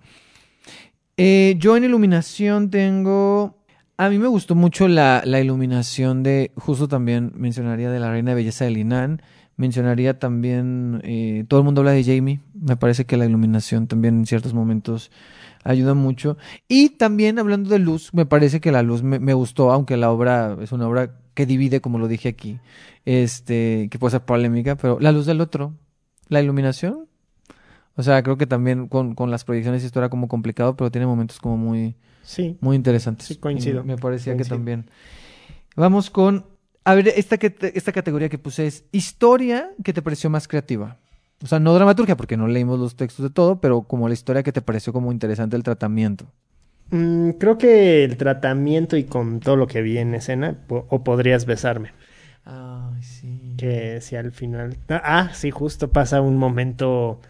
A: Eh, yo en iluminación tengo... A mí me gustó mucho la, la iluminación de... Justo también mencionaría de la Reina de Belleza de Linan. Mencionaría también... eh, todo el mundo habla de Jamie. Me parece que la iluminación también en ciertos momentos ayuda mucho. Y también hablando de luz, me parece que la luz me, me gustó, aunque la obra es una obra que divide, como lo dije aquí, este, que puede ser polémica, pero la luz del otro, la iluminación. O sea, creo que también con, con las proyecciones esto era como complicado, pero tiene momentos como muy,
C: Sí.
A: muy interesantes.
C: Sí, coincido.
A: Y Me parecía que también. Vamos con, a ver, esta, que te- esta categoría que puse es historia que te pareció más creativa. O sea, no dramaturgia, porque no leímos los textos de todo, pero como la historia que te pareció como interesante el tratamiento.
C: Mm, creo que el tratamiento y con todo lo que vi en escena, po- o podrías besarme.
A: Ay, sí.
C: Que si al final... Ah, sí, justo pasa un momento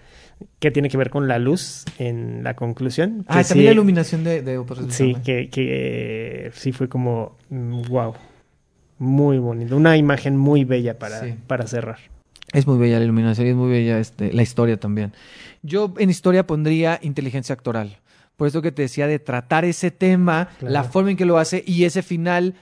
C: que tiene que ver con la luz en la conclusión.
A: Ah, también
C: sí-
A: la iluminación de, de
C: Sí, que, que sí fue como, wow, muy bonito. Una imagen muy bella para,
A: Sí.
C: para cerrar.
A: Es muy bella la iluminación y es muy bella este, la historia también. Yo en historia pondría inteligencia actoral. Por eso que te decía de tratar ese tema,
C: Claro.
A: la forma en que lo hace y ese final.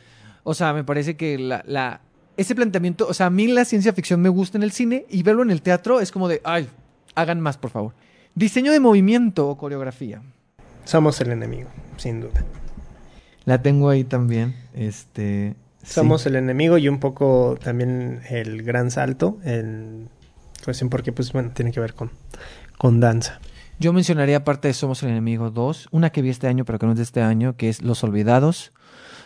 A: O sea, me parece que la, la- ese planteamiento, o sea, a mí la ciencia ficción me gusta en el cine y verlo en el teatro es como de, ay, hagan más, por favor. Diseño de movimiento o coreografía.
C: Somos el enemigo, sin duda.
A: La tengo ahí también. Este. Sí.
C: Somos el enemigo y un poco también el gran salto en cuestión porque pues bueno, tiene que ver con, con danza.
A: Yo mencionaría aparte de Somos el Enemigo 2, una que vi este año, pero que no es de este año, que es Los Olvidados.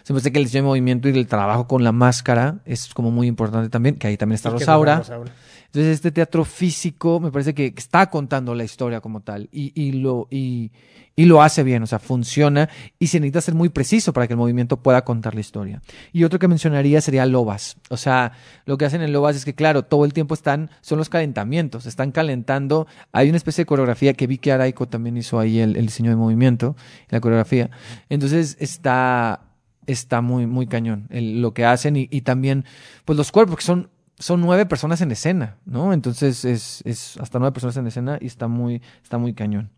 A: Se me hace que el diseño de movimiento y el trabajo con la máscara es como muy importante también, que ahí también está Rosaura.
C: Rosaura.
A: Entonces este teatro físico me parece que está contando la historia como tal y, y lo, y, y lo hace bien, o sea, funciona y se necesita ser muy preciso para que el movimiento pueda contar la historia. Y otro que mencionaría sería Lobas. O sea, lo que hacen en Lobas es que, claro, todo el tiempo están, son los calentamientos, están calentando. Hay una especie de coreografía que vi que Araiko también hizo ahí el, el diseño de movimiento, la coreografía. Entonces está, está muy, muy cañón el- lo que hacen y, y también, pues los cuerpos que son son nueve personas en escena, ¿no? Entonces es, es hasta nueve personas en escena y está muy, está muy cañón.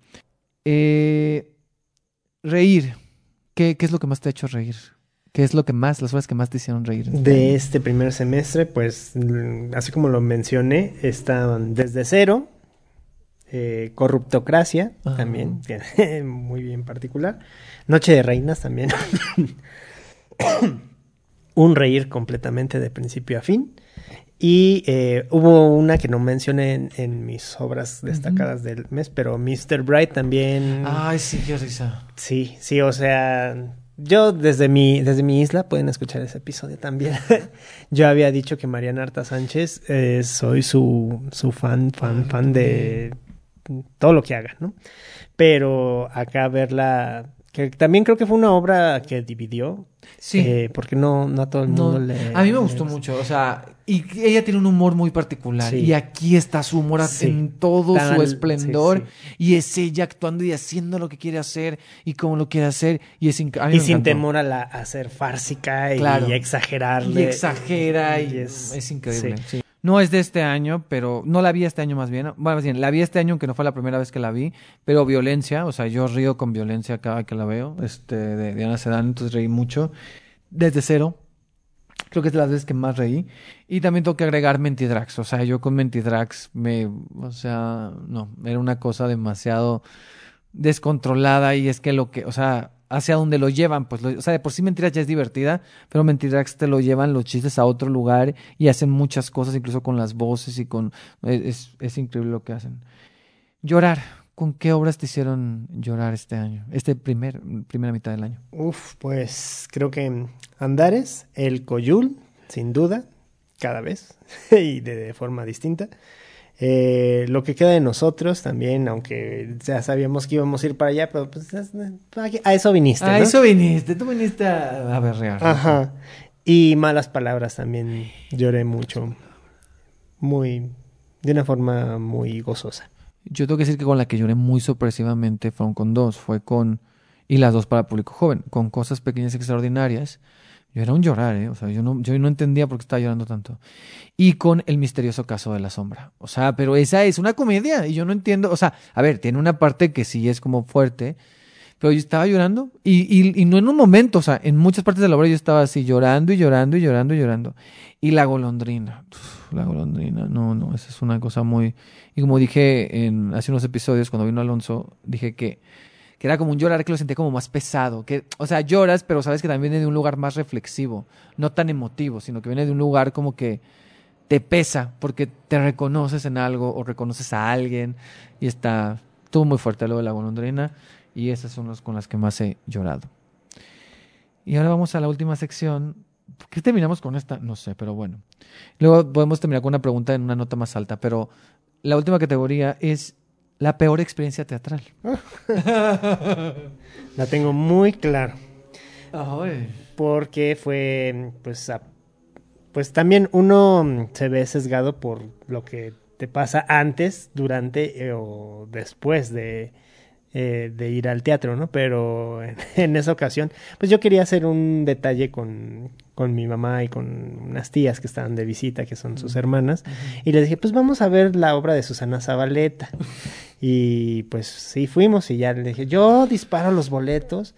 A: Eh, reír. ¿Qué, ¿Qué es lo que más te ha hecho reír? ¿Qué es lo que más, las obras que más te hicieron reír?
C: De este primer semestre, pues así como lo mencioné, estaban desde cero, eh, Corruptocracia
A: Ajá.
C: también, <laughs> muy bien particular, Noche de Reinas también, <laughs> <coughs> un reír completamente de principio a fin. Y eh, hubo una que no mencioné en, en mis obras destacadas del mes, pero Mr. Bright también.
A: Ay, sí, qué risa.
C: Sí, sí, o sea, yo desde mi, desde mi isla pueden escuchar ese episodio también. <laughs> yo había dicho que Mariana Arta Sánchez eh, soy su, su fan, fan, fan de todo lo que haga, ¿no? Pero acá verla, que también creo que fue una obra que dividió,
A: Sí.
C: eh, porque no, no a todo el mundo
A: No,
C: le...
A: a mí me gustó mucho, o sea, y ella tiene un humor muy particular.
C: Sí.
A: Y aquí está su humor
C: Sí.
A: en todo su esplendor.
C: sí,
A: Y es ella actuando y haciendo lo que quiere hacer y cómo lo quiere hacer. Y es
C: Y sin temor a, la, a ser fársica y
A: Claro.
C: exagerarle.
A: Y exagera y,
C: Y
A: es,
C: es-
A: increíble.
C: sí.
A: No es de este año, pero no la vi este año más bien. Bueno, más bien, la vi este año aunque no fue la primera vez que la vi, pero violencia, o sea, yo río con violencia cada que la veo, este, de Diana Sedán, entonces reí mucho. Desde cero, creo que es de las veces que más reí. Y también tengo que agregar Mentidrax, o sea, yo con Mentidrax me, o sea, no, era una cosa demasiado descontrolada y es que lo que, o sea, hacia donde lo llevan, pues, lo- o sea, de por sí Mentiras ya es divertida, pero Mentiras te lo llevan los chistes a otro lugar y hacen muchas cosas, incluso con las voces y con, es, es, es increíble lo que hacen. Llorar, ¿con qué obras te hicieron llorar este año? Este primer, primera mitad del año.
C: Uf, pues creo que Andares, el Coyul, sin duda, cada vez, <laughs> y de forma distinta. Eh, lo que queda de nosotros también, aunque ya sabíamos que íbamos a ir para allá, pero pues es- a eso viniste, ¿no?
A: eso viniste, tú viniste a, a berrear.
C: Ajá. Y malas palabras también lloré mucho. Muy, de una forma muy gozosa.
A: Yo tengo que decir que con la que lloré muy sorpresivamente fueron con dos. Fue con. Y las dos para público joven. Con cosas pequeñas extraordinarias. Yo era un llorar, ¿eh? O sea, yo no, yo no entendía por qué estaba llorando tanto. Y con El misterioso caso de la sombra. O sea, pero esa es una comedia y yo no entiendo. O sea, a ver, tiene una parte que sí es como fuerte, pero yo estaba llorando y, y, y no en un momento, o sea, en muchas partes de la obra yo estaba así llorando y llorando y llorando y llorando. Y la golondrina, la golondrina, no, no, esa es una cosa muy... Y como dije en hace unos episodios cuando vino Alonso, dije que que era como un llorar que lo sentía como más pesado, que, o sea, lloras, pero sabes que también viene de un lugar más reflexivo, no tan emotivo, sino que viene de un lugar como que te pesa porque te reconoces en algo o reconoces a alguien y está todo muy fuerte lo de la golondrina y esas son las con las que más he llorado. Y ahora vamos a la última sección. ¿Por qué terminamos con esta? No sé, pero bueno. Luego podemos terminar con una pregunta en una nota más alta, pero la última categoría es la peor experiencia teatral. <laughs>
C: La tengo muy claro.
A: Ay.
C: Porque fue, pues, a- pues también uno mm, se ve sesgado por lo que te pasa antes, durante eh, o después de, eh, de ir al teatro, ¿no? Pero en, <laughs> en esa ocasión, pues yo quería hacer un detalle con, con mi mamá y con unas tías que estaban de visita, que son sus hermanas, y les dije, pues vamos a ver la obra de Susana Zabaleta. <laughs> Y pues sí fuimos y ya le dije, yo disparo los boletos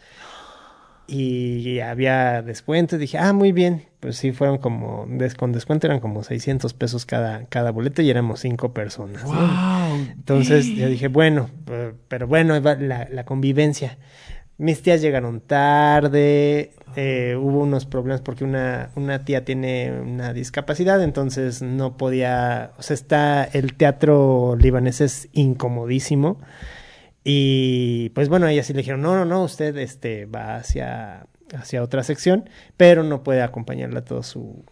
C: y había descuento. Dije, ah, muy bien. Pues sí, fueron como, des- con descuento eran como 600 pesos cada, cada boleto y éramos cinco personas. Entonces yo dije, bueno, pe- pero bueno, ahí va la, la convivencia. Mis tías llegaron tarde, eh, hubo unos problemas porque una, una tía tiene una discapacidad, entonces no podía, o sea, está, el teatro libanés es incomodísimo. Y pues bueno, ella sí le dijeron, no, no, no, usted este, va hacia, hacia otra sección, pero no puede acompañarla toda su,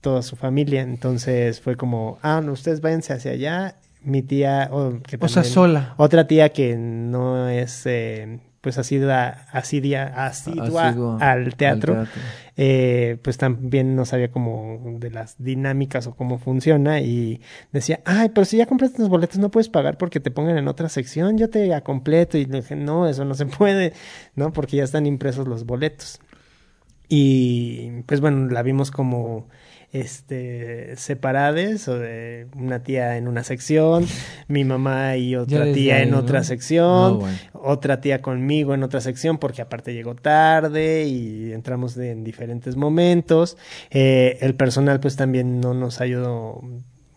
C: toda su familia. Entonces fue como, ah, no, ustedes váyanse hacia allá. Mi tía, o, que
A: O sea, sola.
C: otra tía que no es eh, pues asidua, asidua, asidua
A: Asidua
C: al teatro,
A: al teatro.
C: eh, pues también no sabía como de las dinámicas o cómo funciona y decía, ay, pero si ya compraste los boletos no puedes pagar porque te pongan en otra sección, yo te completo y le dije, no, eso no se <laughs> puede, ¿no? Porque ya están impresos los boletos. Y pues bueno, la vimos como este separades o de una tía en una sección, mi mamá y otra tía
A: ahí,
C: en
A: ¿no?
C: otra sección,
A: No, bueno.
C: otra tía conmigo en otra sección porque aparte llegó tarde y entramos de- en diferentes momentos. Eh, el personal pues también no nos ayudó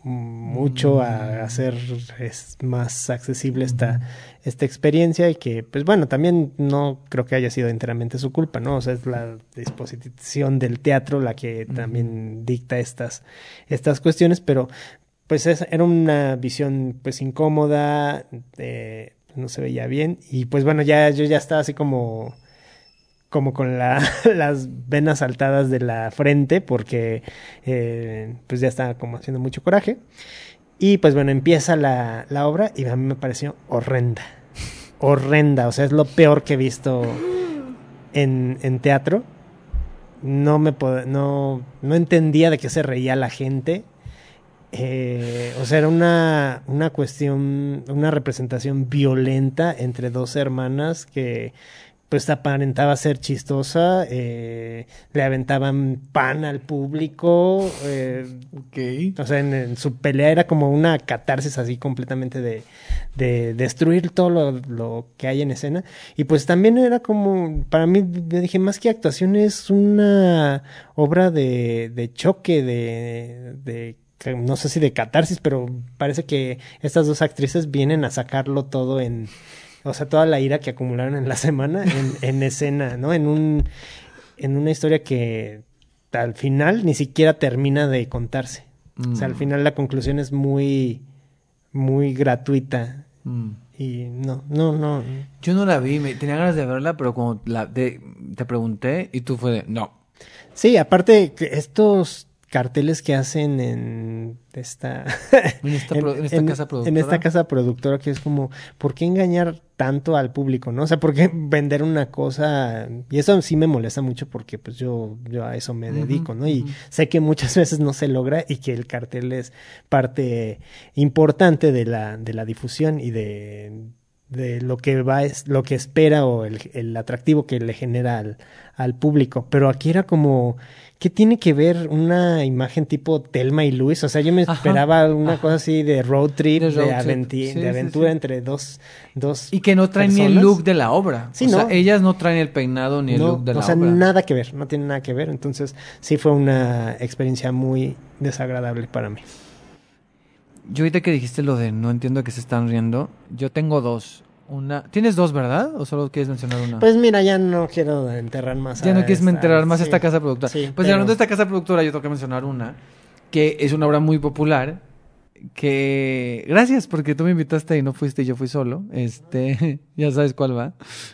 C: mucho
A: Mm.
C: a hacer es más accesible esta, esta experiencia y que pues bueno también no creo que haya sido enteramente su culpa no o sea es la disposición del teatro la que también dicta estas estas cuestiones pero pues es- era una visión pues incómoda eh, no se veía bien y pues bueno ya yo ya estaba así como como con la- <laughs> las venas saltadas de la frente porque eh, pues ya estaba como haciendo mucho coraje y pues bueno empieza la, la obra y a mí me pareció horrenda. Horrenda. O sea es lo peor que he visto en, en teatro. No me no, no entendía de qué se reía la gente. Eh, o sea, era una, una cuestión, una representación violenta entre dos hermanas que pues aparentaba ser chistosa, eh, le aventaban pan al público, eh,
A: Ok.
C: o sea, en, en su pelea era como una catarsis así completamente de, de destruir todo lo, lo que hay en escena. Y pues también era como, para mí, dije, más que actuación es una obra de, de choque, de, de, no sé si de catarsis, pero parece que estas dos actrices vienen a sacarlo todo en, o sea, toda la ira que acumularon en la semana en, <laughs> en escena, ¿no? En un, en una historia que al final ni siquiera termina de contarse. O sea, al
A: Mm.
C: final la conclusión es muy, muy gratuita.
A: Mm.
C: Y no, no, no.
A: Yo no la vi, me, tenía ganas de verla, pero como la, de- te pregunté y tú fue de, no.
C: Sí, aparte estos carteles que hacen en esta, <laughs>
A: En esta, pro- en esta casa productora.
C: en esta casa productora que es como, ¿por qué engañar tanto al público, no? O sea, ¿por qué vender una cosa? Y eso sí me molesta mucho porque pues yo, yo a eso me dedico, ¿no? Y sé que muchas <laughs> veces no se logra y que el cartel es parte importante de la, de la difusión y de, de lo que va, es lo que espera o el, el atractivo que le genera al, al público. Pero aquí era como, ¿qué tiene que ver una imagen tipo Telma y Luis? O sea, yo me
A: Ajá,
C: esperaba una
A: ajá.
C: cosa así de road trip,
A: De
C: de,
A: road trip.
C: aventi-
A: Sí,
C: de
A: sí,
C: aventura
A: sí.
C: entre dos, dos
A: Y que no traen ni el look de la obra.
C: Sí,
A: o sea,
C: no.
A: ellas no traen el peinado ni el look de la
C: o sea,
A: obra.
C: nada que ver, no tiene nada que ver. Entonces, sí fue una experiencia muy desagradable para mí.
A: Yo ahorita que dijiste lo de no entiendo que se están riendo, yo tengo dos. Una, ¿Tienes dos, verdad? ¿O solo quieres mencionar una?
C: Pues mira, ya no quiero enterrar más.
A: ya
C: a
A: no quieres
C: esta-
A: enterar más
C: sí.
A: esta casa productora.
C: Sí,
A: pues
C: pero-
A: hablando de esta casa productora, yo tengo que mencionar una, que es una obra muy popular, que... Gracias, porque tú me invitaste y no fuiste y yo fui solo. Este, <laughs> ya sabes cuál va.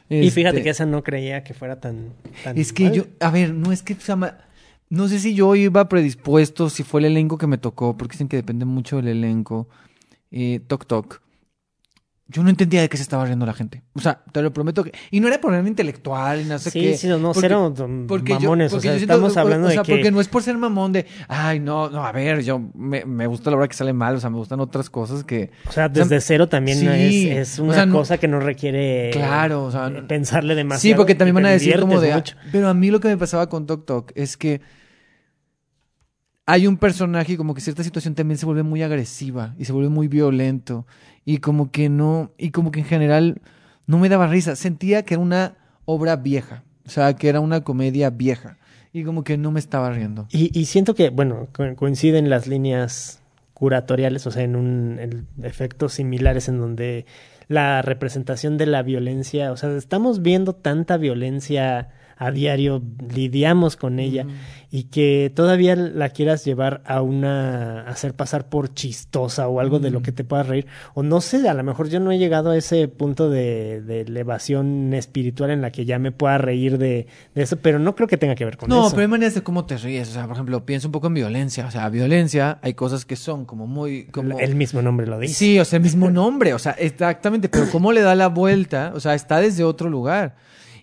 C: Y fíjate
A: Este,
C: que esa no creía que fuera tan. tan
A: Es que
C: mal.
A: yo, a ver, no es que sea ma- no sé si yo iba predispuesto, si fue el elenco que me tocó, porque dicen que depende mucho del elenco. Eh, toc toc. Yo no entendía de qué se estaba riendo la gente. O sea, te lo prometo que. Y no era problema intelectual, y no sé
C: Sí,
A: qué.
C: sí, no,
A: Porque-
C: cero don-
A: porque yo-
C: mamones.
A: porque
C: o sea,
A: yo siento-
C: estamos hablando
A: o sea,
C: de que.
A: porque no es por ser mamón de, ay, no, no, a ver, yo me, me gusta la obra que sale mal, o sea, me gustan otras cosas que.
C: O sea, desde cero también no es, es
A: o
C: una
A: sea, no-
C: cosa que no requiere
A: Claro, o sea,
C: eh, pensarle demasiado.
A: Sí, porque también van a decir como de. ah,
C: mucho.
A: Pero a mí lo que me pasaba con Tok Tok es que hay un personaje y como que cierta situación también se vuelve muy agresiva y se vuelve muy violento y como que no y como que en general no me daba risa, sentía que era una obra vieja, o sea, que era una comedia vieja y como que no me estaba riendo.
C: Y, y siento que, bueno, co- coinciden las líneas curatoriales, o sea, en un en efectos similares en donde la representación de la violencia, o sea, estamos viendo tanta violencia a diario, lidiamos con ella y que todavía la quieras llevar a una hacer pasar por chistosa o algo de lo que te puedas reír. O no sé, a lo mejor yo no he llegado a ese punto de, de elevación espiritual en la que ya me pueda reír de, de eso, pero no creo que tenga que ver con
A: No,
C: eso.
A: pero hay maneras de cómo te ríes, o sea, por ejemplo, piensa un poco en violencia, o sea, violencia, hay cosas que son como muy como
C: El mismo nombre lo dice.
A: Sí, o sea, el mismo nombre, o sea, exactamente, pero cómo le da la vuelta, o sea, está desde otro lugar.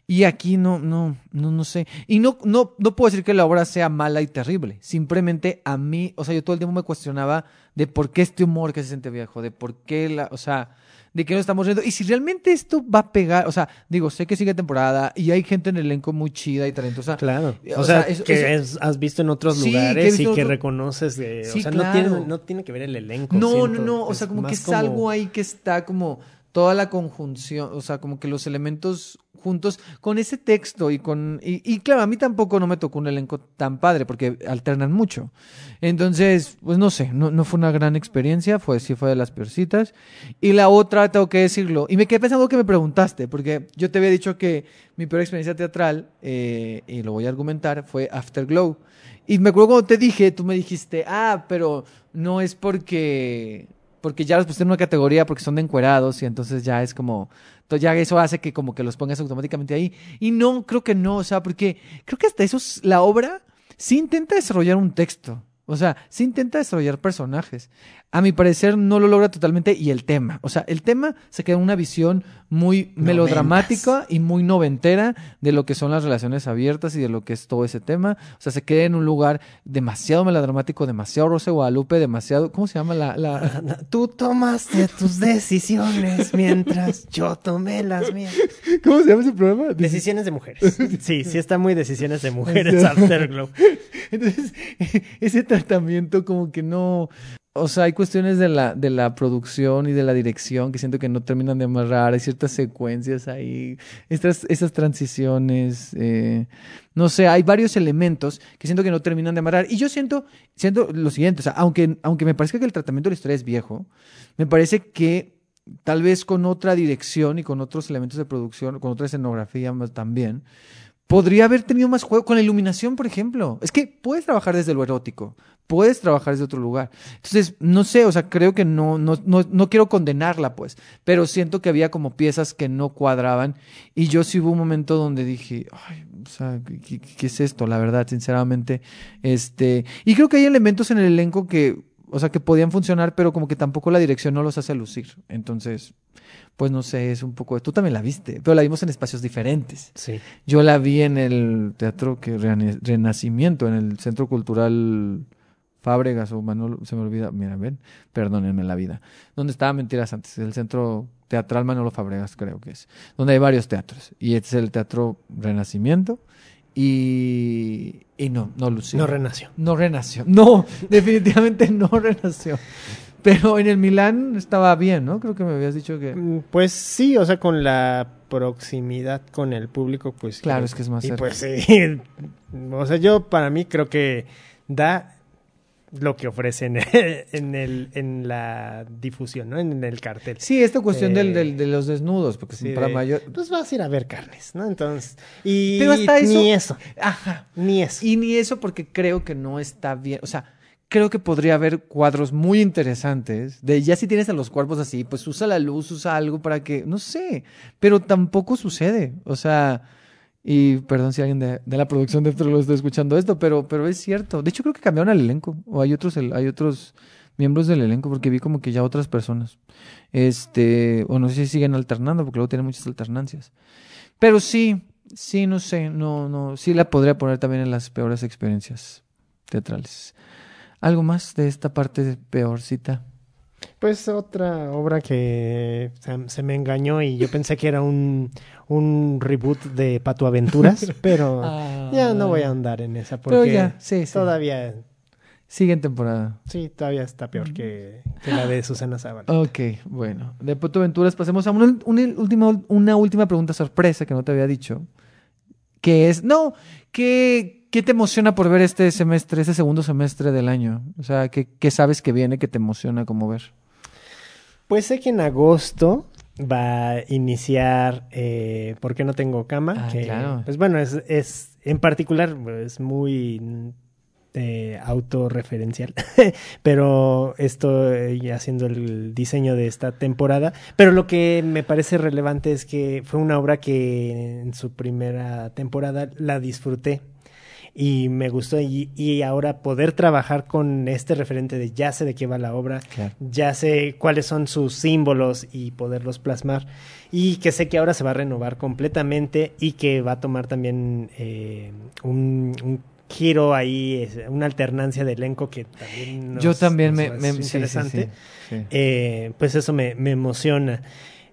A: Y aquí no, no, no, no sé. Y no, no, no puedo decir que la obra sea mala y terrible. Simplemente a mí, o sea, yo todo el tiempo me cuestionaba de por qué este humor que se siente viejo, de por qué la, o sea, de qué nos estamos riendo. Y si realmente esto va a pegar, o sea, digo, sé que sigue temporada y hay gente en el elenco muy chida y talentosa.
C: Claro.
A: O
C: O,
A: sea,
C: que es- has visto en otros
A: Sí,
C: lugares y que reconoces de,
A: Sí,
C: o sea,
A: claro.
C: no tiene no tiene que ver el elenco.
A: No,
C: siento.
A: no, no, o sea, como que es algo ahí que está como toda la conjunción, o sea, como que los elementos juntos con ese texto y con y, claro, a mí tampoco no me tocó un elenco tan padre porque alternan mucho. Entonces, pues no sé, no, no fue una gran experiencia, fue sí fue de las peorcitas. Y la otra, tengo que decirlo, y me quedé pensando que me preguntaste, porque yo te había dicho que mi peor experiencia teatral, eh, y lo voy a argumentar, fue Afterglow. Y me acuerdo cuando te dije, tú me dijiste, ah, pero no es porque porque ya los pusiste en una categoría porque son de encuerados y entonces ya es como, ya eso hace que como que los pongas automáticamente ahí. Y no, creo que no, o sea, porque creo que hasta eso es- la obra sí intenta desarrollar un texto. O sea, sí intenta desarrollar personajes. A mi parecer no lo logra totalmente y el tema. O sea, el tema se queda en una visión muy melodramática y muy noventera de lo que son las relaciones abiertas y de lo que es todo ese tema. O sea, se queda en un lugar demasiado melodramático, demasiado Rosa de Guadalupe, demasiado... ¿Cómo se llama la...? la... <laughs>
C: Tú tomaste tus decisiones mientras yo tomé las mías.
A: ¿Cómo se llama ese programa?
C: Decisiones de mujeres. Sí, sí está muy decisiones de mujeres <laughs> Afterglow.
A: Entonces, <laughs> ese tratamiento como que no... O sea, hay cuestiones de la, de la producción y de la dirección que siento que no terminan de amarrar. Hay ciertas secuencias ahí, estas, esas transiciones. eh, no sé, hay varios elementos que siento que no terminan de amarrar. Y yo siento, siento lo siguiente, o sea, aunque, aunque me parezca que el tratamiento de la historia es viejo, me parece que tal vez con otra dirección y con otros elementos de producción, con otra escenografía más también, podría haber tenido más juego con la iluminación, por ejemplo. Es que puedes trabajar desde lo erótico, puedes trabajar desde otro lugar. Entonces, no sé, o sea, creo que no, no, no, no quiero condenarla, pues, pero siento que había como piezas que no cuadraban y yo sí hubo un momento donde dije, ay, O sea, ¿qué, qué- es esto? La verdad, sinceramente. Este, y creo que hay elementos en el elenco que, o sea, que podían funcionar, pero como que tampoco la dirección no los hace lucir. Entonces, pues no sé, es un poco. Tú también la viste, pero la vimos en espacios diferentes.
C: Sí.
A: Yo la vi en el teatro que Renacimiento, en el Centro Cultural Fábregas o Manolo, se me olvida, mira, ven, perdónenme la vida. Donde estaba Mentiras antes, el Centro Teatral Manolo Fábregas creo que es, donde hay varios teatros. Y este es el Teatro Renacimiento y, y no, no lució.
C: No renació.
A: No renació. <laughs> No, definitivamente no renació. Pero en el Milán estaba bien, ¿no? Creo que me habías dicho que...
C: Mm, Pues sí, o sea, con la proximidad con el público, pues
A: Claro,
C: creo-
A: es que es más
C: y
A: cerca.
C: pues sí, <laughs> o sea, yo para mí creo que da lo que ofrece en, <laughs> en el en la difusión, ¿no? En el cartel.
A: Sí, esta cuestión
C: Eh,
A: del, del- de los desnudos, porque
C: Sí,
A: para
C: de,
A: mayor...
C: Pues vas a ir a ver carnes, ¿no? Entonces, y
A: Pero hasta
C: ni
A: eso-
C: eso,
A: Ajá.
C: ni eso.
A: Y ni eso porque creo que no está bien. O sea, creo que podría haber cuadros muy interesantes. De ya si tienes a los cuerpos así, pues usa la luz, usa algo para que. No sé. Pero tampoco sucede. O sea. Y perdón si alguien de, la producción de lo está escuchando esto, pero, pero es cierto. De hecho, creo que cambiaron al elenco. O hay otros, el- hay otros miembros del elenco, porque vi como que ya otras personas. Este. O no sé si siguen alternando, porque luego tienen muchas alternancias. Pero sí, sí, no sé, no, no, sí la podría poner también en las peores experiencias teatrales. ¿Algo más de esta parte peorcita?
C: Pues otra obra que se, se me engañó y yo pensé que era un, un reboot de Pato Aventuras, <laughs> pero ya no voy a andar en esa porque
A: Pero ya, sí, sí.
C: todavía,
A: Sigue en temporada.
C: sí, todavía está peor que, que la de Susana Zavala.
A: Ok, bueno. De Puerto Aventuras pasemos a una, una última, una última pregunta sorpresa que no te había dicho. Que es, no, ¿qué, ¿qué te emociona por ver este semestre, este segundo semestre del año? O sea, ¿qué, qué sabes que viene que te emociona como ver?
C: Pues sé que en agosto va a iniciar eh, ¿Por qué no tengo cama?
A: Ah,
C: que,
A: claro.
C: Pues bueno, es, es en particular es muy eh, autorreferencial, <laughs> pero estoy haciendo el diseño de esta temporada. Pero lo que me parece relevante es que fue una obra que en su primera temporada la disfruté y me gustó y, y ahora poder trabajar con este referente de ya sé de qué va la obra,
A: Claro.
C: ya sé cuáles son sus símbolos y poderlos plasmar y que sé que ahora se va a renovar completamente y que va a tomar también eh, un, un giro ahí, una alternancia de elenco que también nos-
A: Yo también
C: nos
A: me, me- sí,
C: interesante.
A: sí, sí.
C: Eh, pues eso me, me emociona.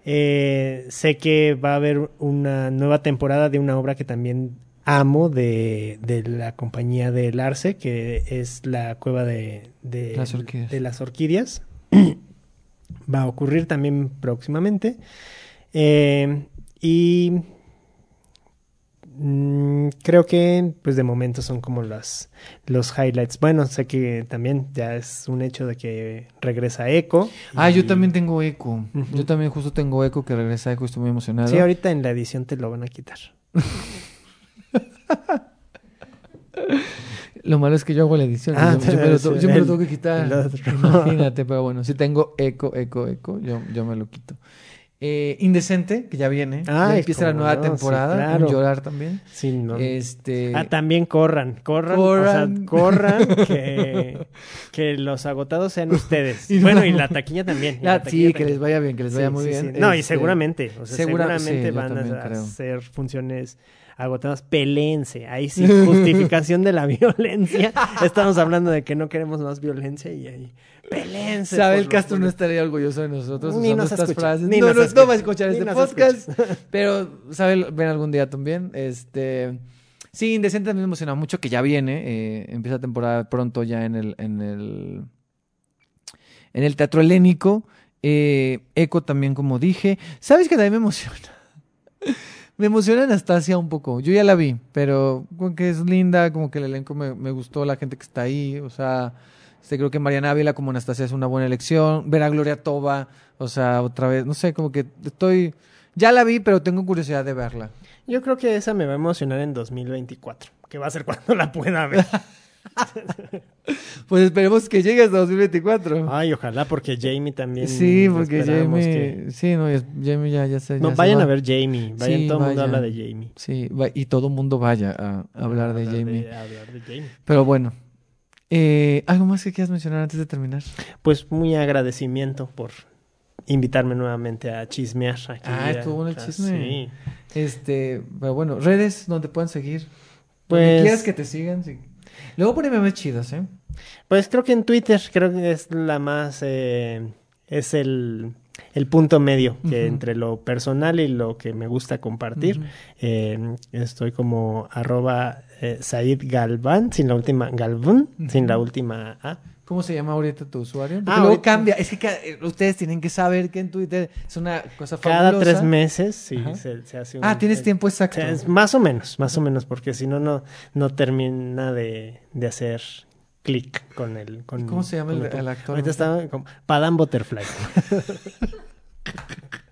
C: Eh, sé que va a haber una nueva temporada de una obra que también amo de, de la compañía del Arce, que es la cueva de, de,
A: Las orquídeas.
C: de las orquídeas. <clears throat> va a ocurrir también próximamente. Eh, y mm, creo que pues de momento son como las, los highlights. Bueno, sé que también ya es un hecho de que regresa Echo.
A: Ah, yo también tengo eco.
C: Ujú.
A: Yo también justo tengo eco que regresa eco, estoy muy emocionado.
C: Sí, ahorita en la edición te lo van a quitar. <laughs>
A: Lo malo es que yo hago la edición.
C: Ah,
A: yo, yo me lo, yo me tengo que quitar. Imagínate, pero bueno, si tengo eco, eco, eco, yo, yo me lo quito. Eh, Indecente, que ya viene. ya
C: Ay,
A: empieza la nueva
C: no, sí,
A: temporada.
C: claro.
A: Llorar también.
C: Sí, no.
A: Este.
C: Ah, también corran, corran,
A: Corran.
C: o sea, corran, <laughs> que, que los agotados sean ustedes.
A: Y no-
C: bueno, y la taquilla también.
A: Ah,
C: la taquilla
A: sí, que les vaya bien, que les vaya
C: Sí,
A: muy
C: sí,
A: bien.
C: sí. No, y
A: Este,
C: seguramente, o sea,
A: segura-
C: seguramente van
A: también
C: a
A: creo.
C: hacer funciones agotadas. Pelense, ahí sí, <laughs> justificación de la <laughs> violencia. Estamos hablando de que no queremos más violencia y ahí, pelense.
A: Sabel Castro no estaría orgulloso de nosotros
C: Ni
A: usando
C: nos
A: estas
C: escucha,
A: frases.
C: ni
A: no,
C: nos
A: no, va a escuchar este podcast. Pero Sabel, ven algún día también. Este. Sí, Indecente también me emociona mucho que ya viene. eh, empieza temporada pronto ya en el, en el, en el Teatro Helénico. Eh, Eco también, como dije. ¿Sabes que también me emociona? Me emociona Anastasia un poco. Yo ya la vi, pero como que es linda, como que el elenco me, me gustó, la gente que está ahí. O sea, este, creo que Mariana Ávila como Anastasia es una buena elección. Ver a Gloria Toba, o sea, otra vez, no sé, como que estoy... Ya la vi, pero tengo curiosidad de verla.
C: Yo creo que esa me va a emocionar en 2024, que va a ser <laughs> cuando la pueda ver. <laughs>
A: Pues esperemos que llegue hasta 2024.
C: Ay, ojalá, porque Jamie también.
A: sí, porque Jamie.
C: que-
A: Sí, no, Jamie ya, ya se.
C: No,
A: ya se
C: vayan
A: va.
C: a ver Jamie. Vayan,
A: Sí,
C: todo el mundo habla de Jamie.
A: Sí, va- y todo el mundo vaya a, a hablar de Jamie.
C: hablar de Jamie.
A: Pero bueno. Eh, ¿Algo más que quieras mencionar antes de terminar?
C: Pues muy agradecimiento por invitarme nuevamente a chismear aquí.
A: Ah, estuvo bueno el chisme.
C: Sí.
A: Este, pero bueno, redes donde puedan seguir.
C: Pues-
A: quieras que te sigan. sí. Luego pone memes chidos, ¿eh?
C: Pues creo que en Twitter creo que es la más eh, es el, el punto medio que entre lo personal y lo que me gusta compartir. Eh, estoy como arroba eh, Said Galván, sin la última Galván, sin la última A.
A: ¿Cómo se llama ahorita tu usuario? Porque
C: Ah,
A: luego
C: ahorita-
A: cambia. Es que eh, ustedes tienen que saber que en Twitter es una cosa
C: Cada
A: fabulosa.
C: tres meses sí, se, se hace un...
A: Ah, tienes tiempo exacto.
C: es más o menos, más o menos, porque si no, no, no termina de, de hacer clic con el... Con,
A: ¿Y cómo se llama el- el actor?
C: Ahorita está como Padam Butterfly. <laughs>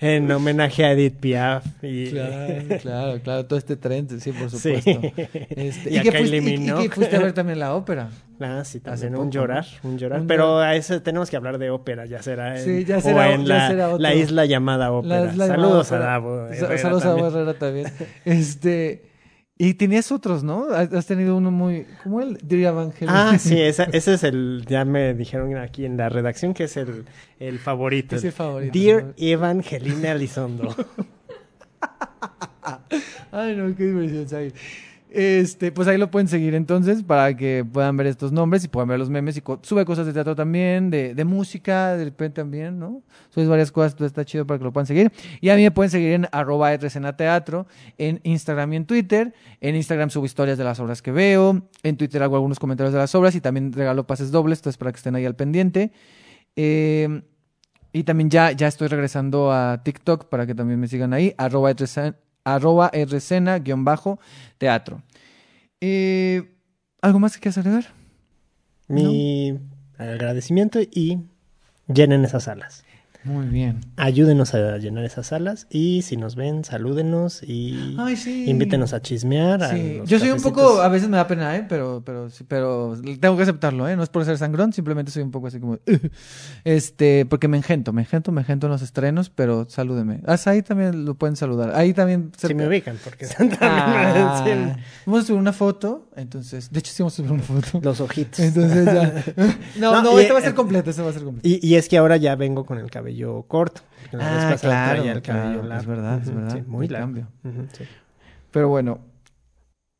C: en homenaje a Edith Piaf. Y,
A: Claro, <laughs> claro, claro. Todo este tren, sí, por
C: Sí.
A: supuesto. Este, <laughs>
C: Y a
A: que fuiste, y- y que fuiste a ver <laughs> también la ópera.
C: Ah, sí, también
A: poco,
C: un llorar, un llorar.
A: Un
C: Pero a ese tenemos que hablar de ópera, ya será en,
A: Sí, ya
C: o
A: será-
C: en
A: ya
C: la,
A: será
C: la isla llamada
A: La-
C: ópera.
A: la
C: Saludos
A: llamada
C: a. Davo. Herrera
A: Saludos a. Davo Herrera también. Este, y tenías otros, ¿no? Has tenido uno muy, ¿cómo el? Diría Evangelio.
C: Ah, <laughs> sí, esa- ese es el, ya me dijeron aquí en la redacción que es el, el favorito.
A: Es el favorito,
C: Dear
A: ¿no?
C: Evangelina Elizondo. <laughs>
A: Ay, no, qué diversión, Said. Este, pues ahí lo pueden seguir entonces para que puedan ver estos nombres y puedan ver los memes y sube cosas de teatro también, de, de música, de repente también, ¿no? Subes varias cosas, entonces está chido para que lo puedan seguir. Y a mí me pueden seguir en arroba teatro, en Instagram y en Twitter. En Instagram subo historias de las obras que veo, en Twitter hago algunos comentarios de las obras y también regalo pases dobles, entonces para que estén ahí al pendiente. Eh, y también ya, ya estoy regresando a TikTok para que también me sigan ahí, arroba arroba rcena guion bajo teatro. Eh, ¿Algo más que quieras agregar?
C: Mi agradecimiento y llenen esas salas.
A: Muy bien.
C: Ayúdenos a llenar esas salas y si nos ven, salúdenos y
A: Ay, sí.
C: invítenos a chismear.
A: Sí, yo soy un poco, a veces me da pena, ¿eh? Pero, pero, pero tengo que aceptarlo, ¿eh? No es por ser sangrón, simplemente soy un poco así como, <laughs> este, porque me engento, me engento, me engento en los estrenos, pero salúdeme. Ah, ahí también lo pueden saludar. Ahí también.
C: Si me ubican, porque <laughs>
A: Ah, vamos a subir una foto, entonces, de hecho sí vamos a subir una foto.
C: los ojitos.
A: Entonces ya. <laughs> No,
C: No,
A: no,
C: y-
A: esta va a ser completa, esta va a ser completa.
C: Y, y es que ahora ya vengo con el cabello corto. porque la
A: Ah, claro,
C: traía el cabello
A: claro,
C: largo.
A: es verdad, es verdad,
C: sí, muy largo.
A: cambio.
C: Sí.
A: Pero bueno,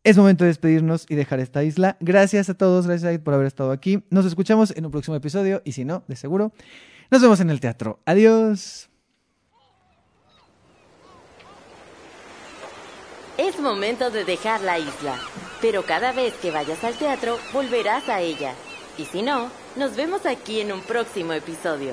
A: es momento de despedirnos y dejar esta isla. Gracias a todos, gracias por haber estado aquí. Nos escuchamos en un próximo episodio y si no, de seguro, nos vemos en el teatro. Adiós.
B: Es momento de dejar la isla, pero cada vez que vayas al teatro volverás a ella. Y si no, nos vemos aquí en un próximo episodio.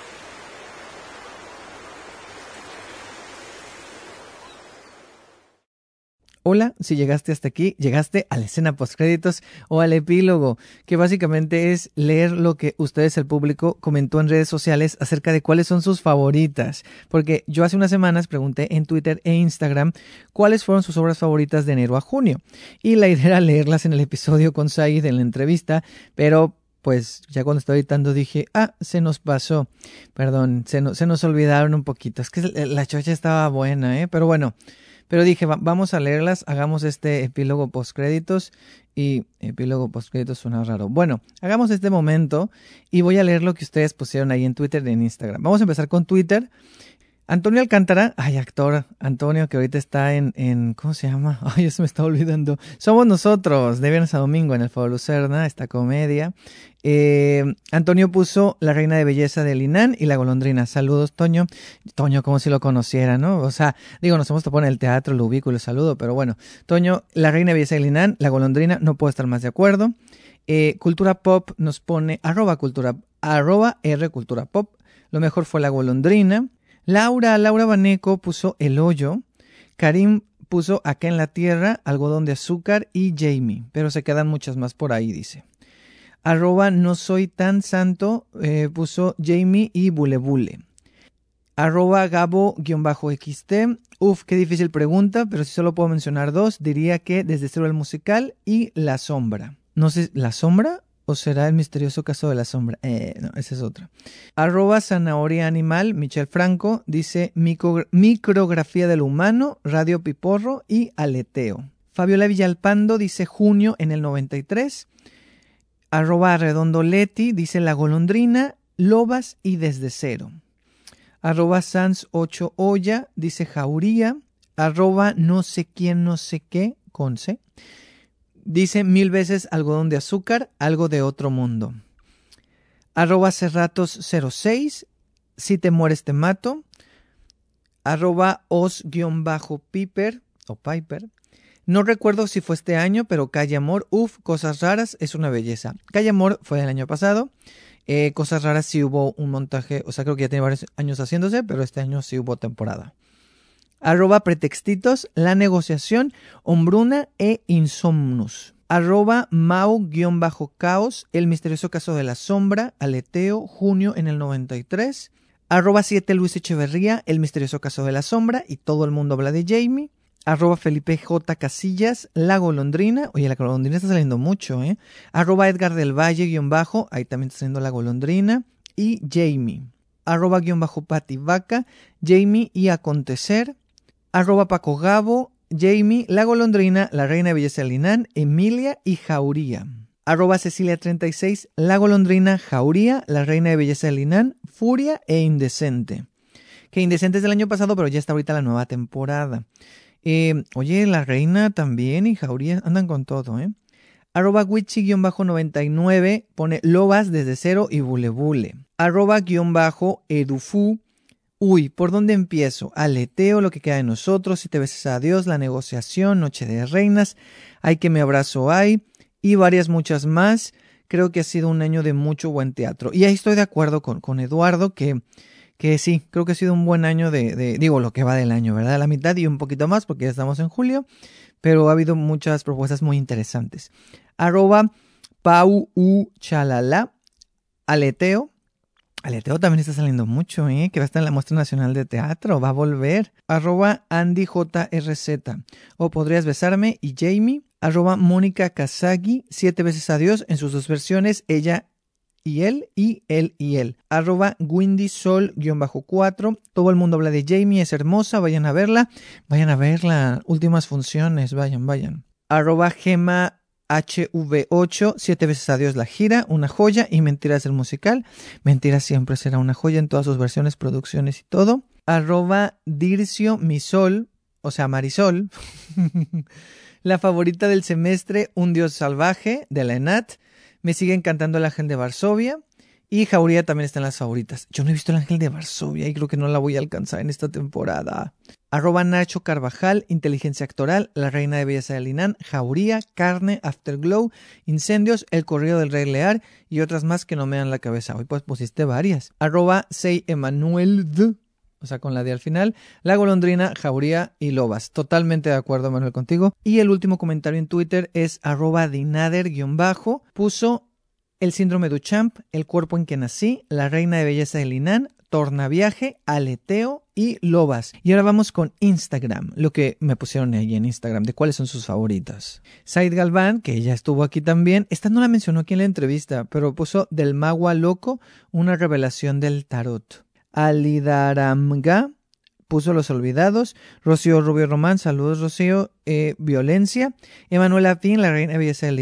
A: Hola, si llegaste hasta aquí, llegaste a la escena postcréditos o al epílogo, que básicamente es leer lo que ustedes, el público, comentó en redes sociales acerca de cuáles son sus favoritas. Porque yo hace unas semanas pregunté en Twitter e Instagram cuáles fueron sus obras favoritas de enero a junio. Y la idea era leerlas en el episodio con Said en la entrevista, pero pues ya cuando estaba editando dije, ah, se nos pasó. Perdón, se, no- se nos olvidaron un poquito. Es que la chocha estaba buena, ¿eh? Pero bueno. Pero dije, "Va- vamos a leerlas, hagamos este epílogo postcréditos y epílogo postcréditos suena raro. Bueno, hagamos este momento y voy a leer lo que ustedes pusieron ahí en Twitter y en Instagram. Vamos a empezar con Twitter. Antonio Alcántara, ay, actor, Antonio, que ahorita está en, en ¿cómo se llama? <laughs> Ay, eso me está olvidando. Somos nosotros, de viernes a domingo en el Foro Lucerna, esta comedia. Eh, Antonio puso La Reina de Belleza de Linan y La Golondrina. Saludos, Toño. Toño, como si lo conociera, ¿no? O sea, digo, nos hemos topado en el teatro, lo ubico saludo, pero bueno. Toño, La Reina de Belleza de Linan, La Golondrina, no puedo estar más de acuerdo. Eh, Cultura Pop nos pone, arroba Cultura, arroba R Cultura Pop. Lo mejor fue la golondrina. Laura, Laura Baneco puso el hoyo. Karim puso acá en la tierra, algodón de azúcar y Jamie. Pero se quedan muchas más por ahí, dice. Arroba no soy tan santo, eh, puso Jamie y Bulebule. Arroba Gabo-XT. Uf, qué difícil pregunta, pero si solo puedo mencionar dos, diría que desde cero el musical y La Sombra. No sé, ¿La Sombra? ¿O será el misterioso caso de la sombra? Eh, no, esa es otra. Arroba zanahoria animal, Michel Franco, dice micrografía del humano, radio piporro y aleteo. Fabiola Villalpando dice junio en el 93. Arroba redondo Leti dice la golondrina, lobas y desde cero arroba sans8 olla, dice jauría, arroba no sé quién, no sé qué, con dice mil veces algodón de azúcar, algo de otro mundo. Arroba cerratos06, si te mueres te mato. Arroba os-piper o piper. No recuerdo si fue este año, pero Calle Amor, uff, cosas raras, es una belleza. Calle Amor fue el año pasado. Eh, cosas raras sí hubo un montaje, o sea, creo que ya tiene varios años haciéndose, pero este año sí hubo temporada. Arroba pretextitos, la negociación, hombruna e insomnus. Arroba mau-caos, el misterioso caso de la sombra, aleteo, junio en el 93. Arroba 7 Luis Echeverría, el misterioso caso de la sombra, y todo el mundo habla de Jamie arroba Felipe J. Casillas, La Golondrina, oye, la Golondrina está saliendo mucho, ¿eh? Arroba Edgar del Valle, guion bajo, ahí también está saliendo La Golondrina, y Jamie. Arroba guion bajo Pati Vaca, Jamie y Acontecer. Arroba Paco Gabo, Jamie, La Golondrina, La Reina de Belleza Linán, Emilia y Jauría. Arroba Cecilia36, La Golondrina, Jauría, La Reina de Belleza de Furia e Indecente. Que Indecente es del año pasado, pero ya está ahorita la nueva temporada. Eh, oye, la reina también y Jauría andan con todo, ¿eh? Arroba Wichi-99 pone lobas desde cero y bulebule. Arroba-edufu. Uy, ¿por dónde empiezo? Aleteo, lo que queda de nosotros, si te beses a Dios, la negociación, Noche de Reinas, hay que me abrazo hay, y varias muchas más. Creo que ha sido un año de mucho buen teatro. Y ahí estoy de acuerdo con, con Eduardo que que sí, creo que ha sido un buen año de, digo, lo que va del año, ¿verdad? La mitad y un poquito más, porque ya estamos en julio, pero ha habido muchas propuestas muy interesantes. Arroba Pau U Chalala, Aleteo. Aleteo también está saliendo mucho, ¿eh? Que va a estar en la Muestra Nacional de Teatro, va a volver. Arroba Andy JRZ. O podrías besarme y Jamie. Arroba Mónica Kazagi, siete veces adiós en sus dos versiones, ella y él y él y él. Arroba Windy Sol-4. Todo el mundo habla de Jamie, es hermosa, vayan a verla. Vayan a verla. Últimas funciones, vayan, vayan. Arroba Gema HV8, siete veces a Dios la gira, una joya y Mentiras el musical. Mentiras siempre será una joya en todas sus versiones, producciones y todo. Arroba Dircio Misol, o sea Marisol. <laughs> la favorita del semestre, Un Dios Salvaje, de la ENAT. Me sigue encantando el Ángel de Varsovia. Y Jauría también está en las favoritas. Yo no he visto el Ángel de Varsovia y creo que no la voy a alcanzar en esta temporada. Arroba Nacho Carvajal, Inteligencia Actoral, La Reina de Belleza de Linán, Jauría, Carne, Afterglow, Incendios, El Corrido del Rey Lear y otras más que no me dan la cabeza. Hoy pues pusiste varias. Arroba Sei Emanuel o sea, con la D al final, La Golondrina, Jauría y Lobas. Totalmente de acuerdo, Manuel, contigo. Y el último comentario en Twitter es arroba dinader-bajo. Puso el síndrome de Champ, el cuerpo en que nací, la reina de belleza de Linan, tornaviaje, aleteo y lobas. Y ahora vamos con Instagram, lo que me pusieron ahí en Instagram, de cuáles son sus favoritas. Said Galván, que ya estuvo aquí también, esta no la mencionó aquí en la entrevista, pero puso del magua loco una revelación del tarot. Alidaramga puso Los Olvidados, Rocío Rubio Román, saludos Rocío, eh, Violencia, Emanuela Pin, la reina belleza del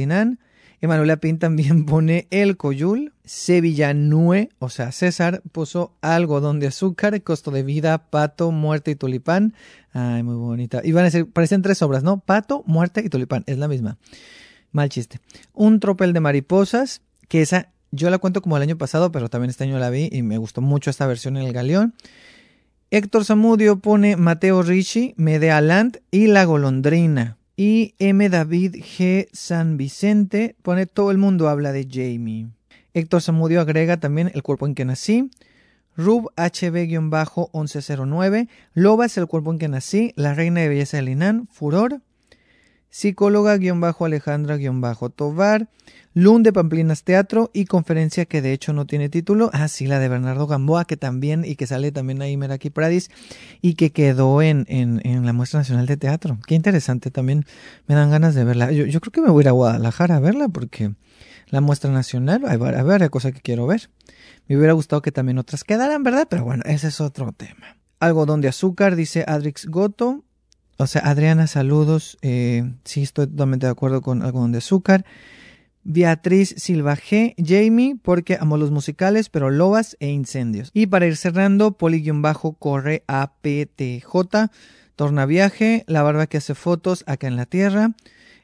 A: Emanuela Pin también <laughs> pone El Coyul, Sevillanue, o sea, César puso Algodón de Azúcar, Costo de Vida, Pato, Muerte y Tulipán, ay, muy bonita, iban a ser, parecen tres obras, ¿no? Pato, Muerte y Tulipán, es la misma, mal chiste. Un tropel de mariposas, que esa yo la cuento como el año pasado, pero también este año la vi y me gustó mucho esta versión en el galeón. Héctor Zamudio pone Mateo Ricci, Medea Land y La Golondrina. Y M. David G. San Vicente pone Todo el mundo habla de Jamie. Héctor Zamudio agrega también El cuerpo en que nací. Rub HB-1109. Loba es el cuerpo en que nací. La reina de belleza de Linan. Furor. Psicóloga-Alejandra-Tovar. Lund de Pamplinas Teatro y conferencia que de hecho no tiene título. Ah, sí, la de Bernardo Gamboa, que también, y que sale también ahí Meraki Pradis, y que quedó en, en, en, la Muestra Nacional de Teatro. Qué interesante, también me dan ganas de verla. Yo, yo creo que me voy a ir a Guadalajara a verla porque la Muestra Nacional, hay varias cosas que quiero ver. Me hubiera gustado que también otras quedaran, ¿verdad? Pero bueno, ese es otro tema. Algodón de azúcar, dice Adrix Goto. O sea, Adriana, saludos. Eh, sí, estoy totalmente de acuerdo con algodón de azúcar. Beatriz Silva G, Jamie, porque amo los musicales, pero lobas e incendios. Y para ir cerrando, poli-bajo corre APTJ, torna viaje, la barba que hace fotos acá en la tierra.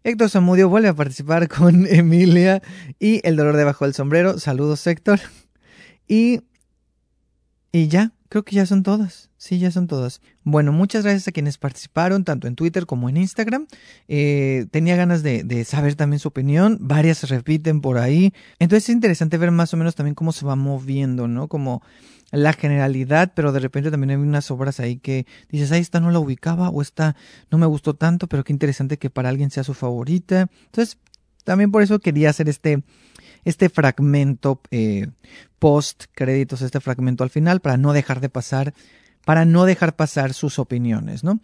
A: Héctor Zamudio vuelve a participar <laughs> con Emilia y el dolor debajo del sombrero. Saludos, Héctor. Y, y ya, creo que ya son todas. Sí, ya son todas. Bueno, muchas gracias a quienes participaron, tanto en Twitter como en Instagram. Eh, tenía ganas de, de, saber también su opinión. Varias se repiten por ahí. Entonces es interesante ver más o menos también cómo se va moviendo, ¿no? Como la generalidad, pero de repente también hay unas obras ahí que dices, ahí esta no la ubicaba o esta no me gustó tanto, pero qué interesante que para alguien sea su favorita. Entonces, también por eso quería hacer este, este fragmento eh, post créditos, este fragmento al final, para no dejar de pasar para no dejar pasar sus opiniones, ¿no?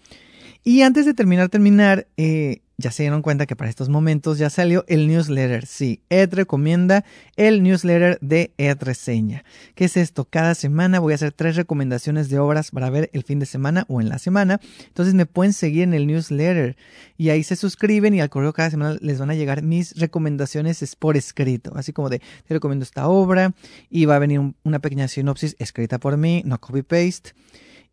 A: Y antes de terminar, terminar, eh, ya se dieron cuenta que para estos momentos ya salió el newsletter. Sí, Ed recomienda el newsletter de Ed Reseña. ¿Qué es esto? Cada semana voy a hacer tres recomendaciones de obras para ver el fin de semana o en la semana. Entonces me pueden seguir en el newsletter y ahí se suscriben y al correo cada semana les van a llegar mis recomendaciones por escrito. Así como de, te recomiendo esta obra y va a venir una pequeña sinopsis escrita por mí, no copy-paste.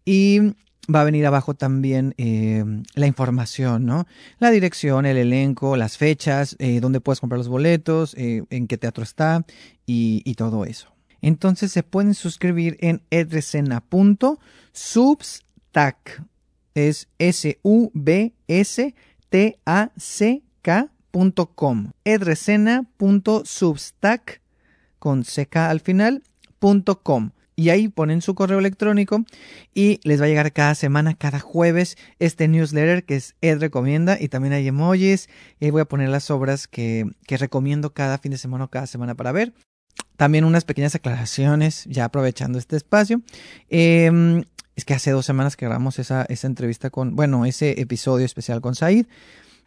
A: Y va a venir abajo también eh, la información, ¿no? La dirección, el elenco, las fechas, eh, dónde puedes comprar los boletos, eh, en qué teatro está y, todo eso. Entonces se pueden suscribir en edresena.substack. Es S-U-B-S-T-A-C-K.com. edresena.substack con CK al final, punto com y ahí ponen su correo electrónico y les va a llegar cada semana, cada jueves, este newsletter que es Ed Recomienda y también hay emojis y voy a poner las obras que, que recomiendo cada fin de semana o cada semana para ver. También unas pequeñas aclaraciones, ya aprovechando este espacio. Eh, es que hace dos semanas que grabamos esa, esa entrevista con, bueno, ese episodio especial con Said.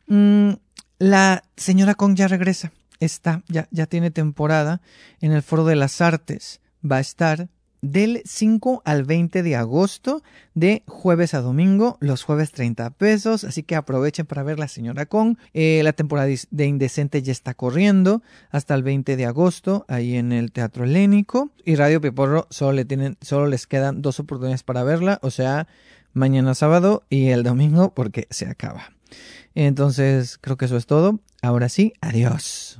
A: Mm, la señora Kong ya regresa, está, ya, ya tiene temporada en el Foro de las Artes. Va a estar del 5 al 20 de agosto, de jueves a domingo, los jueves 30 pesos, así que aprovechen para ver la señora Kong. Eh, la temporada de Indecente ya está corriendo hasta el 20 de agosto, ahí en el Teatro Helénico. Y Radio Piporro solo, le tienen, solo les quedan dos oportunidades para verla, o sea, mañana sábado y el domingo porque se acaba. Entonces, creo que eso es todo. Ahora sí, adiós.